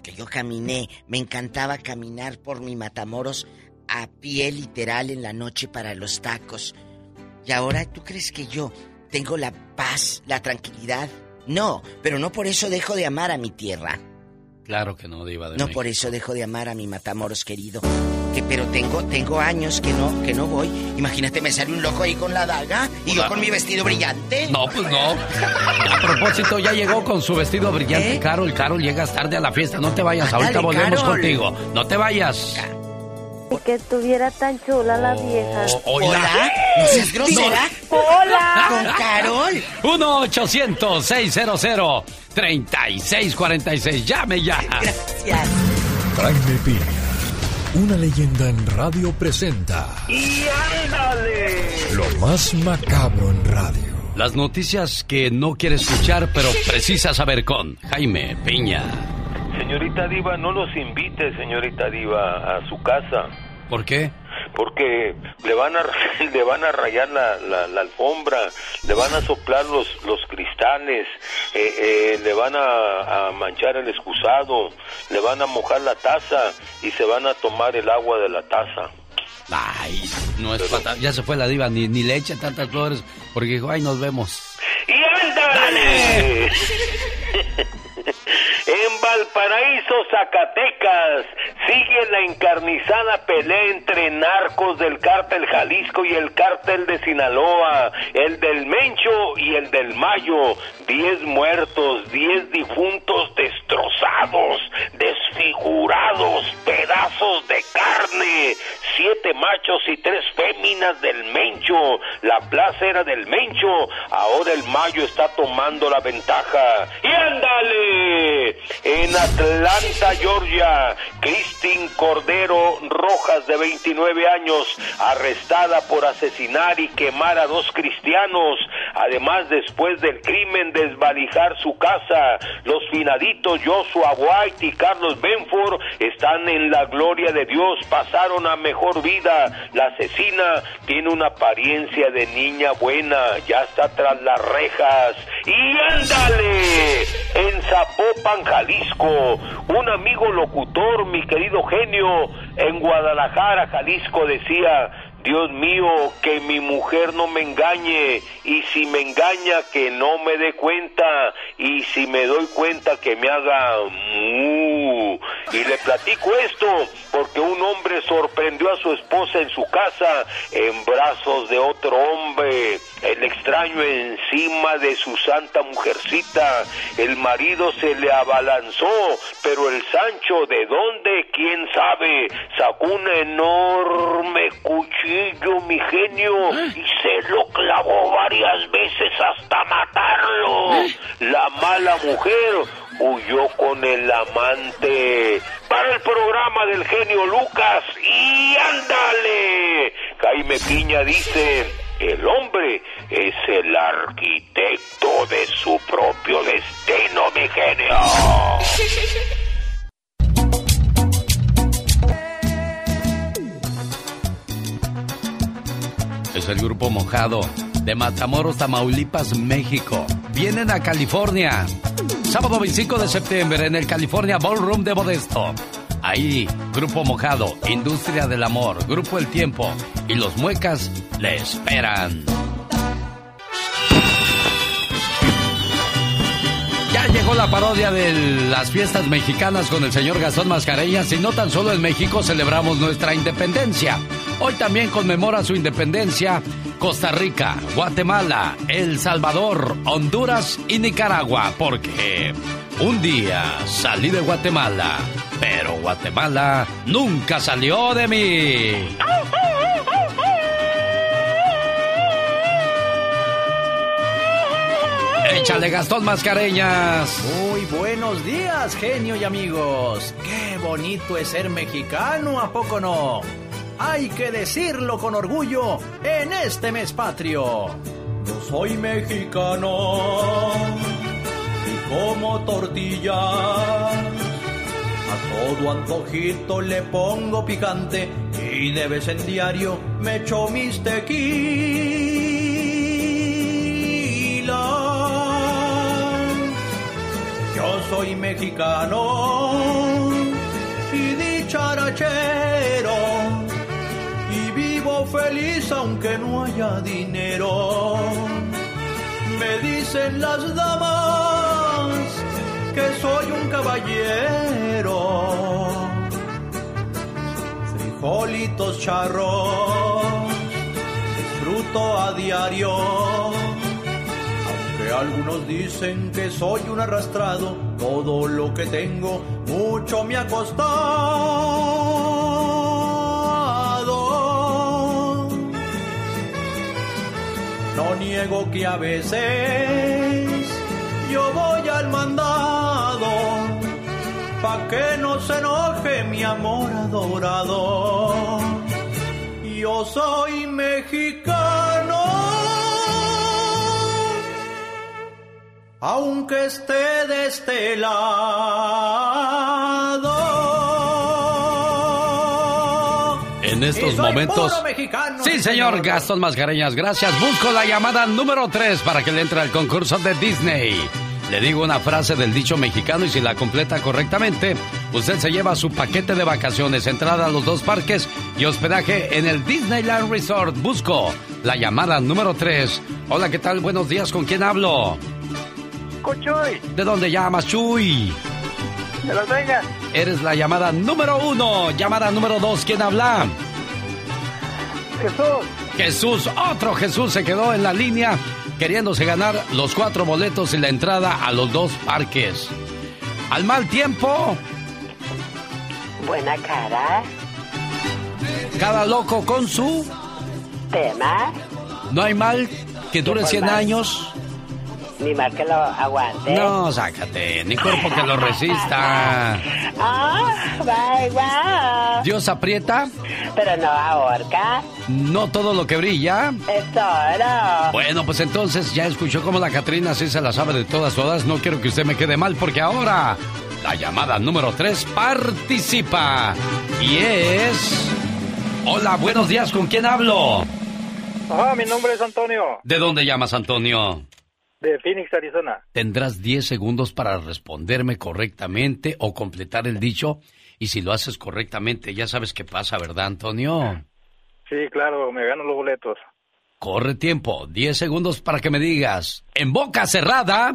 Porque yo caminé, me encantaba caminar por mi Matamoros a pie literal en la noche para los tacos. Y ahora, ¿tú crees que yo tengo la paz, la tranquilidad? No, pero no por eso dejo de amar a mi tierra. Claro que no, Diva de No México. por eso dejo de amar a mi Matamoros querido. Que pero tengo tengo años que no que no voy. Imagínate me sale un loco ahí con la daga y yo con mi vestido brillante. No, pues no. A propósito, ya llegó con su vestido brillante. Carol, Carol, llegas tarde a la fiesta. No te vayas, ahorita volvemos Carol. contigo. No te vayas. Y que estuviera tan chula la vieja. Oh, Hola. ¿No seas grosera? Hola. Con Carol. 1-800-600-3646. Llame ya. Gracias. Jaime Piña, una leyenda en radio presenta ¡Y ándale! lo más macabro en radio. Las noticias que no quiere escuchar, pero precisa saber con Jaime Piña. Señorita Diva, no nos invite, señorita Diva, a su casa. ¿Por qué? Porque le van a le van a rayar la, la, alfombra, le van a soplar los, los cristales, eh, eh, le van a, manchar el excusado, le van a mojar la taza y se van a tomar el agua de la taza. Ay, no es Ya se fue la diva, ni, ni le echa tantas flores porque dijo, ay, nos vemos. ¡Y ándale! Valparaíso, Zacatecas, sigue la encarnizada pelea entre narcos del cártel Jalisco y el cártel de Sinaloa, el del Mencho y el del Mayo. Diez muertos, diez difuntos destrozados, desfigurados, pedazos de carne, siete machos y tres féminas del Mencho. La plaza era del Mencho, ahora el Mayo está tomando la ventaja. ¡Y ándale! En Atlanta, Georgia, Christine Cordero Rojas, de 29 años, arrestada por asesinar y quemar a dos cristianos. Además, después del crimen, desvalijar su casa. Los finaditos Joshua White y Carlos Benford están en la gloria de Dios, pasaron a mejor vida. La asesina tiene una apariencia de niña buena, ya está tras las rejas. ¡Y ándale! En Zapopan, Jalisco. Un amigo locutor, mi querido genio, en Guadalajara, Jalisco, decía, Dios mío, que mi mujer no me engañe y si me engaña que no me dé cuenta y si me doy cuenta que me haga y le platico esto porque un hombre sorprendió a su esposa en su casa en brazos de otro hombre, el extraño encima de su santa mujercita, el marido se le abalanzó, pero el Sancho de dónde, quién sabe, sacó un enorme cuchillo, mi genio, y se lo clavó varias veces hasta matarlo. La mala mujer huyó con el amante para el programa del genio Lucas y ándale. Jaime Piña dice, el hombre es el arquitecto de su propio destino, mi genio. Es el grupo mojado de Matamoros, Tamaulipas, México. Vienen a California. Sábado 25 de septiembre en el California Ballroom de Modesto. Ahí, Grupo Mojado, Industria del Amor, Grupo El Tiempo y los Muecas le esperan. Ya llegó la parodia de las fiestas mexicanas con el señor Gastón Mascareñas y no tan solo en México celebramos nuestra independencia. Hoy también conmemora su independencia Costa Rica, Guatemala, El Salvador, Honduras y Nicaragua, porque un día salí de Guatemala, pero Guatemala nunca salió de mí. Échale Gastón Mascareñas. Muy buenos días, genio y amigos. Qué bonito es ser mexicano, ¿a poco no? Hay que decirlo con orgullo en este mes patrio. Yo soy mexicano y como tortilla. A todo antojito le pongo picante y de vez en diario me echo mis tequilas. Yo soy mexicano y dicharachero feliz aunque no haya dinero. Me dicen las damas que soy un caballero. Frijolitos charros, disfruto a diario. Aunque algunos dicen que soy un arrastrado, todo lo que tengo mucho me ha costado. No niego que a veces yo voy al mandado, pa' que no se enoje mi amor adorado. Yo soy mexicano, aunque esté de este lado estos momentos. sí, señor Gastón Mascareñas, gracias. Busco la llamada número 3 para que le entre al concurso de Disney. Le digo una frase del dicho mexicano y si la completa correctamente, usted se lleva su paquete de vacaciones, entrada a los dos parques y hospedaje en el Disneyland Resort. Busco la llamada número 3. Hola, ¿qué tal? Buenos días, ¿con quién hablo? Con Chuy. ¿De dónde llamas, Chuy? De Las Vegas. Eres la llamada número uno. Llamada número dos, ¿quién habla? Jesús. Jesús, otro Jesús se quedó en la línea queriéndose ganar los cuatro boletos y la entrada a los dos parques. Al mal tiempo. Buena cara. Cada loco con su tema. No hay mal que dure 100 años. Ni mal que lo aguante. No, sácate, ni cuerpo que lo resista. Ah, va Dios aprieta. Pero no ahorca. No todo lo que brilla. Es oro. Bueno, pues entonces ya escuchó cómo la Catrina sí se la sabe de todas, todas. No quiero que usted me quede mal porque ahora la llamada número 3 participa. Y es... Hola, buenos días, ¿con quién hablo? Ah, mi nombre es Antonio. ¿De dónde llamas, Antonio? De Phoenix, Arizona. Tendrás 10 segundos para responderme correctamente o completar el dicho. Y si lo haces correctamente, ya sabes qué pasa, ¿verdad, Antonio? Sí, claro, me gano los boletos. Corre tiempo, 10 segundos para que me digas. En boca cerrada.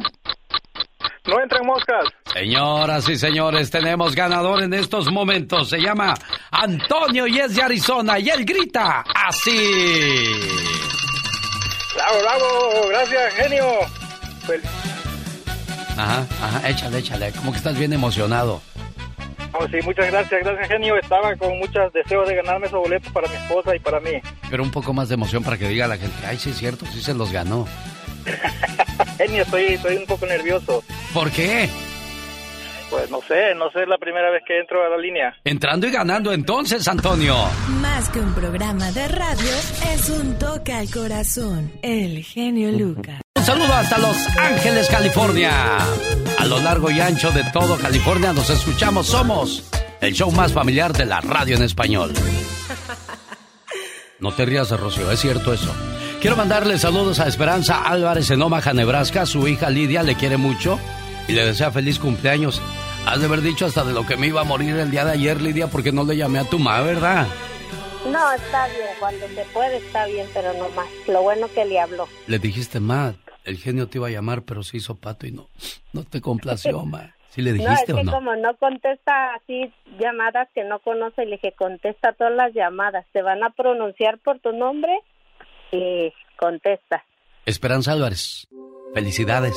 No entren moscas. Señoras y señores, tenemos ganador en estos momentos. Se llama Antonio y es de Arizona y él grita así. Bravo, bravo, gracias, genio. Pues... Ajá, ajá, échale, échale, como que estás bien emocionado. Oh, sí, muchas gracias, gracias, genio. Estaba con muchos deseos de ganarme esos boletos para mi esposa y para mí. Pero un poco más de emoción para que diga la gente, ay, sí es cierto, sí se los ganó. genio, estoy, estoy un poco nervioso. ¿Por qué? Pues no sé, no sé, es la primera vez que entro a la línea. Entrando y ganando entonces, Antonio. Más que un programa de radio, es un toque al corazón. El genio Lucas. Un saludo hasta Los Ángeles, California. A lo largo y ancho de todo California nos escuchamos, somos el show más familiar de la radio en español. No te rías, Rocío, es cierto eso. Quiero mandarle saludos a Esperanza Álvarez en Omaha, Nebraska. Su hija Lidia le quiere mucho y le desea feliz cumpleaños. Has de haber dicho hasta de lo que me iba a morir el día de ayer, Lidia, porque no le llamé a tu mamá, ¿verdad? No, está bien, cuando se puede está bien, pero no más. Lo bueno que le habló. Le dijiste, ma, el genio te iba a llamar, pero se hizo pato y no, no te complació, ma. ¿Sí le dijiste no, es que como no contesta así llamadas que no conoce, le dije, contesta todas las llamadas. Te van a pronunciar por tu nombre y contesta. Esperanza Álvarez, felicidades.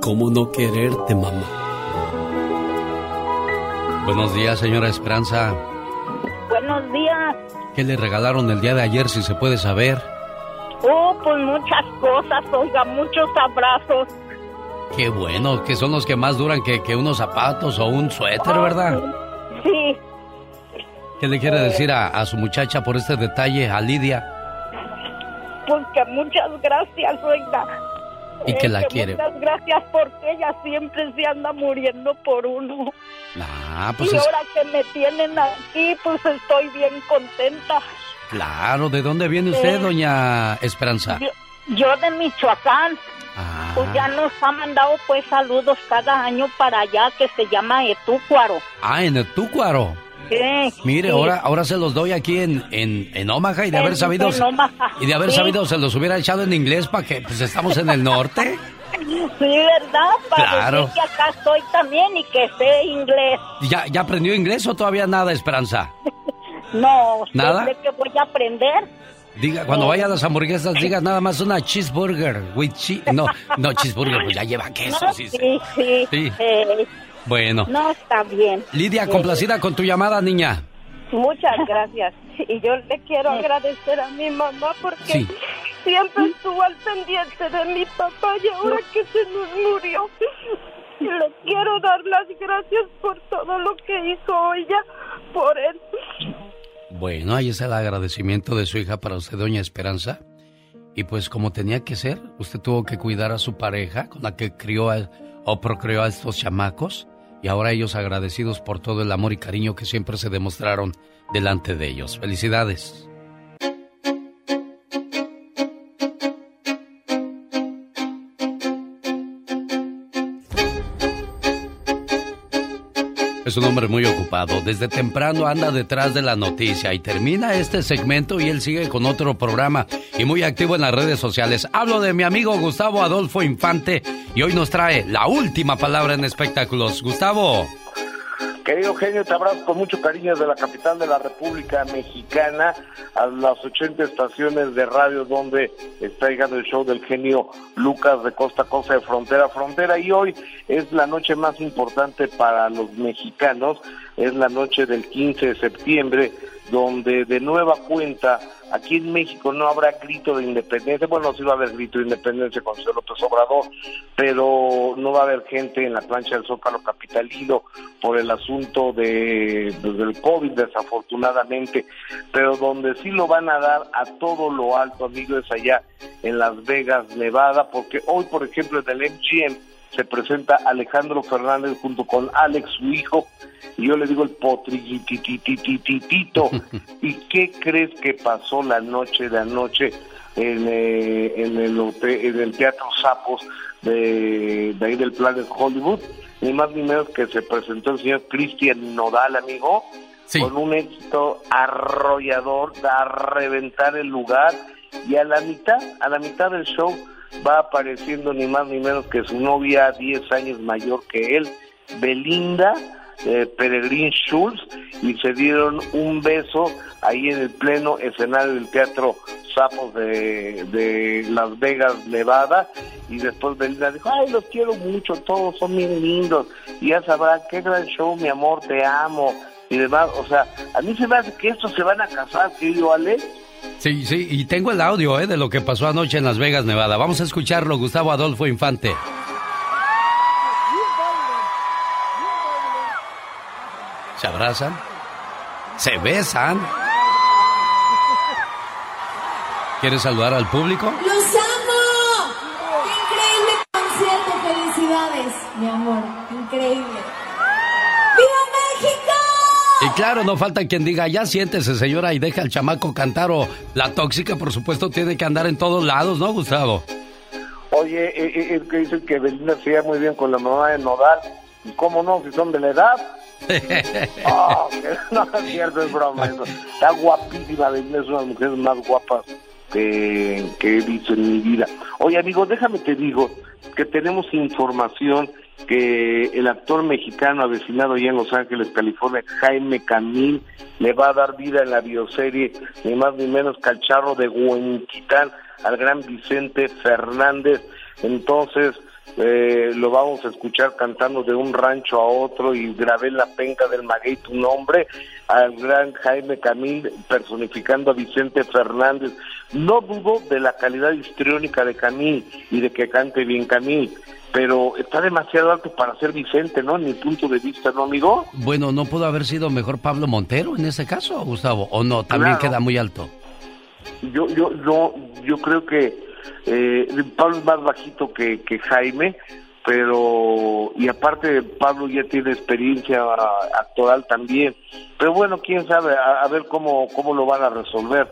¿Cómo no quererte, mamá? Buenos días, señora Esperanza. Buenos días. ¿Qué le regalaron el día de ayer, si se puede saber? Oh, pues muchas cosas, oiga, muchos abrazos. Qué bueno, que son los que más duran que, que unos zapatos o un suéter, Oh, ¿verdad? Sí. ¿Qué le quiere decir a, a su muchacha por este detalle, a Lidia? Pues que muchas gracias, oiga. Y que la quiere. Muchas gracias porque ella siempre se anda muriendo por uno. Ah, pues y es ahora que me tienen aquí, pues estoy bien contenta. claro. ¿De dónde viene usted, Eh, doña Esperanza? Yo, yo de Michoacán, Ah, pues ya nos ha mandado pues saludos cada año para allá que se llama Etúcuaro. ah, en el Mire, sí. ahora, ahora se los doy aquí en, en, en Omaha y de haber sabido y de haber sí. sabido se los hubiera echado en inglés para que pues estamos en el norte. Sí, ¿verdad? Para Claro. decir que acá estoy también y que sé inglés. ¿Ya, ¿Ya aprendió inglés o todavía nada, Esperanza? No, ¿Nada? sé que voy a aprender. Diga, cuando vaya a las hamburguesas, diga nada más una cheeseburger with cheese. No, no, cheeseburger, pues ya lleva queso, No, sí. sí, sí. sí. Sí. eh, Bueno. no, está bien. Lidia, Eh, complacida con tu llamada, niña. Muchas gracias. Y yo le quiero agradecer a mi mamá porque siempre estuvo al pendiente de mi papá y ahora que se nos murió, le quiero dar las gracias por todo lo que hizo ella por él. Bueno, ahí está el agradecimiento de su hija para usted, doña Esperanza. Y pues como tenía que ser, usted tuvo que cuidar a su pareja con la que crió o procreó a estos chamacos. Y ahora ellos agradecidos por todo el amor y cariño que siempre se demostraron delante de ellos. Felicidades. Es un hombre muy ocupado. Desde temprano anda detrás de la noticia y termina este segmento y él sigue con otro programa y muy activo en las redes sociales. Hablo de mi amigo Gustavo Adolfo Infante y hoy nos trae la última palabra en espectáculos. Gustavo. Querido genio, te abrazo con mucho cariño de la capital de la República Mexicana a las 80 estaciones de radio donde está llegando el show del genio Lucas de costa costa, de frontera frontera. Y hoy es la noche más importante para los mexicanos, es la noche del 15 de septiembre, donde de nueva cuenta aquí en México no habrá grito de independencia, bueno, sí va a haber grito de independencia con José López Obrador, pero no va a haber gente en la plancha del Zócalo Capitalino por el asunto de, pues, del COVID, desafortunadamente, pero donde sí lo van a dar a todo lo alto, amigos, allá en Las Vegas, Nevada, porque hoy, por ejemplo, en el MGM se presenta Alejandro Fernández junto con Alex, su hijo, y yo le digo el potrillititititito. ¿Y qué crees que pasó la noche de anoche en, eh, en, el, en el Teatro Sapos de, ahí del Planet Hollywood? Ni más ni menos que se presentó el señor Cristian Nodal, amigo, con un éxito arrollador, a reventar el lugar, y a la mitad, a la mitad del show, va apareciendo ni más ni menos que su novia 10 años mayor que él, Belinda eh, Peregrín Schulz, y se dieron un beso ahí en el pleno escenario del Teatro Sapos de, Las Vegas, Nevada, y después Belinda dijo, ay, los quiero mucho, todos son bien lindos, y ya sabrá, qué gran show, mi amor, te amo, y demás, o sea, a mí se me hace que estos se van a casar, querido Ale, Sí, sí, y tengo el audio ¿eh? de lo que pasó anoche en Las Vegas, Nevada. Vamos a escucharlo, Gustavo Adolfo Infante. Se abrazan, se besan. ¿Quieres saludar al público? ¡Los amo! ¡Qué increíble concierto! ¡Felicidades, mi amor! ¡Increíble! Y claro, no falta quien diga, ya siéntese señora y deja al chamaco cantar o la tóxica, por supuesto, tiene que andar en todos lados, ¿no, Gustavo? Oye, eh, eh, es que dicen que Belinda se lleva muy bien con la mamá de Nodal. ¿Y cómo no? Si son de la edad. oh, no es cierto, es broma. Está guapísima, Belinda es una de las mujeres más guapas que, que he visto en mi vida. Oye, amigo, déjame te digo que tenemos información que el actor mexicano avecinado allá en Los Ángeles, California, Jaime Camil, le va a dar vida en la bioserie, ni más ni menos que al charro de Huenquitán, al gran Vicente Fernández. Entonces, eh, lo vamos a escuchar cantando de un rancho a otro y grabé la penca del maguey tu nombre al gran Jaime Camil personificando a Vicente Fernández. No dudo de la calidad histriónica de Camil y de que cante bien Camil, pero está demasiado alto para ser Vicente, ¿no? En mi punto de vista, ¿no, amigo? Bueno, ¿no pudo haber sido mejor Pablo Montero en ese caso, Gustavo? ¿O no? También queda muy alto. Yo, yo, yo, yo creo que eh, Pablo es más bajito que, que Jaime, pero y aparte Pablo ya tiene experiencia actoral también pero bueno quién sabe a, ver cómo cómo lo van a resolver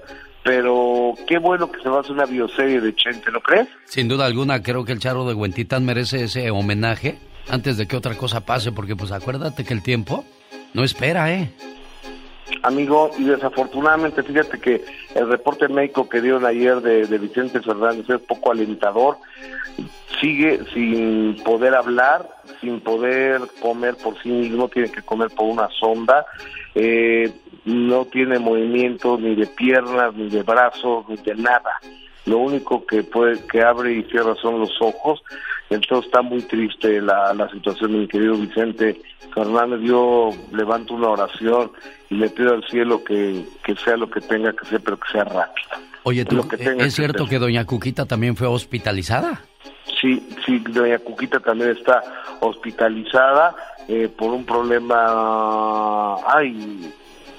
pero qué bueno que se va a hacer una bioserie de Chente, ¿no crees? Sin duda alguna, creo que el Charro de Huentitán merece ese homenaje antes de que otra cosa pase, porque pues acuérdate que el tiempo no espera, ¿eh? Amigo, y desafortunadamente, fíjate que el reporte médico que dieron ayer de, de Vicente Fernández es poco alentador. Sigue sin poder hablar, sin poder comer por sí mismo, tiene que comer por una sonda. Eh, no tiene movimiento ni de piernas, ni de brazos, ni de nada. lo único que puede que abre y cierra son los ojos. Entonces está muy triste la, la situación mi querido Vicente Fernández. Yo levanto una oración y le pido al cielo que, que sea lo que tenga que ser, pero que sea rápido. Oye, ¿es cierto que doña Cuquita también fue hospitalizada? Sí, sí, doña Cuquita también está hospitalizada eh, por un problema, ay,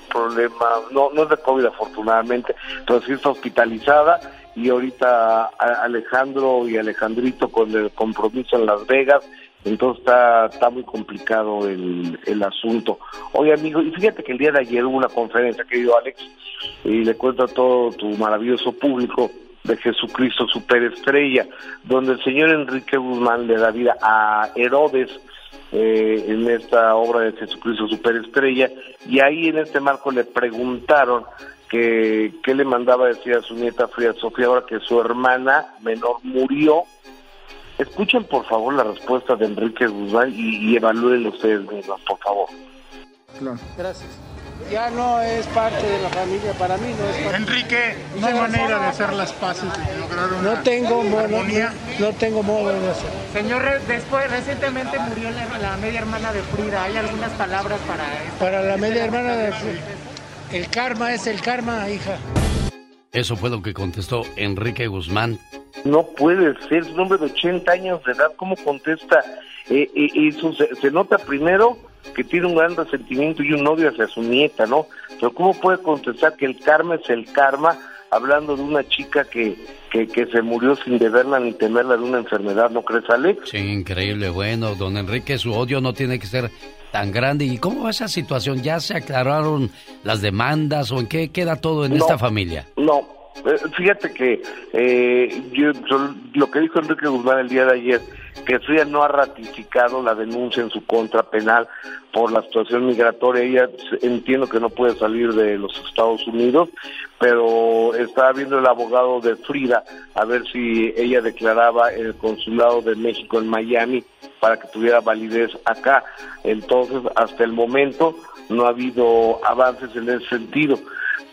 problema, no, no es de COVID afortunadamente, pero sí está hospitalizada y ahorita Alejandro y Alejandrito con el compromiso en Las Vegas, entonces está, está muy complicado el, el asunto. Oye amigo, y fíjate que el día de ayer hubo una conferencia que dio Alex y le cuento a todo tu maravilloso público de Jesucristo Superestrella, donde el señor Enrique Guzmán le da vida a Herodes eh, en esta obra de Jesucristo Superestrella, y ahí en este marco le preguntaron que qué le mandaba decir a su nieta Frida Sofía ahora que su hermana menor murió. Escuchen por favor la respuesta de Enrique Guzmán y, y evalúen ustedes mismos, por favor. Gracias ya no es parte de la familia, para mí no es parte. Enrique, no hay manera de hacer las paces y lograr una no tengo modo, no, tengo modo de hacer. Señor, después recientemente murió la, media hermana de Frida. ¿Hay algunas palabras para Para la media hermana de Frida. El karma es el karma, hija. Eso fue lo que contestó Enrique Guzmán. No puede ser, es un hombre de 80 años de edad, ¿cómo contesta? Eh, eh, eso se nota primero que tiene un gran resentimiento y un odio hacia su nieta, ¿no? Pero ¿cómo puede contestar que el karma es el karma hablando de una chica que, que, que se murió sin deberla ni temerla de una enfermedad, ¿no crees, Alex? Sí, increíble. Bueno, don Enrique, su odio no tiene que ser tan grande. ¿Y cómo va esa situación? ¿Ya se aclararon las demandas o en qué queda todo en esta familia? No, eh, fíjate que eh, yo, lo que dijo Enrique Guzmán el día de ayer que Frida no ha ratificado la denuncia en su contra penal por la situación migratoria. Ella entiendo que no puede salir de los Estados Unidos, pero está viendo el abogado de Frida a ver si ella declaraba el consulado de México en Miami para que tuviera validez acá. Entonces, hasta el momento no ha habido avances en ese sentido,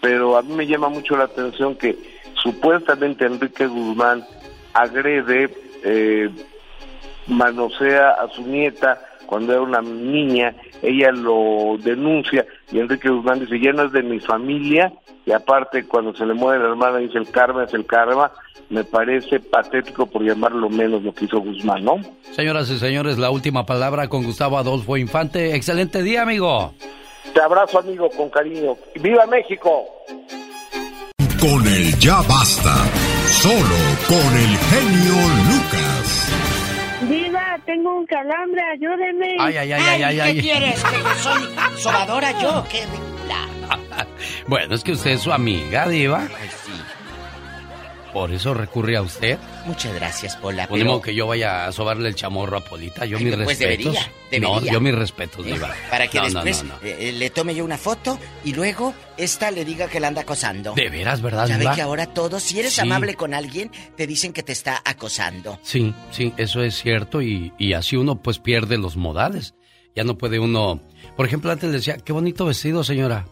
pero a mí me llama mucho la atención que supuestamente Enrique Guzmán agrede eh, manosea a su nieta cuando era una niña, ella lo denuncia y Enrique Guzmán dice, ya no es de mi familia y aparte cuando se le muere la hermana dice el karma es el karma, me parece patético por llamarlo menos lo que hizo Guzmán, ¿no? Señoras y señores, la última palabra con Gustavo Adolfo Infante. Excelente día, amigo. Te abrazo, amigo, con cariño. ¡Viva México! Con el ya basta, solo con el genio Lucas. Tengo un calambre, ayúdeme. Ay, ay, ay, ay, ay. ¿Qué quieres? ¿Que yo soy sobadora yo? ¿Qué? bueno, es que usted es su amiga, Diva. ¿Por eso recurre a usted? Muchas gracias, Pola. Ponemos que yo vaya a sobarle el chamorro a Polita. Yo mis pues respetos. No, yo mis respetos, Diva. Para que después eh, le tome yo una foto y luego esta le diga que la anda acosando. De veras, ¿verdad, Ya ve que ahora todos, si eres amable con alguien, te dicen que te está acosando. Sí, sí, eso es cierto y, y así uno pues pierde los modales. Ya no puede uno... Por ejemplo, antes le decía, qué bonito vestido, señora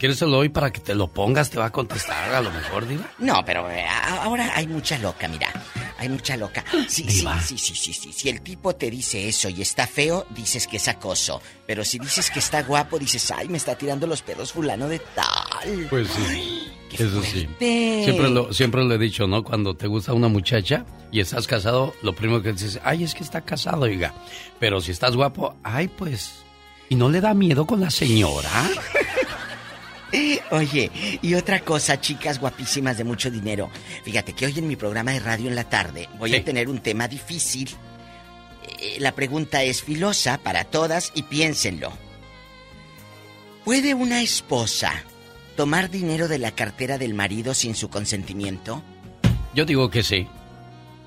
quieres se lo doy para que te lo pongas, te va a contestar a lo mejor, Diva. No, pero eh, ahora hay mucha loca, mira. Hay mucha loca. Sí, sí, sí, sí, sí, sí. Si el tipo te dice eso y está feo, dices que es acoso. Pero si dices que está guapo, dices, ay, me está tirando los pelos fulano de tal. Pues sí. eso sí. Siempre lo, siempre lo he dicho, ¿no? Cuando te gusta una muchacha y estás casado, lo primero que dices, ay, es que está casado, oiga. Pero si estás guapo, ay, pues. ¿Y no le da miedo con la señora? Oye, y otra cosa, chicas guapísimas de mucho dinero. Fíjate que hoy en mi programa de radio en la tarde voy a tener un tema difícil. Eh, la pregunta es filosa para todas y piénsenlo. ¿Puede una esposa tomar dinero de la cartera del marido sin su consentimiento? Yo digo que sí.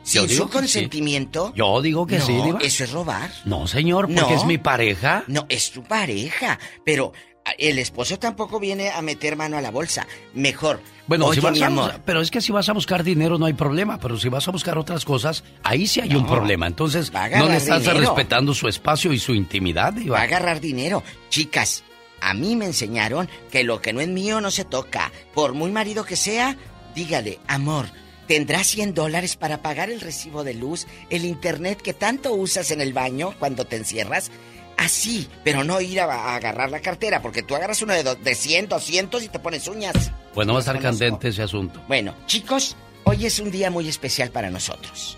¿Sin su consentimiento? Yo digo que sí, Eso es robar. No, señor, porque es mi pareja. No, es tu pareja. Pero el esposo tampoco viene a meter mano a la bolsa. Mejor. Bueno, si vas a, pero es que si vas a buscar dinero no hay problema, pero si vas a buscar otras cosas, ahí sí hay un problema. Entonces, no le estás respetando su espacio y su intimidad. Va a agarrar dinero. Chicas, a mí me enseñaron que lo que no es mío no se toca. Por muy marido que sea, dígale, amor, ¿tendrás 100 dólares para pagar el recibo de luz, el internet que tanto usas en el baño cuando te encierras? Así, pero no ir a, agarrar la cartera, porque tú agarras uno de, do, de 100, 200 y te pones uñas. Bueno, va a estar candente ese asunto. Bueno, chicos, hoy es un día muy especial para nosotros.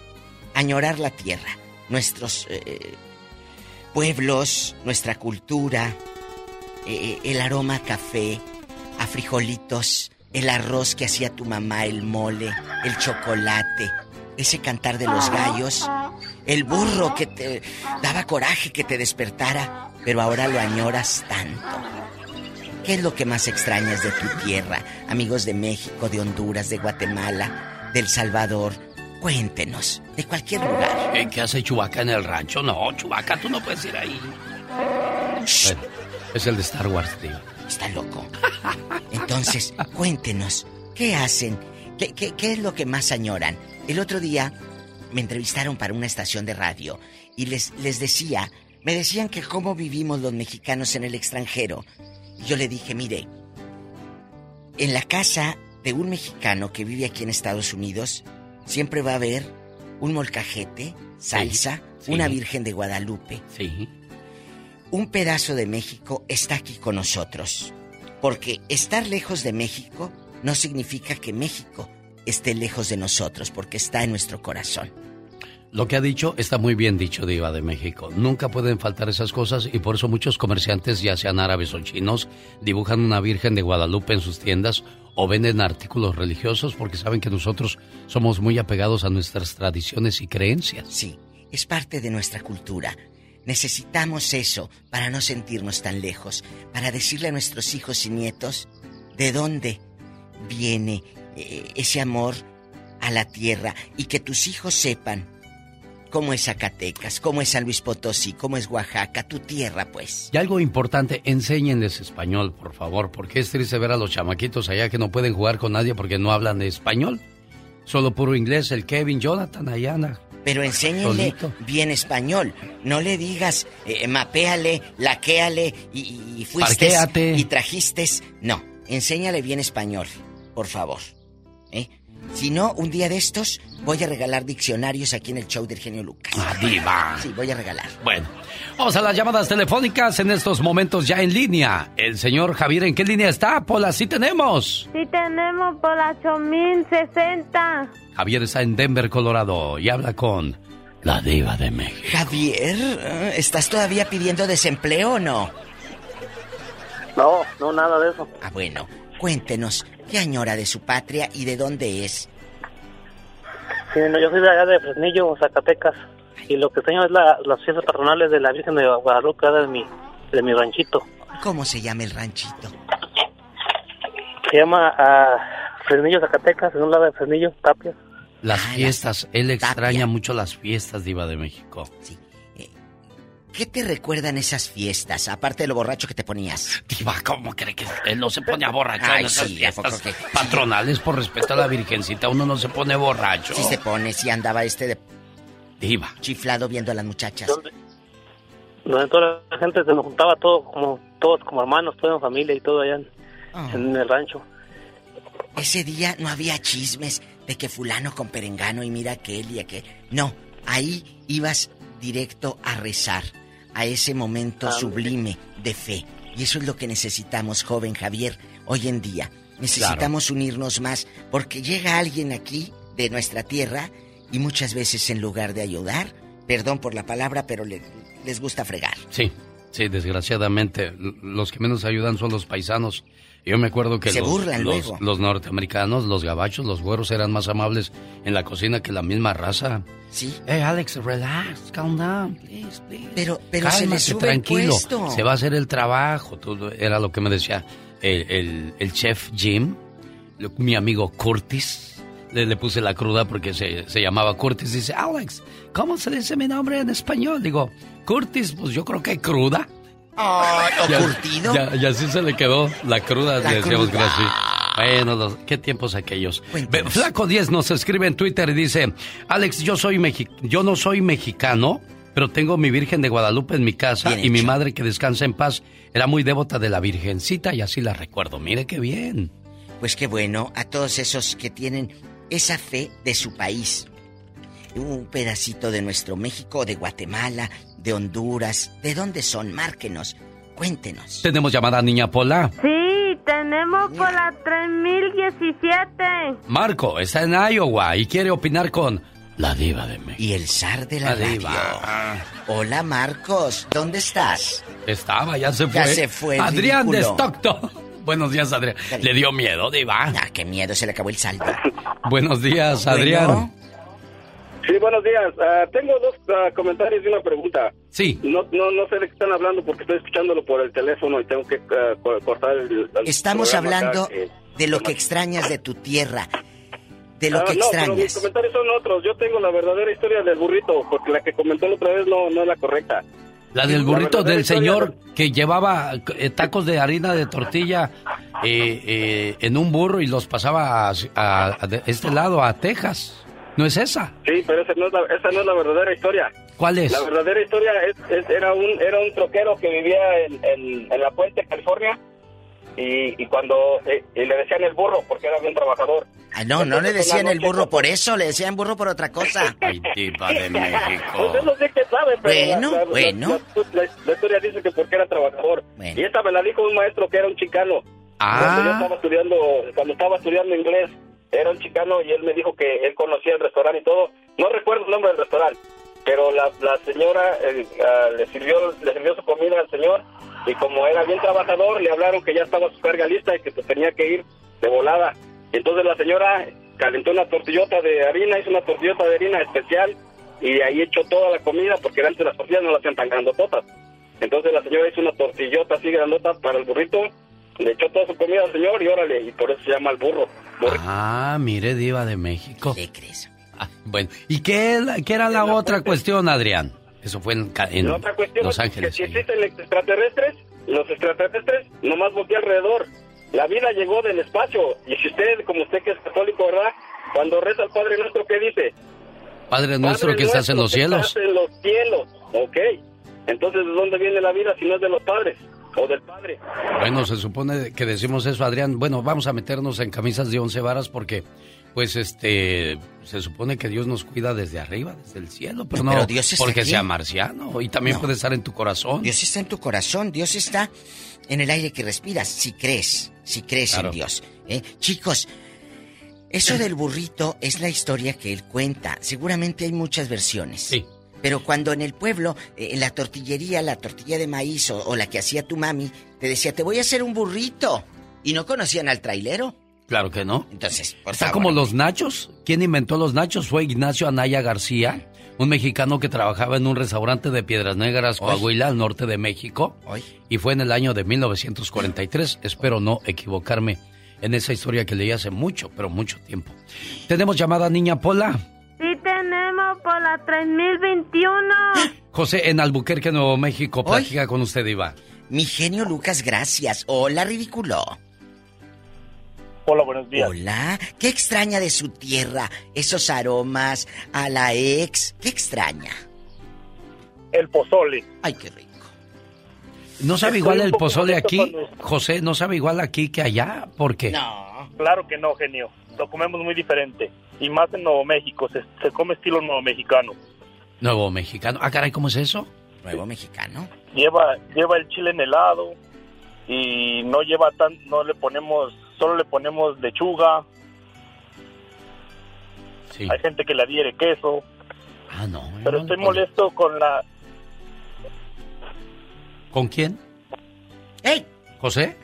Añorar la tierra, nuestros eh, pueblos, nuestra cultura, eh, el aroma a café, a frijolitos, el arroz que hacía tu mamá, el mole, el chocolate, ese cantar de los gallos, el burro que te daba coraje que te despertara, pero ahora lo añoras tanto. ¿Qué es lo que más extrañas de tu tierra, amigos de México, de Honduras, de Guatemala, del Salvador? Cuéntenos, de cualquier lugar. ¿Qué hace Chubaca en el rancho? No, Chubaca, tú no puedes ir ahí. Bueno, es el de Star Wars, tío. Está loco. Entonces, cuéntenos, ¿qué hacen? ¿Qué, qué, qué es lo que más añoran? El otro día me entrevistaron para una estación de radio y les, les decía, me decían que cómo vivimos los mexicanos en el extranjero. Y yo le dije, mire, en la casa de un mexicano que vive aquí en Estados Unidos, siempre va a haber un molcajete, salsa, Sí, sí. una Virgen de Guadalupe. Sí. Un pedazo de México está aquí con nosotros. Porque estar lejos de México no significa que México esté lejos de nosotros, porque está en nuestro corazón. Lo que ha dicho está muy bien dicho, Diva de México. Nunca pueden faltar esas cosas y por eso muchos comerciantes, ya sean árabes o chinos, dibujan una Virgen de Guadalupe en sus tiendas o venden artículos religiosos porque saben que nosotros somos muy apegados a nuestras tradiciones y creencias. Sí, es parte de nuestra cultura. Necesitamos eso para no sentirnos tan lejos, para decirle a nuestros hijos y nietos de dónde viene eh, ese amor a la tierra y que tus hijos sepan cómo es Zacatecas, cómo es San Luis Potosí, cómo es Oaxaca, tu tierra pues. Y algo importante, enséñenles español, por favor, porque es triste ver a los chamaquitos allá que no pueden jugar con nadie porque no hablan español. Solo puro inglés, el Kevin, Jonathan, Ayana. Pero enséñenle Solito. bien español. No le digas, eh, mapéale, laquéale y, y fuiste Parquéate. y trajiste. No, enséñale bien español, por favor. ¿Eh? Si no, un día de estos voy a regalar diccionarios aquí en el show del genio Lucas. Ah, diva. Sí, voy a regalar. Bueno, vamos a las llamadas telefónicas en estos momentos ya en línea. El señor Javier, ¿en qué línea está? Pola, sí tenemos. Sí tenemos por la 8060. Javier está en Denver, Colorado, y habla con la diva de México. Javier, ¿eh? ¿estás todavía pidiendo desempleo o no? No, no, nada de eso. Ah, bueno, cuéntenos, ¿qué añora de su patria y de dónde es? Sí, no, yo soy de allá de Fresnillo, Zacatecas. Y lo que extraño es la, las fiestas patronales de la Virgen de Guadalupe, de mi, de mi ranchito. ¿Cómo se llama el ranchito? Se llama ah, Fresnillo, Zacatecas, en un lado de Fresnillo, Tapia. Las fiestas, él extraña mucho las fiestas, diva de México. ¿Qué te recuerdan esas fiestas, aparte de lo borracho que te ponías? Diva, ¿cómo cree que él no se pone a borracho Ay, en esas sí, ¿a poco fiestas que- patronales por respeto a la Virgencita? Uno no se pone borracho. Sí se pone, sí andaba este de Diva. chiflado viendo a las muchachas. Donde toda la gente se nos juntaba todo, como, todos como hermanos, toda en familia y todo allá en, Ah. en el rancho. Ese día no había chismes de que fulano con perengano y mira aquel y aquel. No, ahí ibas directo a rezar, a ese momento sublime de fe. Y eso es lo que necesitamos, joven Javier, hoy en día. Necesitamos unirnos más porque llega alguien aquí de nuestra tierra y muchas veces en lugar de ayudar, perdón por la palabra, pero le- les gusta fregar. Sí, sí, desgraciadamente. Los que menos ayudan son los paisanos. Yo me acuerdo que Se los, burlan los, luego. los norteamericanos, los gabachos, los güeros eran más amables en la cocina que la misma raza. Sí. Hey, Alex, relax, calm down, please, please. Pero, pero se le Cálmate, sube el tranquilo. puesto. Se va a hacer el trabajo. Todo era lo que me decía el, el- el chef Jim, lo- mi amigo Curtis. Le, le puse la cruda porque se, se llamaba Curtis. Dice, Alex, ¿cómo se dice mi nombre en español? Digo, Curtis, pues yo creo que cruda. Ay, ¿o Ya- curtido? Ya, ya así se le quedó la cruda, La decíamos cruda. que así. Bueno, los- qué tiempos aquellos. Flaco 10 nos escribe en Twitter y dice, Alex, yo soy mexi yo no soy mexicano, pero tengo mi Virgen de Guadalupe en mi casa Bien y mi madre que descansa en paz era muy devota de la Virgencita y así la recuerdo. Mire qué bien. Pues qué bueno a todos esos que tienen esa fe de su país. Un pedacito de nuestro México, de Guatemala, de Honduras. ¿De dónde son? Márquenos. Cuéntenos. ¿Tenemos llamada Niña Pola? Sí, tenemos por la 3017. Marco está en Iowa y quiere opinar con la diva de México. Y el zar de la, La radio. diva. Hola Marcos, ¿dónde estás? Estaba, ya se fue. Ya se fue Adrián de. Stockton. Buenos días, Adrián. Le dio miedo, diva. Ah, qué miedo, se le acabó el saldo. Buenos días, Adrián. Sí, buenos días. Ah, tengo dos ah, comentarios y una pregunta. Sí. No, no, no sé de qué están hablando porque estoy escuchándolo por el teléfono y tengo que ah, co- cortar el, el Estamos acá, hablando que- de lo que extrañas de tu tierra. De lo que no, pero mis extrañas. comentarios son otros. Yo tengo la verdadera historia del burrito porque la que comentó la otra vez no, no es la correcta. La del burrito del señor que llevaba eh, tacos de harina de tortilla eh, eh, en un burro y los pasaba a, a- este lado, a Texas. ¿No es esa? Sí, pero esa no es la, esa no es la verdadera historia. ¿Cuál es? La verdadera historia es, es- era un era un troquero que vivía en, en, en La Puente, California, y, y cuando eh, y le decían el burro porque era bien trabajador. Ah, no, no le decían el burro por eso, le decían burro por otra cosa. Ay, diva de México. Pues eso sí que sabe, pero Bueno, la, la- bueno. La, la- la historia dice que porque era trabajador. Y esta me la dijo un maestro que era un chicano. Cuando yo Ah, estaba estudiando, cuando estaba estudiando inglés, era un chicano y él me dijo que él conocía el restaurante y todo. No recuerdo el nombre del restaurante, pero la, señora ah, le sirvió le sirvió su comida al señor y como era bien trabajador, le hablaron que ya estaba su carga lista y que se tenía que ir de volada. Entonces la señora calentó una tortillota de harina, hizo una tortillota de harina especial y ahí echó toda la comida porque antes las tortillas no las hacían tan grandototas. Entonces la señora hizo una tortillota así grandota para el burrito, le echó toda su comida al señor y órale, y por eso se llama el burro. ah, mire, diva de México. ¿Qué crees? Ah, bueno, ¿y qué, qué era la otra cuestión, Adrián? Eso fue en, en La otra cuestión Los es Ángeles. que si existen extraterrestres, los extraterrestres nomás voltea alrededor. La vida llegó del espacio y si usted, como usted que es católico, ¿verdad? Cuando reza al Padre Nuestro, ¿qué dice? Padre nuestro Padre que estás en los que cielos. estás en los cielos, ok. Entonces, ¿de dónde viene la vida si no es de los padres o del Padre? Bueno, se supone que decimos eso, Adrián. Bueno, vamos a meternos en camisas de once varas porque, pues, este, se supone que Dios nos cuida desde arriba, desde el cielo, pero no Pero Dios está porque aquí. sea marciano. Y también No. puede estar en tu corazón. Dios está en tu corazón, Dios está en el aire que respiras, si crees, si crees Claro. en Dios. ¿eh? Chicos, eso del burrito es la historia que él cuenta. Seguramente hay muchas versiones. Sí. Pero cuando en el pueblo, eh, en la tortillería, la tortilla de maíz o, o la que hacía tu mami, te decía, te voy a hacer un burrito. Y no conocían al trailero. Claro que no. Entonces, por Está favor. como los nachos. ¿Quién inventó los nachos? Fue Ignacio Anaya García, un mexicano que trabajaba en un restaurante de Piedras Negras, Coahuila, al norte de México. Y fue en el año de 1943. Espero no equivocarme en esa historia que leí hace mucho, pero mucho tiempo. Tenemos llamada Niña Pola. Por la 3021. José en Albuquerque, Nuevo México. Platica con usted, Iba. Mi genio Lucas, gracias. Hola, ridículo. Hola, buenos días. Hola. ¿Qué extraña de su tierra? Esos aromas, a la ex. ¿Qué extraña? El pozole. Ay, qué rico. ¿No sabe Estoy igual el pozole aquí? cuando- José, ¿no sabe igual aquí que allá? ¿Por qué? No. Claro que no, genio. Lo comemos muy diferente. Y más en Nuevo México. Se, se come estilo nuevo mexicano. Nuevo mexicano. Ah, caray, ¿cómo es eso? Nuevo mexicano. Lleva, lleva el chile en helado. Y no lleva tan, no le ponemos, solo le ponemos lechuga. Sí. Hay gente que le adhiere queso. Ah, no. Pero estoy molesto con la, ¿Con quién? ¡Ey! ¿José?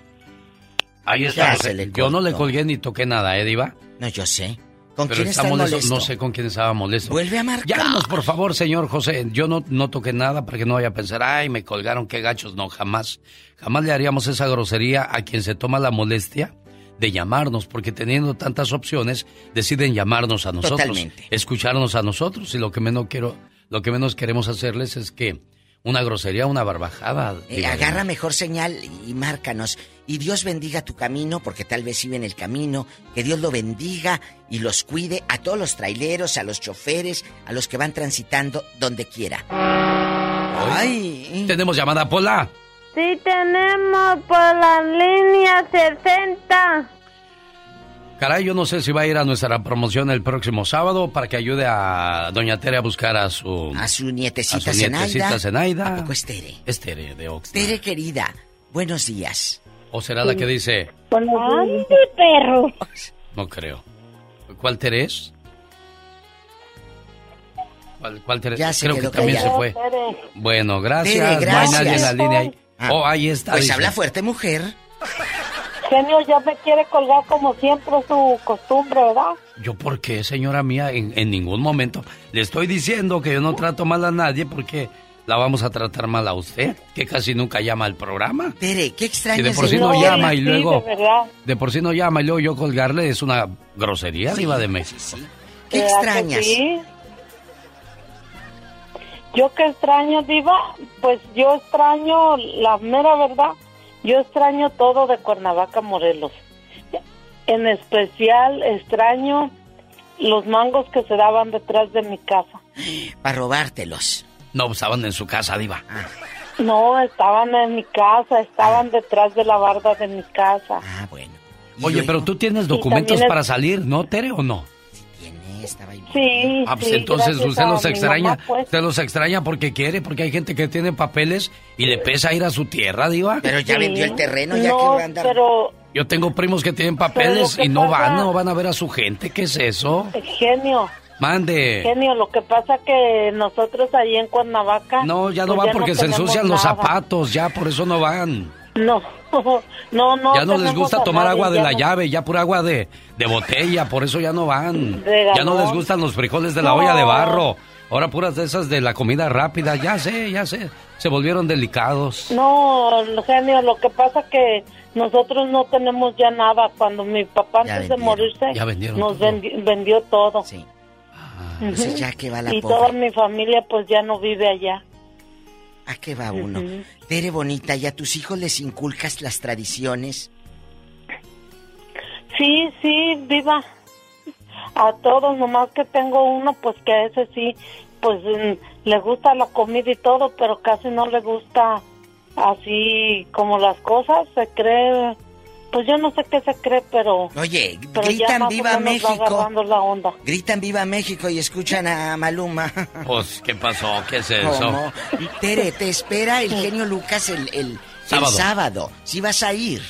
Ahí está, se José. le Yo no le colgué ni toqué nada, ¿eh, Diva? No, yo sé. ¿Con Pero quién está molesto. molesto? No sé con quién estaba molesto. Vuelve a marcar. Llámanos, por favor, señor José. Yo no, no toqué nada para que no vaya a pensar, ay, me colgaron, qué gachos. No, jamás. Jamás le haríamos esa grosería a quien se toma la molestia de llamarnos, porque teniendo tantas opciones, deciden llamarnos a nosotros. Totalmente. Escucharnos a nosotros. Y lo que menos quiero, lo que menos queremos hacerles es que una grosería, una barbajada. Eh, agarra mejor señal y márcanos. Y Dios bendiga tu camino, porque tal vez iba en el camino. Que Dios lo bendiga y los cuide a todos los traileros, a los choferes, a los que van transitando donde quiera. Ay. Tenemos llamada Pola. Sí tenemos por la línea 60. Caray, yo no sé si va a ir a nuestra promoción el próximo sábado para que ayude a Doña Tere a buscar a su... A su nietecita, a su nietecita Zenaida. ¿A poco es Tere? Es Tere de Oxnard. Tere, querida, buenos días. ¿O será la que dice...? ¡Ay, perro! No creo. ¿Cuál Tere es? ¿Cuál, cuál Tere? Ya se creo que también se fue. Bueno, gracias. Tere, No hay nadie en la línea ahí. Ah, Oh, ahí está. Pues dice. habla fuerte, mujer. Genio ya me quiere colgar como siempre su costumbre, ¿verdad? ¿Yo por qué, señora mía? En, en ningún momento. Le estoy diciendo que yo no trato mal a nadie porque la vamos a tratar mal a usted, que casi nunca llama al programa. Tere, qué extraño. Si de por sí no llama y Sí, luego... de verdad. De por sí no llama y luego yo colgarle es una grosería, diva de México. ¿Qué ¿Verdad que extrañas? sí? Yo que extraño, Diva, pues yo extraño, la mera verdad, yo extraño todo de Cuernavaca, Morelos. En especial extraño los mangos que se daban detrás de mi casa. Para robártelos. No, estaban en su casa, diva. No, estaban en mi casa, estaban detrás de la barda de mi casa. Ah, bueno. Oye, pero tú tienes documentos para salir, ¿no, Tere, o no? Sí, Ah, pues sí, entonces usted los extraña. mamá, pues. Usted los extraña porque quiere, porque hay gente que tiene papeles y le pesa ir a su tierra, diva. Pero ya Sí. vendió el terreno, ya no, que va a andar. pero Yo tengo primos que tienen papeles que y no pasa- van, no van a ver a su gente. ¿Qué es eso? genio, Mande. genio, lo que pasa que nosotros ahí en Cuernavaca... No, ya no pues van porque se tenemos ensucian los nada. zapatos, ya por eso no van. No, no, no. ya no les gusta tomar nadie, agua de la no- llave, ya pura agua de, de botella, por eso ya no van. Ya no les gustan los frijoles de la No. olla de barro. Ahora puras de esas de la comida rápida, ya sé, ya sé. Se volvieron delicados. No, genio, lo que pasa que nosotros no tenemos ya nada. Cuando mi papá Ya antes de morirse ya vendieron nos todo. vendi- vendió todo. Sí. Ujú. Entonces ya que va la y pobre. toda mi familia pues ya no vive allá. ¿A qué va uno? Ujú. Tere bonita, ¿y a tus hijos les inculcas las tradiciones? Sí, sí, viva. A todos, nomás que tengo uno, pues que a ese sí, pues mm, le gusta la comida y todo, pero casi no le gusta así como las cosas. Se cree, pues yo no sé qué se cree, pero, Oye, pero gritan viva México. agarrando la onda. Gritan viva México y escuchan a Maluma. Pues, ¿qué pasó? ¿Qué es eso? ¿Cómo? Tere, te espera el genio Lucas el, el, el Sábado. sábado. Si vas a ir.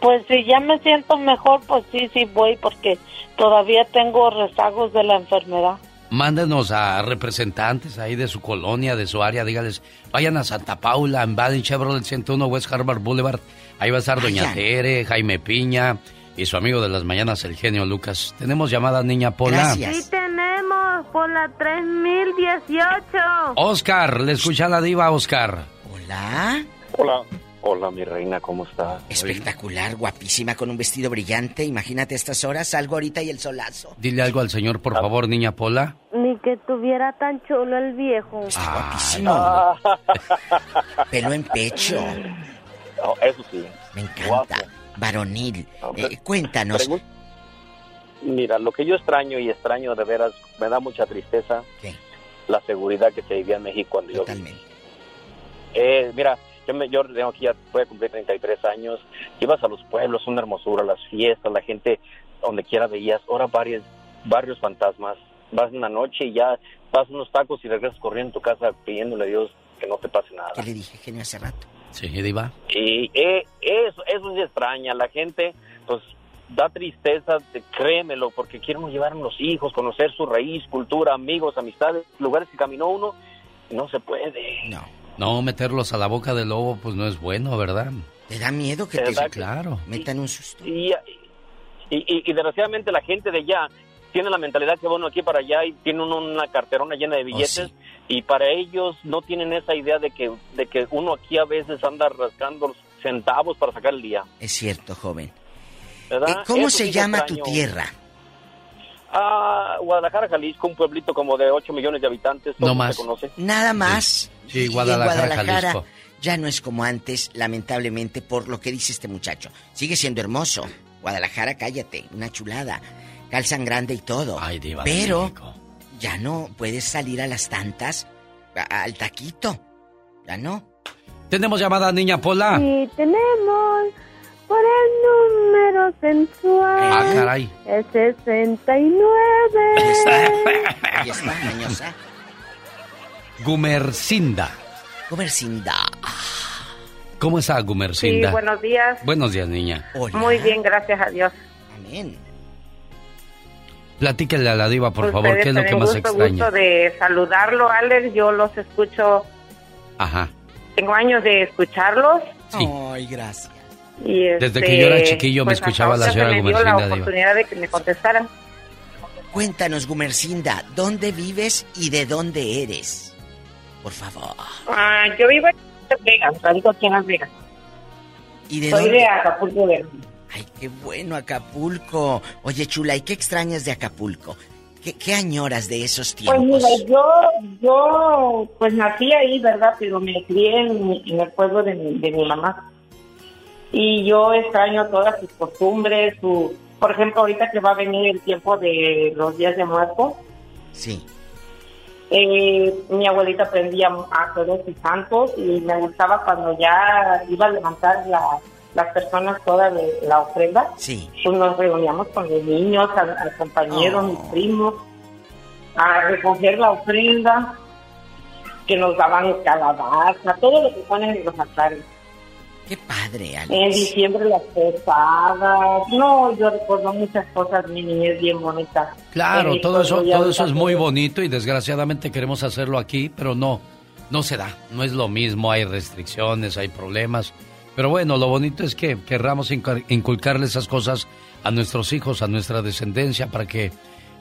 Pues si ya me siento mejor, pues sí, sí voy, porque todavía tengo rezagos de la enfermedad. Mándenos a representantes ahí de su colonia, de su área, dígales, vayan a Santa Paula, en Baden Chevrolet 101 West Harvard Boulevard. Ahí va a estar Doña Vayan. Tere, Jaime Piña y su amigo de las mañanas, el genio Lucas. Tenemos llamada niña Pola. Sí tenemos por la 3018. Oscar, le escucha la diva, Oscar. Hola. Hola. Hola, mi reina, ¿cómo estás? Espectacular, guapísima, con un vestido brillante. Imagínate a estas horas, salgo ahorita y el solazo. Dile algo al señor, por favor, niña Pola. Ni que tuviera tan chulo el viejo. Guapísimo. Pelo en pecho. Oh, eso sí. Me encanta. Varonil. Eh, cuéntanos. Pregun- Mira, lo que yo extraño y extraño de veras, me da mucha tristeza. La seguridad que se vivía en México cuando yo vine. Eh, mira, yo, me, yo tengo aquí ya, voy a cumplir 33 años. Ibas a los pueblos, una hermosura, las fiestas, la gente donde quiera veías. Ahora varios, barrios fantasmas. Vas en la noche y ya vas unos tacos y regresas corriendo a tu casa pidiéndole a Dios que no te pase nada. ¿Qué le dije, genio, hace rato? Sí, diva. Y eh, eso, eso sí extraña. La gente, pues, da tristeza, créemelo, porque quieren llevar a los hijos, conocer su raíz, cultura, amigos, amistades, lugares que caminó uno, no se puede. No. No, meterlos a la boca del lobo, pues no es bueno, ¿verdad? ¿Te da miedo que ¿Verdad te que- Claro. metan un susto? Y, y, y- y desgraciadamente la gente de allá tiene la mentalidad que bueno aquí para allá y tiene uno una carterona llena de billetes y para ellos no tienen esa idea de que de que uno aquí a veces anda rascando los centavos para sacar el día, Es cierto, joven. ¿verdad? Eh, ¿Cómo Eso se llama extraño. tu tierra? Ah, Guadalajara, Jalisco, un pueblito como de 8 millones de habitantes, No todo más. se conoce. Nada más. Sí, Guadalajara, Jalisco. ya no es como antes, lamentablemente, por lo que dice este muchacho. Sigue siendo hermoso. Guadalajara, cállate, una chulada. Calzan grande y todo. Ay, diva Pero ya no puedes salir a las tantas a- al taquito. Ya no. Tenemos llamada niña Pola. Sí tenemos por el número sensual. Ah, caray. El 69. Ahí está, añosa. Gumercinda. Gumercinda. ¿Cómo está Sí, Gumercinda? buenos días. Buenos días, niña. Muy bien, gracias a Dios. Amén. Platíquele a la diva, por favor, Ustedes ¿qué es lo que más gusto, extraña? gusto de saludarlo, Alex. Yo los escucho, Ajá. tengo años de escucharlos. Sí. Ay, gracias. Y Desde este, que yo era chiquillo me pues, escuchaba hasta la señora se me dio Gumercinda, la diva. oportunidad de que me contestaran. Cuéntanos, Gumercinda, ¿dónde vives y de dónde eres? Por favor. Ah, yo vivo en Las Vegas, radico aquí en Las Vegas. ¿Y de Soy dónde? de Acapulco Verde. Ay, qué bueno, Acapulco. Oye, chula, ¿y qué extrañas de Acapulco? ¿Qué, qué añoras de esos Pues tiempos? mira, yo, yo, pues nací ahí, ¿verdad? Pero me crié en, en el pueblo de mi, de mi mamá. Y yo extraño todas sus costumbres, su... Por ejemplo, ahorita que va a venir el tiempo de los días de muertos, Sí. eh, mi abuelita aprendía a todos sus santos y me gustaba cuando ya iba a levantar la- las personas toda de la ofrenda. Sí. Pues nos reuníamos con los niños, a, a compañeros, mis primos, a recoger la ofrenda que nos daban calabaza, todo lo que ponen en los altares. Qué padre, Alex. En diciembre las posadas. No, yo recuerdo muchas cosas, mi niñez bien bonita. Claro, En todo eso, todo eso es muy bonito y desgraciadamente queremos hacerlo aquí, pero no, no se da, no es lo mismo, hay restricciones, hay problemas. Pero bueno, lo bonito es que querramos inculcarle esas cosas a nuestros hijos, a nuestra descendencia, para que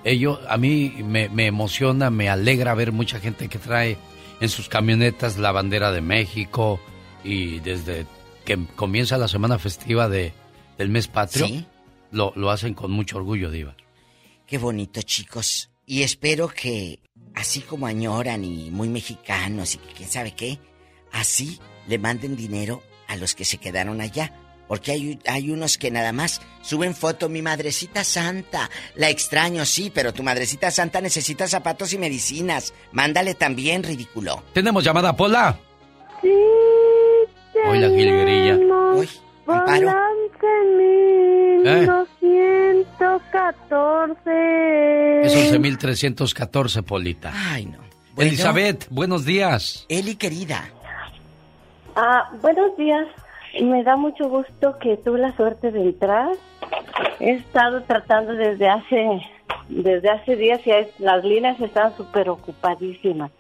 ellos, a mí me, me emociona, me alegra ver mucha gente que trae en sus camionetas la bandera de México y desde que comienza la semana festiva de, del mes patrio, Sí. lo, lo hacen con mucho orgullo, Diva. Qué bonito, chicos. Y espero que, así como añoran y muy mexicanos y que quién sabe qué, así le manden dinero a los que se quedaron allá. Porque hay, hay unos que nada más suben foto, mi madrecita santa. La extraño, sí, pero tu madrecita santa necesita zapatos y medicinas. Mándale también, ridículo. Tenemos llamada, Pola. Sí, Hoy la jilguerilla. Uy, Amparo. balance ¿Eh? 1914. Es 11.314, Polita. Ay, no. Elizabeth, buenos días. Eli, querida. Ah, buenos días. Me da mucho gusto que tuve la suerte de entrar. He estado tratando desde hace desde hace días y las líneas están súper ocupadísimas.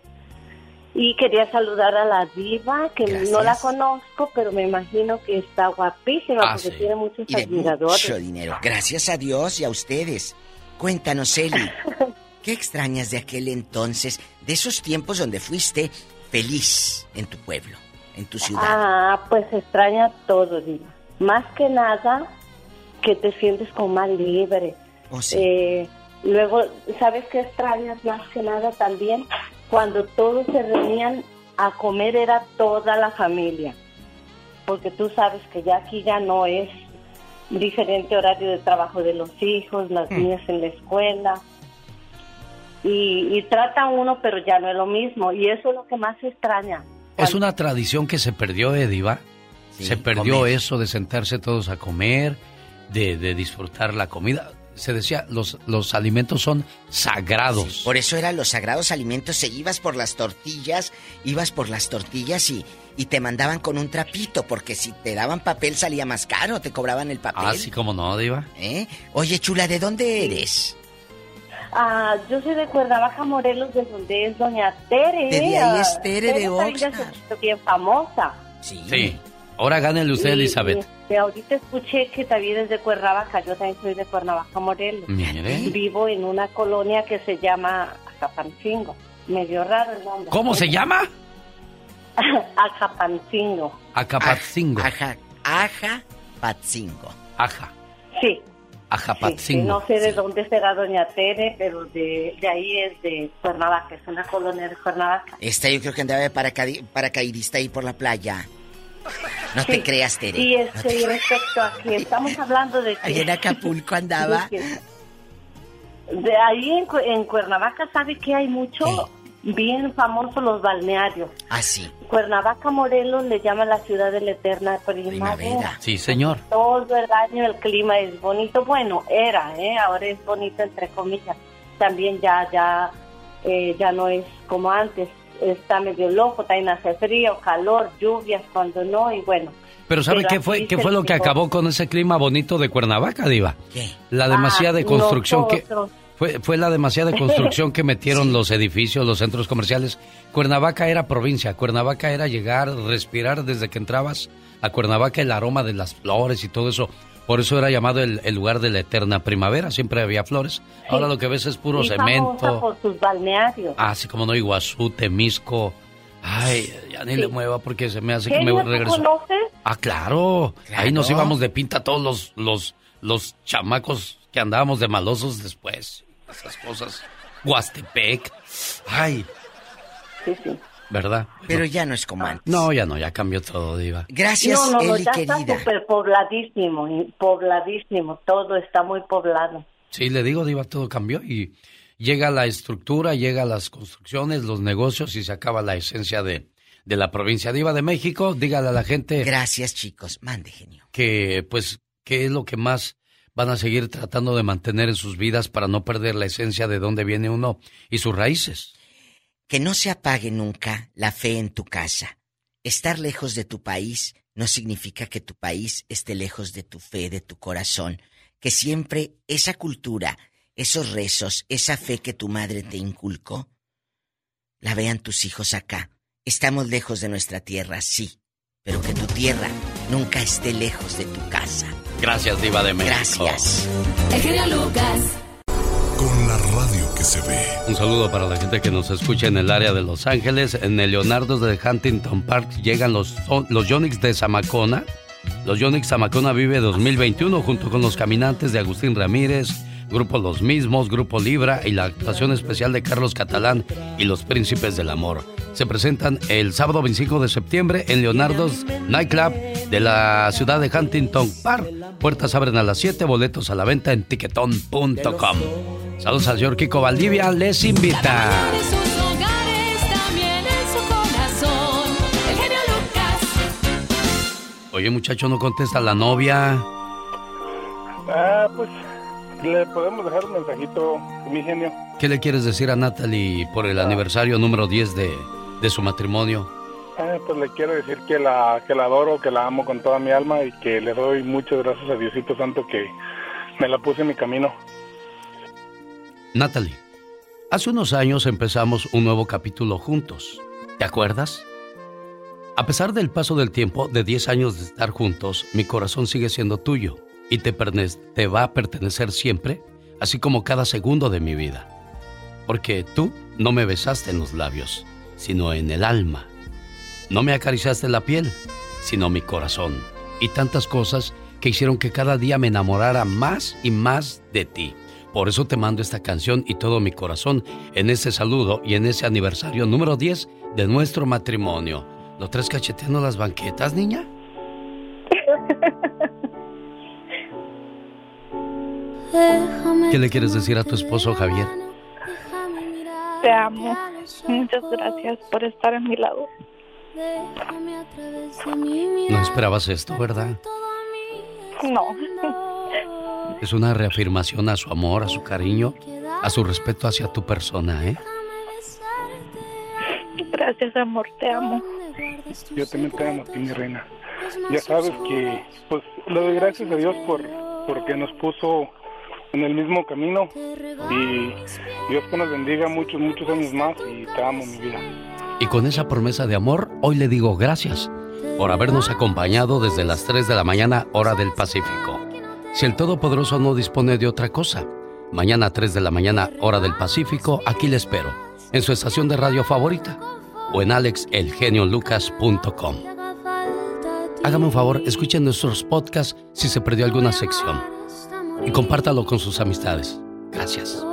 Y quería saludar a la diva, que no la conozco, pero me imagino que está guapísima Ah, porque sí. tiene muchos Y de admiradores. mucho dinero. Gracias a Dios y a ustedes. Cuéntanos, Eli. ¿Qué extrañas de aquel entonces, de esos tiempos donde fuiste feliz en tu pueblo, en tu ciudad? Ah, pues extraña todo, Diva. Más que nada, que te sientes como más libre. Oh, sí. Eh, luego, ¿sabes qué extrañas más que nada también? Cuando todos se reunían a comer era toda la familia. Porque tú sabes que ya aquí ya no es diferente horario de trabajo de los hijos, las Hmm. niñas en la escuela. Y, y trata uno, pero ya no es lo mismo. Y eso es lo que más extraña. Es una tradición que se perdió, ¿eh, Diva? se perdió comer. eso de sentarse todos a comer, de, de disfrutar la comida. Se decía, los, los alimentos son sagrados. Por eso eran los sagrados alimentos. Se ibas por las tortillas, ibas por las tortillas y, y te mandaban con un trapito, porque si te daban papel salía más caro, te cobraban el papel. Así como no, Diva. ¿Eh? Oye, chula, ¿de dónde eres? Ah, yo soy de Cuernavaca, Morelos, de donde es Doña Tere. De ahí Ah, es Tere de ya se hizo bien famosa. Sí. Sí. Ahora gánele usted, Y- Elizabeth. y, este, ahorita escuché que también es de Cuernavaca, yo también soy de Cuernavaca, Morelos. Mire. Vivo en una colonia que se llama Acapancingo. Medio raro el nombre. ¿Cómo se llama? Acapancingo. Acapatzingo. Aja, aja, patzingo. Aja. Sí. Ajapatzingo. No sé de dónde será Doña Tere, pero de, de ahí es de Cuernavaca, es una colonia de Cuernavaca. Esta yo creo que andaba de paracaidista ahí por la playa. No te Sí. creas, Tere. Y No este, te- y respecto a que estamos hablando de que... Ahí en Acapulco andaba. de ahí en, Cu- en Cuernavaca, ¿sabe que hay mucho? bien famosos los balnearios. Ah, sí. Cuernavaca, Morelos le llama la ciudad de la eterna primavera. Sí, señor. Todo el año el clima es bonito. Bueno, era, ¿eh? ahora es bonito entre comillas. También ya, ya, eh, ya no es como antes. Está medio loco, también hace frío, calor, lluvias cuando no, y bueno. Pero ¿sabe qué fue, qué fue lo que acabó con ese clima bonito de Cuernavaca, Diva? ¿Qué? La demasiada Ah, construcción que... Fue, fue la demasiada construcción que metieron los edificios, los centros comerciales. Cuernavaca era provincia, Cuernavaca era llegar, respirar desde que entrabas a Cuernavaca el aroma de las flores y todo eso. Por eso era llamado el, el lugar de la eterna primavera, siempre había flores. Ahora lo que ves es puro Y cemento. por sus balnearios. Así como no, Iguazú, Temisco. Ay, ya ni le mueva porque se me hace que me ¿Genio, tú regreso. conoces? Ah, claro. Ahí nos íbamos de pinta todos los, los, los chamacos que andábamos de malosos después. Esas cosas. Huastepec. Ay, Sí, sí. ¿Verdad? Pero ya no es como antes. No, ya no, ya cambió todo, Diva. Gracias, no, no, no, Eli ya está querida. súper pobladísimo, y pobladísimo, todo está muy poblado. Sí, le digo, Diva, todo cambió y llega la estructura, llega las construcciones, los negocios y se acaba la esencia de, de la provincia Diva de México. Dígale a la gente. Gracias, chicos. Mande, genio. que pues qué es lo que más van a seguir tratando de mantener en sus vidas para no perder la esencia de dónde viene uno y sus raíces. Que no se apague nunca la fe en tu casa. Estar lejos de tu país no significa que tu país esté lejos de tu fe, de tu corazón. Que siempre esa cultura, esos rezos, esa fe que tu madre te inculcó, la vean tus hijos acá. Estamos lejos de nuestra tierra, sí, pero que tu tierra nunca esté lejos de tu casa. Gracias, Diva de México. Gracias. El genio Lucas. La radio que se ve. Un saludo para la gente que nos escucha en el área de Los Ángeles. En el Leonardo de Huntington Park llegan los, los Yonix de Zamacona. Los Yonix Zamacona Vive 2021 junto con los caminantes de Agustín Ramírez, Grupo Los Mismos, Grupo Libra y la actuación especial de Carlos Catalán y los Príncipes del Amor. Se presentan el sábado 25 de septiembre en Leonardo's Nightclub de la ciudad de Huntington Park. Puertas abren a las 7, boletos a la venta en tiquetón.com. Saludos al señor Kiko Valdivia, les invita. De sus hogares, también en su corazón. El genio Lucas. Oye, muchacho, no contesta la novia. Ah, pues le podemos dejar un mensajito, mi genio. ¿Qué le quieres decir a Natalie por el aniversario número 10 de, de su matrimonio? Ah, pues le quiero decir que la, que la adoro, que la amo con toda mi alma y que le doy muchas gracias a Diosito Santo que me la puse en mi camino. Natalie, hace unos años empezamos un nuevo capítulo juntos. ¿Te acuerdas? A pesar del paso del tiempo, de 10 años de estar juntos, mi corazón sigue siendo tuyo y te, te va a pertenecer siempre, así como cada segundo de mi vida. Porque tú no me besaste en los labios, sino en el alma. No me acariciaste la piel, sino mi corazón. Y tantas cosas que hicieron que cada día me enamorara más y más de ti. Por eso te mando esta canción y todo mi corazón en ese saludo y en ese aniversario número 10 de nuestro matrimonio. ¿Lo tres cacheteando las banquetas, niña? ¿Qué le quieres decir a tu esposo, Javier? Te amo. Muchas gracias por estar a mi lado. No esperabas esto, ¿verdad? No. Es una reafirmación a su amor, a su cariño, a su respeto hacia tu persona, ¿eh? Gracias, amor. Te amo. Yo también te amo a ti, mi reina. Ya sabes que, pues, le doy gracias a Dios por porque nos puso en el mismo camino y Dios que nos bendiga muchos, muchos años más y te amo, mi vida. Y con esa promesa de amor, hoy le digo gracias por habernos acompañado desde las 3 de la mañana, hora del Pacífico. Si el Todopoderoso no dispone de otra cosa, mañana a 3 de la mañana, hora del Pacífico, aquí le espero, en su estación de radio favorita o en alexelgeniolucas.com. Hágame un favor, escuchen nuestros podcasts si se perdió alguna sección y compártalo con sus amistades. Gracias.